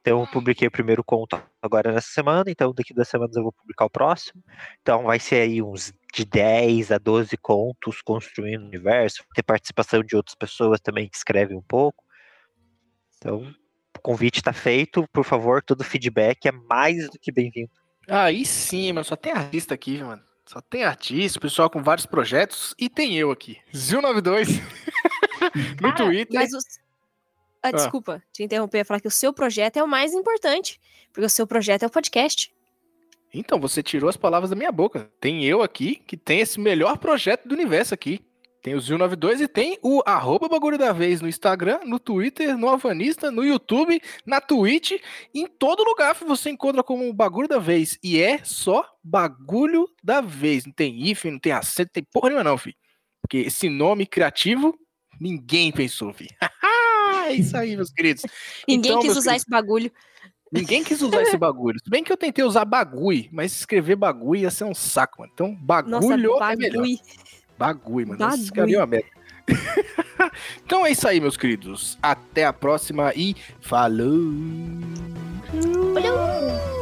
Então, eu publiquei o primeiro conto agora nessa semana, então daqui duas semanas eu vou publicar o próximo. Então, vai ser aí uns de 10 a 12 contos construindo o universo, ter participação de outras pessoas também que escrevem um pouco. Então, o convite está feito, por favor, todo feedback é mais do que bem-vindo. Aí sim, mano. Só tem artista aqui, mano. Só tem artista, pessoal com vários projetos. E tem eu aqui. Zil92. no Cara, Twitter. Mas os... Ah, desculpa te interromper, falar que o seu projeto é o mais importante. Porque o seu projeto é o podcast. Então, você tirou as palavras da minha boca. Tem eu aqui, que tem esse melhor projeto do universo aqui. Tem o Zil92 e tem o arroba bagulho da vez no Instagram, no Twitter, no Alvanista, no YouTube, na Twitch, em todo lugar você encontra como bagulho da vez. E é só bagulho da vez. Não tem hífen, não tem acento, não tem porra nenhuma não, filho. Porque esse nome criativo, ninguém pensou, filho. é isso aí, meus queridos. Ninguém Então, quis usar queridos, esse bagulho. Ninguém quis usar esse bagulho. Se bem que eu tentei usar bagulho, mas escrever bagulho ia ser um saco, mano. Então, Nossa, bagulho é melhor. bagulho. Bagulho, mano. Bagulho. Esse cara é uma merda. então é isso aí, meus queridos. Até a próxima e falou! Falou!